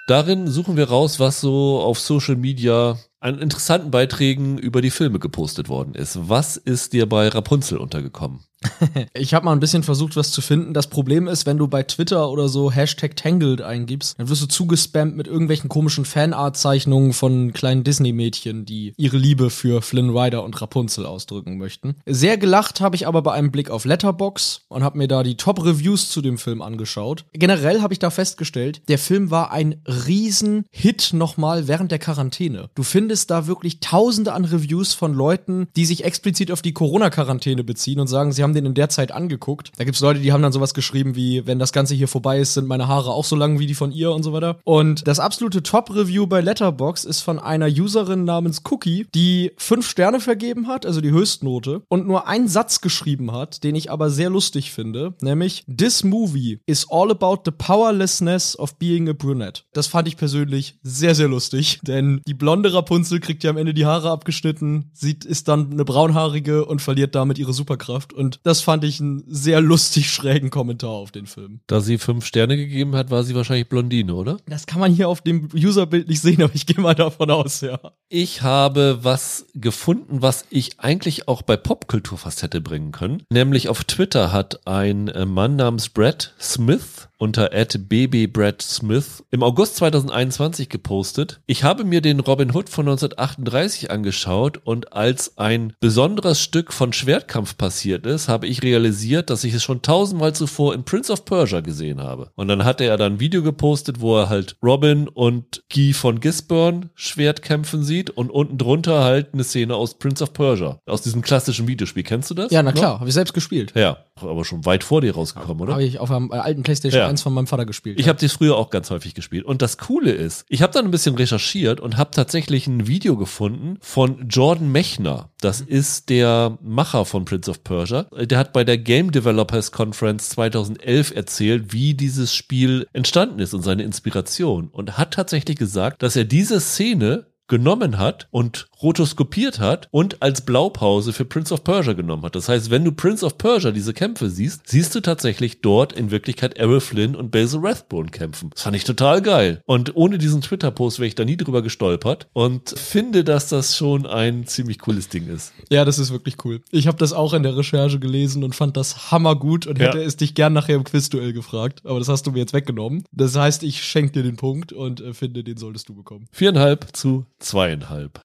Darin suchen wir raus, was so auf Social Media an interessanten Beiträgen über die Filme gepostet worden ist. Was ist dir bei Rapunzel untergekommen? Ich habe mal ein bisschen versucht, was zu finden. Das Problem ist, wenn du bei Twitter oder so Hashtag Tangled eingibst, dann wirst du zugespammt mit irgendwelchen komischen Fanart-Zeichnungen von kleinen Disney-Mädchen, die ihre Liebe für Flynn Rider und Rapunzel ausdrücken möchten. Sehr gelacht habe ich aber bei einem Blick auf Letterbox und habe mir da die Top-Reviews zu dem Film angeschaut. Generell habe ich da festgestellt, der Film war ein riesen Hit nochmal während der Quarantäne. Du findest da wirklich tausende an Reviews von Leuten, die sich explizit auf die Corona-Quarantäne beziehen und sagen, sie haben den in der Zeit angeguckt. Da gibt's Leute, die haben dann sowas geschrieben wie, wenn das Ganze hier vorbei ist, sind meine Haare auch so lang wie die von ihr und so weiter. Und das absolute Top-Review bei Letterbox ist von einer Userin namens Cookie, die fünf Sterne vergeben hat, also die Höchstnote, und nur einen Satz geschrieben hat, den ich aber sehr lustig finde, nämlich This movie is all about the powerlessness of being a brunette. Das fand ich persönlich sehr, sehr lustig, denn die blonde Rapunzel kriegt ja am Ende die Haare abgeschnitten, sieht, ist dann eine braunhaarige und verliert damit ihre Superkraft. Und das fand ich einen sehr lustig schrägen Kommentar auf den Film. Da sie fünf Sterne gegeben hat, war sie wahrscheinlich Blondine, oder? Das kann man hier auf dem Userbild nicht sehen, aber ich gehe mal davon aus, ja. Ich habe was gefunden, was ich eigentlich auch bei Popkultur fast hätte bringen können. Nämlich auf Twitter hat ein äh, Mann namens Brad Smith unter @babybradsmith im August 2021 gepostet. Ich habe mir den Robin Hood von 1938 angeschaut und als ein besonderes Stück von Schwertkampf passiert ist, habe ich realisiert, dass ich es schon tausendmal zuvor in Prince of Persia gesehen habe. Und dann hatte er dann ein Video gepostet, wo er halt Robin und Guy von Gisborne Schwertkämpfen sieht und unten drunter halt eine Szene aus Prince of Persia. Aus diesem klassischen Videospiel. Kennst du das? Ja, na klar, habe ich selbst gespielt. Ja, aber schon weit vor dir rausgekommen, oder? Habe ich auf einem alten PlayStation Ja. 1 von meinem Vater gespielt. Ich habe das früher auch ganz häufig gespielt. Und das Coole ist, ich habe dann ein bisschen recherchiert und habe tatsächlich ein Video gefunden von Jordan Mechner. Das ist der Macher von Prince of Persia. Der hat bei der Game Developers Conference 2011 erzählt, wie dieses Spiel entstanden ist und seine Inspiration. Und hat tatsächlich gesagt, dass er diese Szene genommen hat und rotoskopiert hat und als Blaupause für Prince of Persia genommen hat. Das heißt, wenn du Prince of Persia diese Kämpfe siehst, siehst du tatsächlich dort in Wirklichkeit Errol Flynn und Basil Rathbone kämpfen. Das fand ich total geil. Und ohne diesen Twitter-Post wäre ich da nie drüber gestolpert und finde, dass das schon ein ziemlich cooles Ding ist. Ja, das ist wirklich cool. Ich habe das auch in der Recherche gelesen und fand das hammergut und hätte Ja. es dich gern nachher im Quizduell gefragt. Aber das hast du mir jetzt weggenommen. Das heißt, ich schenke dir den Punkt und äh, finde, den solltest du bekommen. Viereinhalb zu zweieinhalb.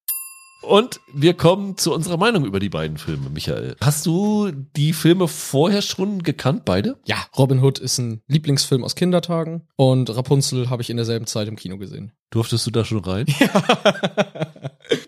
Und wir kommen zu unserer Meinung über die beiden Filme, Michael. Hast du die Filme vorher schon gekannt, beide? Ja, Robin Hood ist ein Lieblingsfilm aus Kindertagen und Rapunzel habe ich in derselben Zeit im Kino gesehen. Durftest du da schon rein?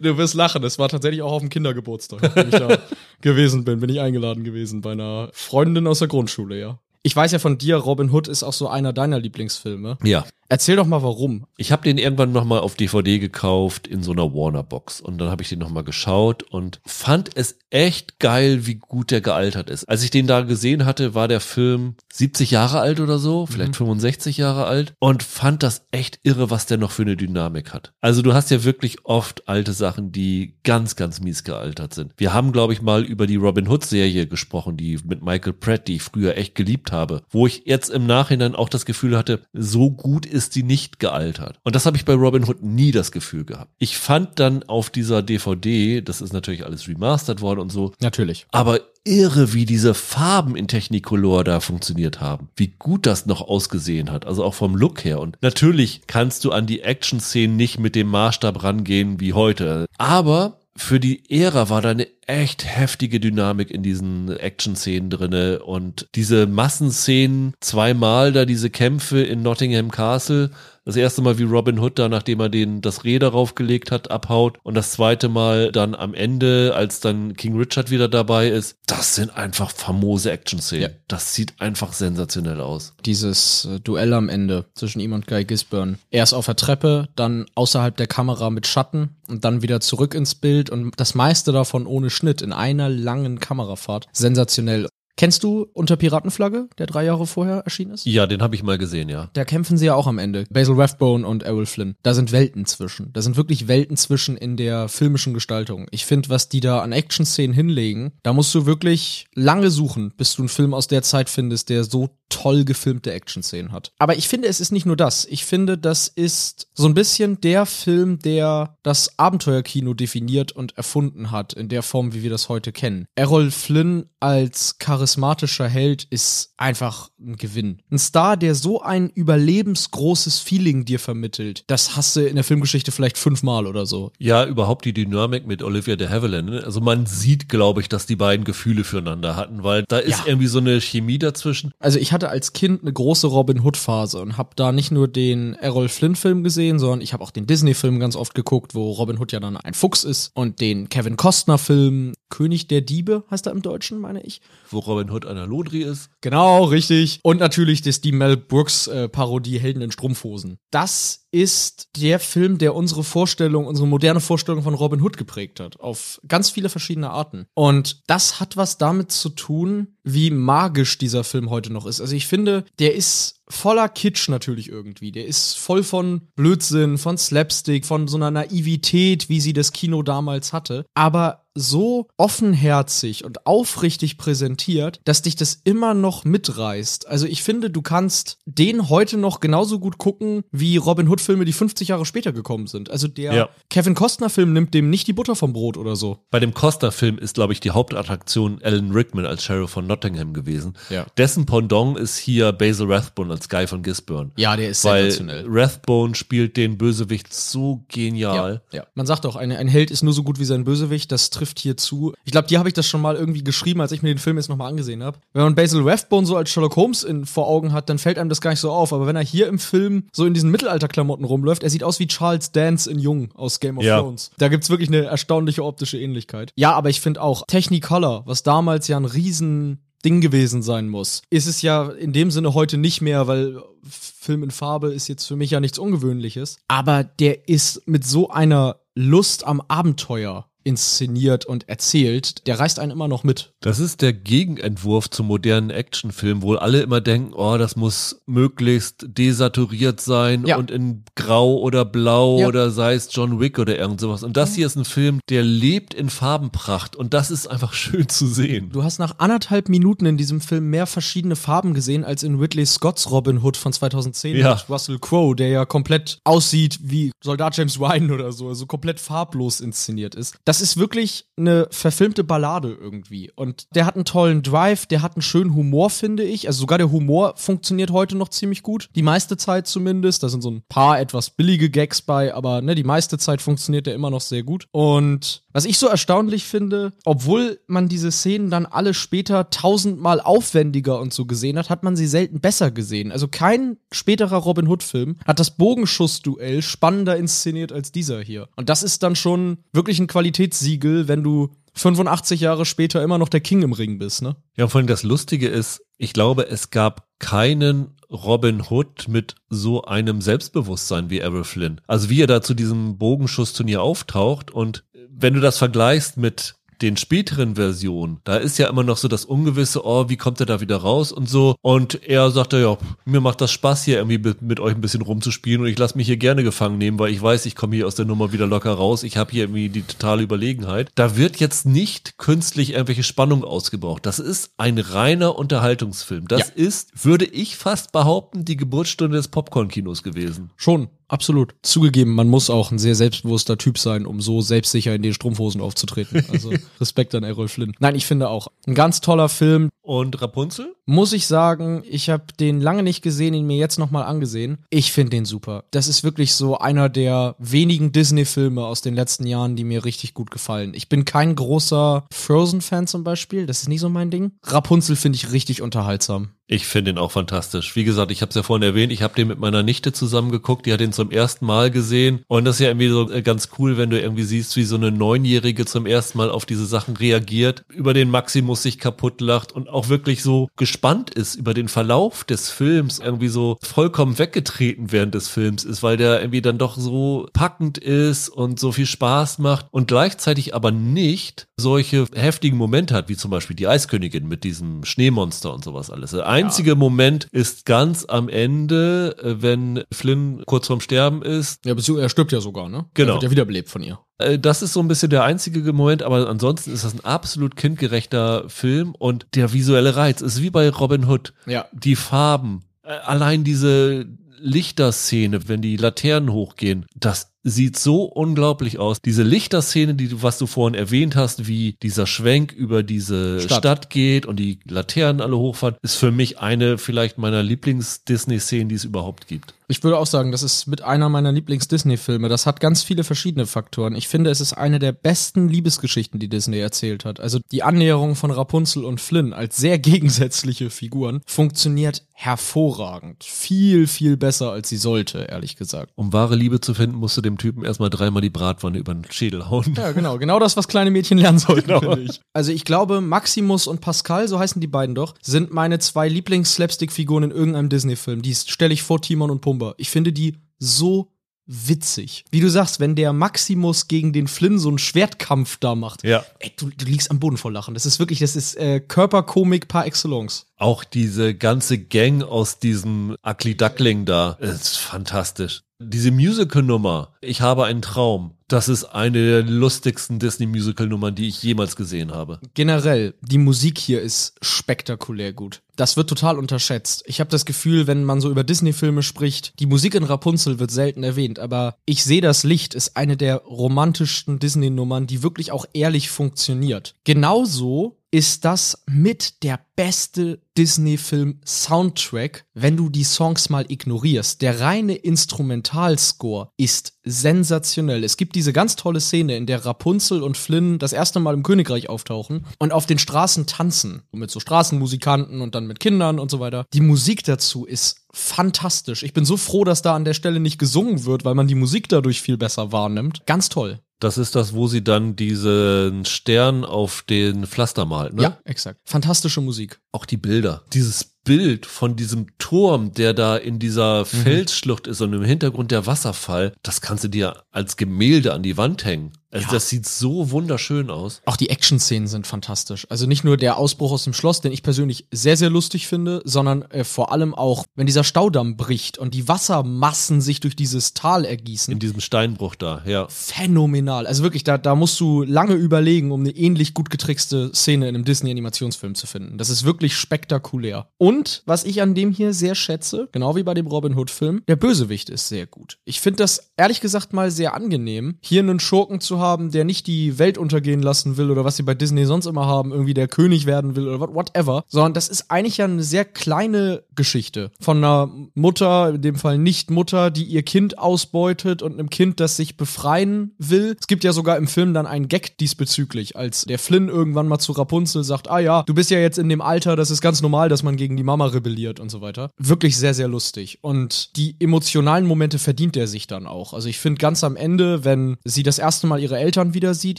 Du wirst lachen, es war tatsächlich auch auf dem Kindergeburtstag, als ich da gewesen bin, bin ich eingeladen gewesen bei einer Freundin aus der Grundschule, ja. Ich weiß ja von dir, Robin Hood ist auch so einer deiner Lieblingsfilme. Ja. Erzähl doch mal warum. Ich habe den irgendwann nochmal auf DVD gekauft in so einer Warner-Box. Und dann habe ich den nochmal geschaut und fand es echt geil, wie gut der gealtert ist. Als ich den da gesehen hatte, war der Film 70 Jahre alt oder so, vielleicht 65 Jahre alt. Und fand das echt irre, was der noch für eine Dynamik hat. Also du hast ja wirklich oft alte Sachen, die ganz, ganz mies gealtert sind. Wir haben, glaube ich, mal über die Robin Hood-Serie gesprochen, die mit Michael Pratt, die ich früher echt geliebt habe. Wo ich jetzt im Nachhinein auch das Gefühl hatte, so gut ist die nicht gealtert. Und das habe ich bei Robin Hood nie das Gefühl gehabt. Ich fand dann auf dieser DVD, das ist natürlich alles remastered worden und so, Natürlich. aber irre, wie diese Farben in Technicolor da funktioniert haben. Wie gut das noch ausgesehen hat. Also auch vom Look her. Und natürlich kannst du an die Action-Szenen nicht mit dem Maßstab rangehen wie heute. Aber für die Ära war da eine echt heftige Dynamik in diesen Action-Szenen drinne. Und diese Massenszenen, zweimal da diese Kämpfe in Nottingham Castle, das erste Mal wie Robin Hood da, nachdem er den das Reh darauf gelegt hat, abhaut und das zweite Mal dann am Ende, als dann King Richard wieder dabei ist, das sind einfach famose Action-Szenen. Ja. Das sieht einfach sensationell aus. Dieses äh, Duell am Ende zwischen ihm und Guy Gisborne. Erst auf der Treppe, dann außerhalb der Kamera mit Schatten und dann wieder zurück ins Bild und das meiste davon ohne Schnitt in einer langen Kamerafahrt. Sensationell. Kennst du Unter Piratenflagge, der drei Jahre vorher erschienen ist? Ja, den habe ich mal gesehen, ja. Da kämpfen sie ja auch am Ende. Basil Rathbone und Errol Flynn. Da sind Welten zwischen. Da sind wirklich Welten zwischen in der filmischen Gestaltung. Ich finde, was die da an Action-Szenen hinlegen, da musst du wirklich lange suchen, bis du einen Film aus der Zeit findest, der so toll gefilmte Action-Szenen hat. Aber ich finde, es ist nicht nur das. Ich finde, das ist so ein bisschen der Film, der das Abenteuerkino definiert und erfunden hat, in der Form, wie wir das heute kennen. Errol Flynn als charismatischer Held ist einfach ein Gewinn. Ein Star, der so ein überlebensgroßes Feeling dir vermittelt, das hast du in der Filmgeschichte vielleicht fünfmal oder so. Ja, überhaupt die Dynamik mit Olivia de Havilland. ne? Also man sieht, glaube ich, dass die beiden Gefühle füreinander hatten, weil da ist Ja. irgendwie so eine Chemie dazwischen. Also ich hatte als Kind eine große Robin Hood Phase und habe da nicht nur den Errol Flynn Film gesehen, sondern ich habe auch den Disney Film ganz oft geguckt, wo Robin Hood ja dann ein Fuchs ist und den Kevin Costner Film König der Diebe heißt er im Deutschen, meine ich. Wo Robin Hood einer Lodri ist. Genau, richtig. Und natürlich das die Mel Brooks äh, Parodie Helden in Strumpfhosen. Das ist der Film, der unsere Vorstellung, unsere moderne Vorstellung von Robin Hood geprägt hat. Auf ganz viele verschiedene Arten. Und das hat was damit zu tun, wie magisch dieser Film heute noch ist. Also ich finde, der ist voller Kitsch natürlich irgendwie. Der ist voll von Blödsinn, von Slapstick, von so einer Naivität, wie sie das Kino damals hatte. Aber so offenherzig und aufrichtig präsentiert, dass dich das immer noch mitreißt. Also ich finde, du kannst den heute noch genauso gut gucken, wie Robin Hood Filme, die 50 Jahre später gekommen sind. Also der Ja. Kevin Costner Film nimmt dem nicht die Butter vom Brot oder so. Bei dem Costa-Film ist, glaube ich, die Hauptattraktion Alan Rickman als Sheriff von Nottingham gewesen. Ja. Dessen Pendant ist hier Basil Rathbone als Guy von Gisborne. Ja, der ist Weil sensationell. Rathbone spielt den Bösewicht so genial. Ja, ja. Man sagt auch, ein, ein Held ist nur so gut wie sein Bösewicht. Das trifft hier zu. Ich glaube, dir habe ich das schon mal irgendwie geschrieben, als ich mir den Film jetzt nochmal angesehen habe. Wenn man Basil Rathbone so als Sherlock Holmes in, vor Augen hat, dann fällt einem das gar nicht so auf. Aber wenn er hier im Film so in diesen Mittelalterklamotten rumläuft, er sieht aus wie Charles Dance in Jung aus Game of Ja. Thrones. Da gibt's wirklich eine erstaunliche optische Ähnlichkeit. Ja, aber ich finde auch Technicolor, was damals ja ein riesen Ding gewesen sein muss, ist es ja in dem Sinne heute nicht mehr, weil Film in Farbe ist jetzt für mich ja nichts Ungewöhnliches. Aber der ist mit so einer Lust am Abenteuer inszeniert und erzählt, der reißt einen immer noch mit. Das ist der Gegenentwurf zum modernen Actionfilm, wo alle immer denken, oh, das muss möglichst desaturiert sein Ja. und in Grau oder Blau Ja. oder sei es John Wick oder irgend sowas. Und das hier ist ein Film, der lebt in Farbenpracht und das ist einfach schön zu sehen. Du hast nach anderthalb Minuten in diesem Film mehr verschiedene Farben gesehen als in Ridley Scotts Robin Hood von 2010 Ja. mit Russell Crowe, der ja komplett aussieht wie Soldat James Ryan oder so, also komplett farblos inszeniert ist. Das ist wirklich eine verfilmte Ballade irgendwie. Und der hat einen tollen Drive, der hat einen schönen Humor, finde ich. Also sogar der Humor funktioniert heute noch ziemlich gut. Die meiste Zeit zumindest. Da sind so ein paar etwas billige Gags bei, aber ne, die meiste Zeit funktioniert der immer noch sehr gut. Und was ich so erstaunlich finde, obwohl man diese Szenen dann alle später tausendmal aufwendiger und so gesehen hat, hat man sie selten besser gesehen. Also kein späterer Robin Hood-Film hat das Bogenschussduell spannender inszeniert als dieser hier. Und das ist dann schon wirklich ein Qualitätssiegel, wenn du 85 Jahre später immer noch der King im Ring bist, ne? Ja, vor allem das Lustige ist, ich glaube, es gab keinen Robin Hood mit so einem Selbstbewusstsein wie Errol Flynn. Also wie er da zu diesem Bogenschussturnier auftaucht und wenn du das vergleichst mit den späteren Versionen, da ist ja immer noch so das Ungewisse, oh, wie kommt er da wieder raus und so. Und er sagte, ja, mir macht das Spaß hier irgendwie mit, mit euch ein bisschen rumzuspielen und ich lasse mich hier gerne gefangen nehmen, weil ich weiß, ich komme hier aus der Nummer wieder locker raus. Ich habe hier irgendwie die totale Überlegenheit. Da wird jetzt nicht künstlich irgendwelche Spannung ausgebraucht. Das ist ein reiner Unterhaltungsfilm. Das Ja. ist, würde ich fast behaupten, die Geburtsstunde des Popcorn-Kinos gewesen. Schon, absolut. Zugegeben, man muss auch ein sehr selbstbewusster Typ sein, um so selbstsicher in den Strumpfhosen aufzutreten. Also Respekt an Errol Flynn. Nein, ich finde auch ein ganz toller Film. Und Rapunzel? Muss ich sagen, ich habe den lange nicht gesehen, ihn mir jetzt nochmal angesehen. Ich finde den super. Das ist wirklich so einer der wenigen Disney-Filme aus den letzten Jahren, die mir richtig gut gefallen. Ich bin kein großer Frozen-Fan zum Beispiel. Das ist nicht so mein Ding. Rapunzel finde ich richtig unterhaltsam. Ich finde ihn auch fantastisch. Wie gesagt, ich habe es ja vorhin erwähnt, ich habe den mit meiner Nichte zusammen geguckt, die hat ihn zum ersten Mal gesehen und das ist ja irgendwie so äh, ganz cool, wenn du irgendwie siehst, wie so eine Neunjährige zum ersten Mal auf diese Sachen reagiert, über den Maximus sich kaputt lacht und auch wirklich so gespannt ist über den Verlauf des Films, irgendwie so vollkommen weggetreten während des Films ist, weil der irgendwie dann doch so packend ist und so viel Spaß macht und gleichzeitig aber nicht solche heftigen Momente hat, wie zum Beispiel die Eiskönigin mit diesem Schneemonster und sowas alles. Der einzige Moment ist ganz am Ende, äh, wenn Flynn kurz vorm Sterben ist. Ja, beziehungsweise er stirbt ja sogar, ne? Genau. Er wird ja wiederbelebt von ihr. Äh, Das ist so ein bisschen der einzige Moment, aber ansonsten ist das ein absolut kindgerechter Film und der visuelle Reiz ist wie bei Robin Hood. Ja. Die Farben, äh, allein diese Lichterszene, wenn die Laternen hochgehen, das sieht so unglaublich aus. Diese Lichterszene, die du, was du vorhin erwähnt hast, wie dieser Schwenk über diese Stadt. Stadt, geht und die Laternen alle hochfahren, ist für mich eine vielleicht meiner Lieblings-Disney-Szenen, die es überhaupt gibt. Ich würde auch sagen, das ist mit einer meiner Lieblings-Disney-Filme. Das hat ganz viele verschiedene Faktoren. Ich finde, es ist eine der besten Liebesgeschichten, die Disney erzählt hat. Also die Annäherung von Rapunzel und Flynn als sehr gegensätzliche Figuren funktioniert hervorragend. Viel, viel besser, als sie sollte, ehrlich gesagt. Um wahre Liebe zu finden, musst du dem Typen erstmal dreimal die Bratwanne über den Schädel hauen. Ja, genau. Genau das, was kleine Mädchen lernen sollten, finde ich. Also ich glaube, Maximus und Pascal, so heißen die beiden doch, sind meine zwei Lieblings-Slapstick-Figuren in irgendeinem Disney-Film. Die stelle ich vor Timon und Pumba. Ich finde die so witzig. Wie du sagst, wenn der Maximus gegen den Flynn so einen Schwertkampf da macht. Ja. Ey, du, du liegst am Boden vor Lachen. Das ist wirklich, das ist äh, Körperkomik par excellence. Auch diese ganze Gang aus diesem Ugly Duckling da ist fantastisch. Diese Musical-Nummer, Ich habe einen Traum, das ist eine der lustigsten Disney-Musical-Nummern, die ich jemals gesehen habe. Generell, die Musik hier ist spektakulär gut. Das wird total unterschätzt. Ich habe das Gefühl, wenn man so über Disney-Filme spricht, die Musik in Rapunzel wird selten erwähnt, aber Ich sehe das Licht ist eine der romantischsten Disney-Nummern, die wirklich auch ehrlich funktioniert. Genauso ist das mit der beste Disney-Film-Soundtrack, wenn du die Songs mal ignorierst. Der reine Instrumentalscore ist sensationell. Es gibt diese ganz tolle Szene, in der Rapunzel und Flynn das erste Mal im Königreich auftauchen und auf den Straßen tanzen. Mit so Straßenmusikanten und dann mit Kindern und so weiter. Die Musik dazu ist fantastisch. Ich bin so froh, dass da an der Stelle nicht gesungen wird, weil man die Musik dadurch viel besser wahrnimmt. Ganz toll. Das ist das, wo sie dann diesen Stern auf den Pflaster malt, ne? Ja, exakt. Fantastische Musik. Auch die Bilder. Dieses Bild von diesem Turm, der da in dieser Felsschlucht ist und im Hintergrund der Wasserfall, das kannst du dir als Gemälde an die Wand hängen. Also das sieht so wunderschön aus. Auch die Action-Szenen sind fantastisch. Also nicht nur der Ausbruch aus dem Schloss, den ich persönlich sehr, sehr lustig finde, sondern äh, vor allem auch, wenn dieser Staudamm bricht und die Wassermassen sich durch dieses Tal ergießen. In diesem Steinbruch da, ja. Phänomenal. Also wirklich, da, da musst du lange überlegen, um eine ähnlich gut getrickste Szene in einem Disney-Animationsfilm zu finden. Das ist wirklich spektakulär. Und was ich an dem hier sehr schätze, genau wie bei dem Robin Hood-Film, der Bösewicht ist sehr gut. Ich finde das ehrlich gesagt mal sehr angenehm, hier einen Schurken zu haben, der nicht die Welt untergehen lassen will oder was sie bei Disney sonst immer haben, irgendwie der König werden will oder whatever, sondern das ist eigentlich ja eine sehr kleine Geschichte von einer Mutter, in dem Fall nicht Mutter, die ihr Kind ausbeutet und einem Kind, das sich befreien will. Es gibt ja sogar im Film dann einen Gag diesbezüglich, als der Flynn irgendwann mal zu Rapunzel sagt, ah ja, du bist ja jetzt in dem Alter, das ist ganz normal, dass man gegen die Mama rebelliert und so weiter. Wirklich sehr, sehr lustig. Und die emotionalen Momente verdient er sich dann auch. Also ich finde ganz am Ende, wenn sie das erste Mal ihre Eltern wieder sieht,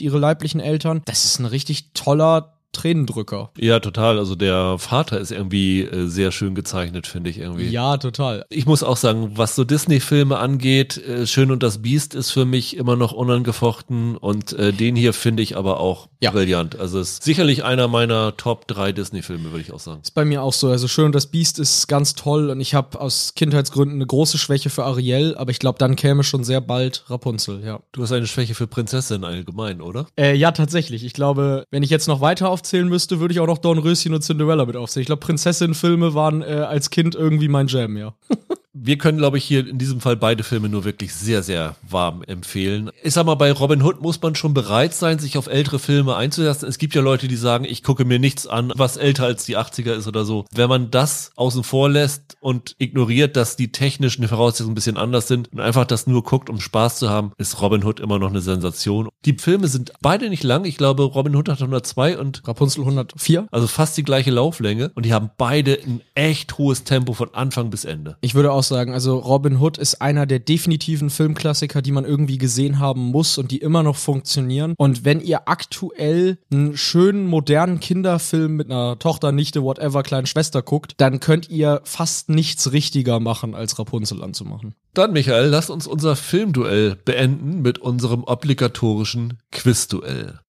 ihre leiblichen Eltern, das ist ein richtig toller Tränendrücker. Ja, total. Also der Vater ist irgendwie äh, sehr schön gezeichnet, finde ich irgendwie. Ja, total. Ich muss auch sagen, was so Disney-Filme angeht, äh, Schön und das Biest ist für mich immer noch unangefochten und äh, den hier finde ich aber auch Ja. brillant. Also ist sicherlich einer meiner Top 3 Disney-Filme, würde ich auch sagen. Ist bei mir auch so. Also Schön und das Biest ist ganz toll und ich habe aus Kindheitsgründen eine große Schwäche für Ariel, aber ich glaube, dann käme schon sehr bald Rapunzel, ja. Du hast eine Schwäche für Prinzessin allgemein, oder? Äh, ja, tatsächlich. Ich glaube, wenn ich jetzt noch weiter aufzählen müsste, würde ich auch noch Dornröschen und Cinderella mit aufzählen. Ich glaube, Prinzessin-Filme waren äh, als Kind irgendwie mein Jam, ja. Wir können, glaube ich, hier in diesem Fall beide Filme nur wirklich sehr, sehr warm empfehlen. Ich sag mal, bei Robin Hood muss man schon bereit sein, sich auf ältere Filme einzulassen. Es gibt ja Leute, die sagen, ich gucke mir nichts an, was älter als die 80er ist oder so. Wenn man das außen vor lässt und ignoriert, dass die technischen Voraussetzungen ein bisschen anders sind und einfach das nur guckt, um Spaß zu haben, ist Robin Hood immer noch eine Sensation. Die Filme sind beide nicht lang. Ich glaube, Robin Hood hat 102 und Rapunzel 104. also fast die gleiche Lauflänge und die haben beide ein echt hohes Tempo von Anfang bis Ende. Ich würde auch sagen, also Robin Hood ist einer der definitiven Filmklassiker, die man irgendwie gesehen haben muss und die immer noch funktionieren. Und wenn ihr aktuell einen schönen, modernen Kinderfilm mit einer Tochter, Nichte, whatever, kleinen Schwester guckt, dann könnt ihr fast nichts richtiger machen, als Rapunzel anzumachen. Dann, Michael, lass uns unser Filmduell beenden mit unserem obligatorischen Quizduell.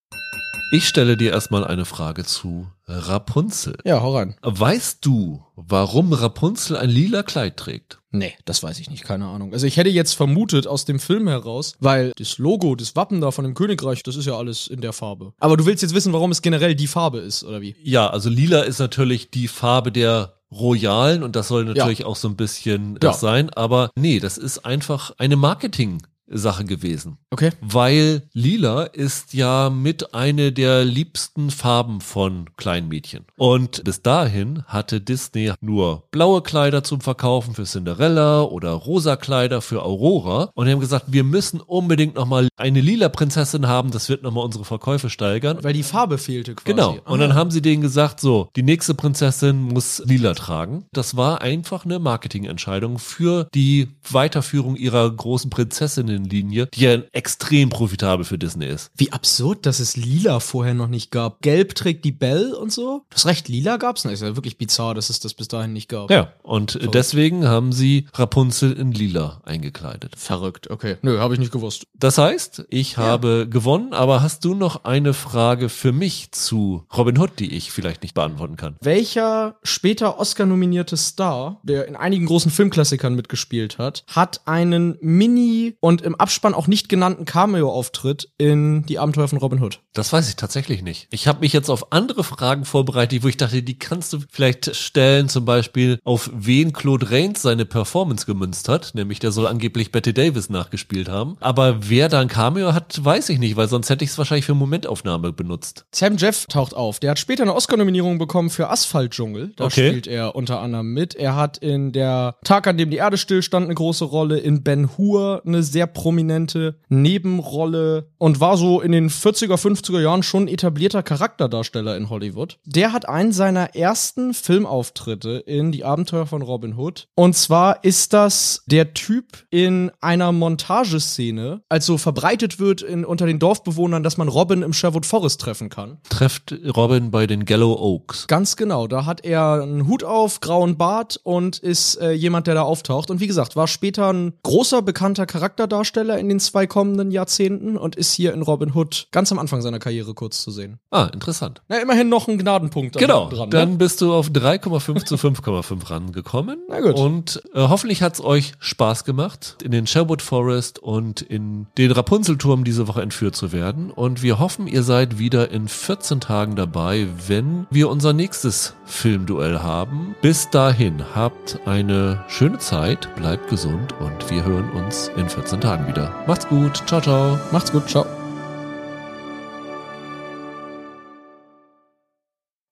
Ich stelle dir erstmal eine Frage zu Rapunzel. Ja, hau rein. Weißt du, warum Rapunzel ein lila Kleid trägt? Nee, das weiß ich nicht, keine Ahnung. Also ich hätte jetzt vermutet aus dem Film heraus, weil das Logo, das Wappen da von dem Königreich, das ist ja alles in der Farbe. Aber du willst jetzt wissen, warum es generell die Farbe ist, oder wie? Ja, also lila ist natürlich die Farbe der Royalen und das soll natürlich auch so ein bisschen das Ja. sein, aber nee, das ist einfach eine Marketing-Sache gewesen. Okay. Weil lila ist ja mit eine der liebsten Farben von Kleinmädchen. Und bis dahin hatte Disney nur blaue Kleider zum Verkaufen für Cinderella oder rosa Kleider für Aurora. Und die haben gesagt, wir müssen unbedingt nochmal eine lila Prinzessin haben, das wird nochmal unsere Verkäufe steigern. Weil die Farbe fehlte quasi. Genau. Und dann haben sie denen gesagt, so, die nächste Prinzessin muss lila tragen. Das war einfach eine Marketingentscheidung für die Weiterführung ihrer großen Prinzessinnenlinie, die ja extrem profitabel für Disney ist. Wie absurd, dass es lila vorher noch nicht gab. Gelb trägt die Belle und so. Du hast recht, lila gab's nicht. Ist ja wirklich bizarr, dass es das bis dahin nicht gab. Ja, und deswegen haben sie Rapunzel in lila eingekleidet. Verrückt, okay. Nö, habe ich nicht gewusst. Das heißt, ich habe gewonnen, aber hast du noch eine Frage für mich zu Robin Hood, die ich vielleicht nicht beantworten kann? Welcher später Oscar-nominierte Star, der in einigen großen Filmklassikern mitgespielt hat, hat einen Mini- und im Abspann auch nicht genannten Cameo-Auftritt in Die Abenteuer von Robin Hood? Das weiß ich tatsächlich nicht. Ich habe mich jetzt auf andere Fragen vorbereitet, wo ich dachte, die kannst du vielleicht stellen, zum Beispiel auf wen Claude Rains seine Performance gemünzt hat, nämlich der soll angeblich Betty Davis nachgespielt haben. Aber wer da ein Cameo hat, weiß ich nicht, weil sonst hätte ich es wahrscheinlich für Momentaufnahme benutzt. Sam Jeff taucht auf. Der hat später eine Oscar-Nominierung bekommen für Asphaltdschungel. Da Okay. spielt er unter anderem mit. Er hat in der Tag, an dem die Erde stillstand, eine große Rolle. In Ben Hur eine sehr prominente Nebenrolle und war so in den 40er, 50er Jahren schon etablierter Charakterdarsteller in Hollywood. Der hat einen seiner ersten Filmauftritte in Die Abenteuer von Robin Hood. Und zwar ist das der Typ in einer Montageszene, als so verbreitet wird in, unter den Dorfbewohnern, dass man Robin im Sherwood Forest treffen kann. Trefft Robin bei den Gallow Oaks. Ganz genau, da hat er einen Hut auf, grauen Bart und ist äh, jemand, der da auftaucht. Und wie gesagt, war später ein großer, bekannter Charakterdarsteller Hauptdarsteller in den zwei kommenden Jahrzehnten und ist hier in Robin Hood ganz am Anfang seiner Karriere kurz zu sehen. Ah, interessant. Na, immerhin noch ein Gnadenpunkt. Genau, dran, dann ne? bist du auf 3,5 zu 5,5 rangekommen. Na gut. Und äh, hoffentlich hat's euch Spaß gemacht, in den Sherwood Forest und in den Rapunzelturm diese Woche entführt zu werden. Und wir hoffen, ihr seid wieder in 14 Tagen dabei, wenn wir unser nächstes Filmduell haben. Bis dahin, habt eine schöne Zeit, bleibt gesund und wir hören uns in 14 Tagen wieder. Macht's gut, ciao, ciao. Macht's gut, ciao.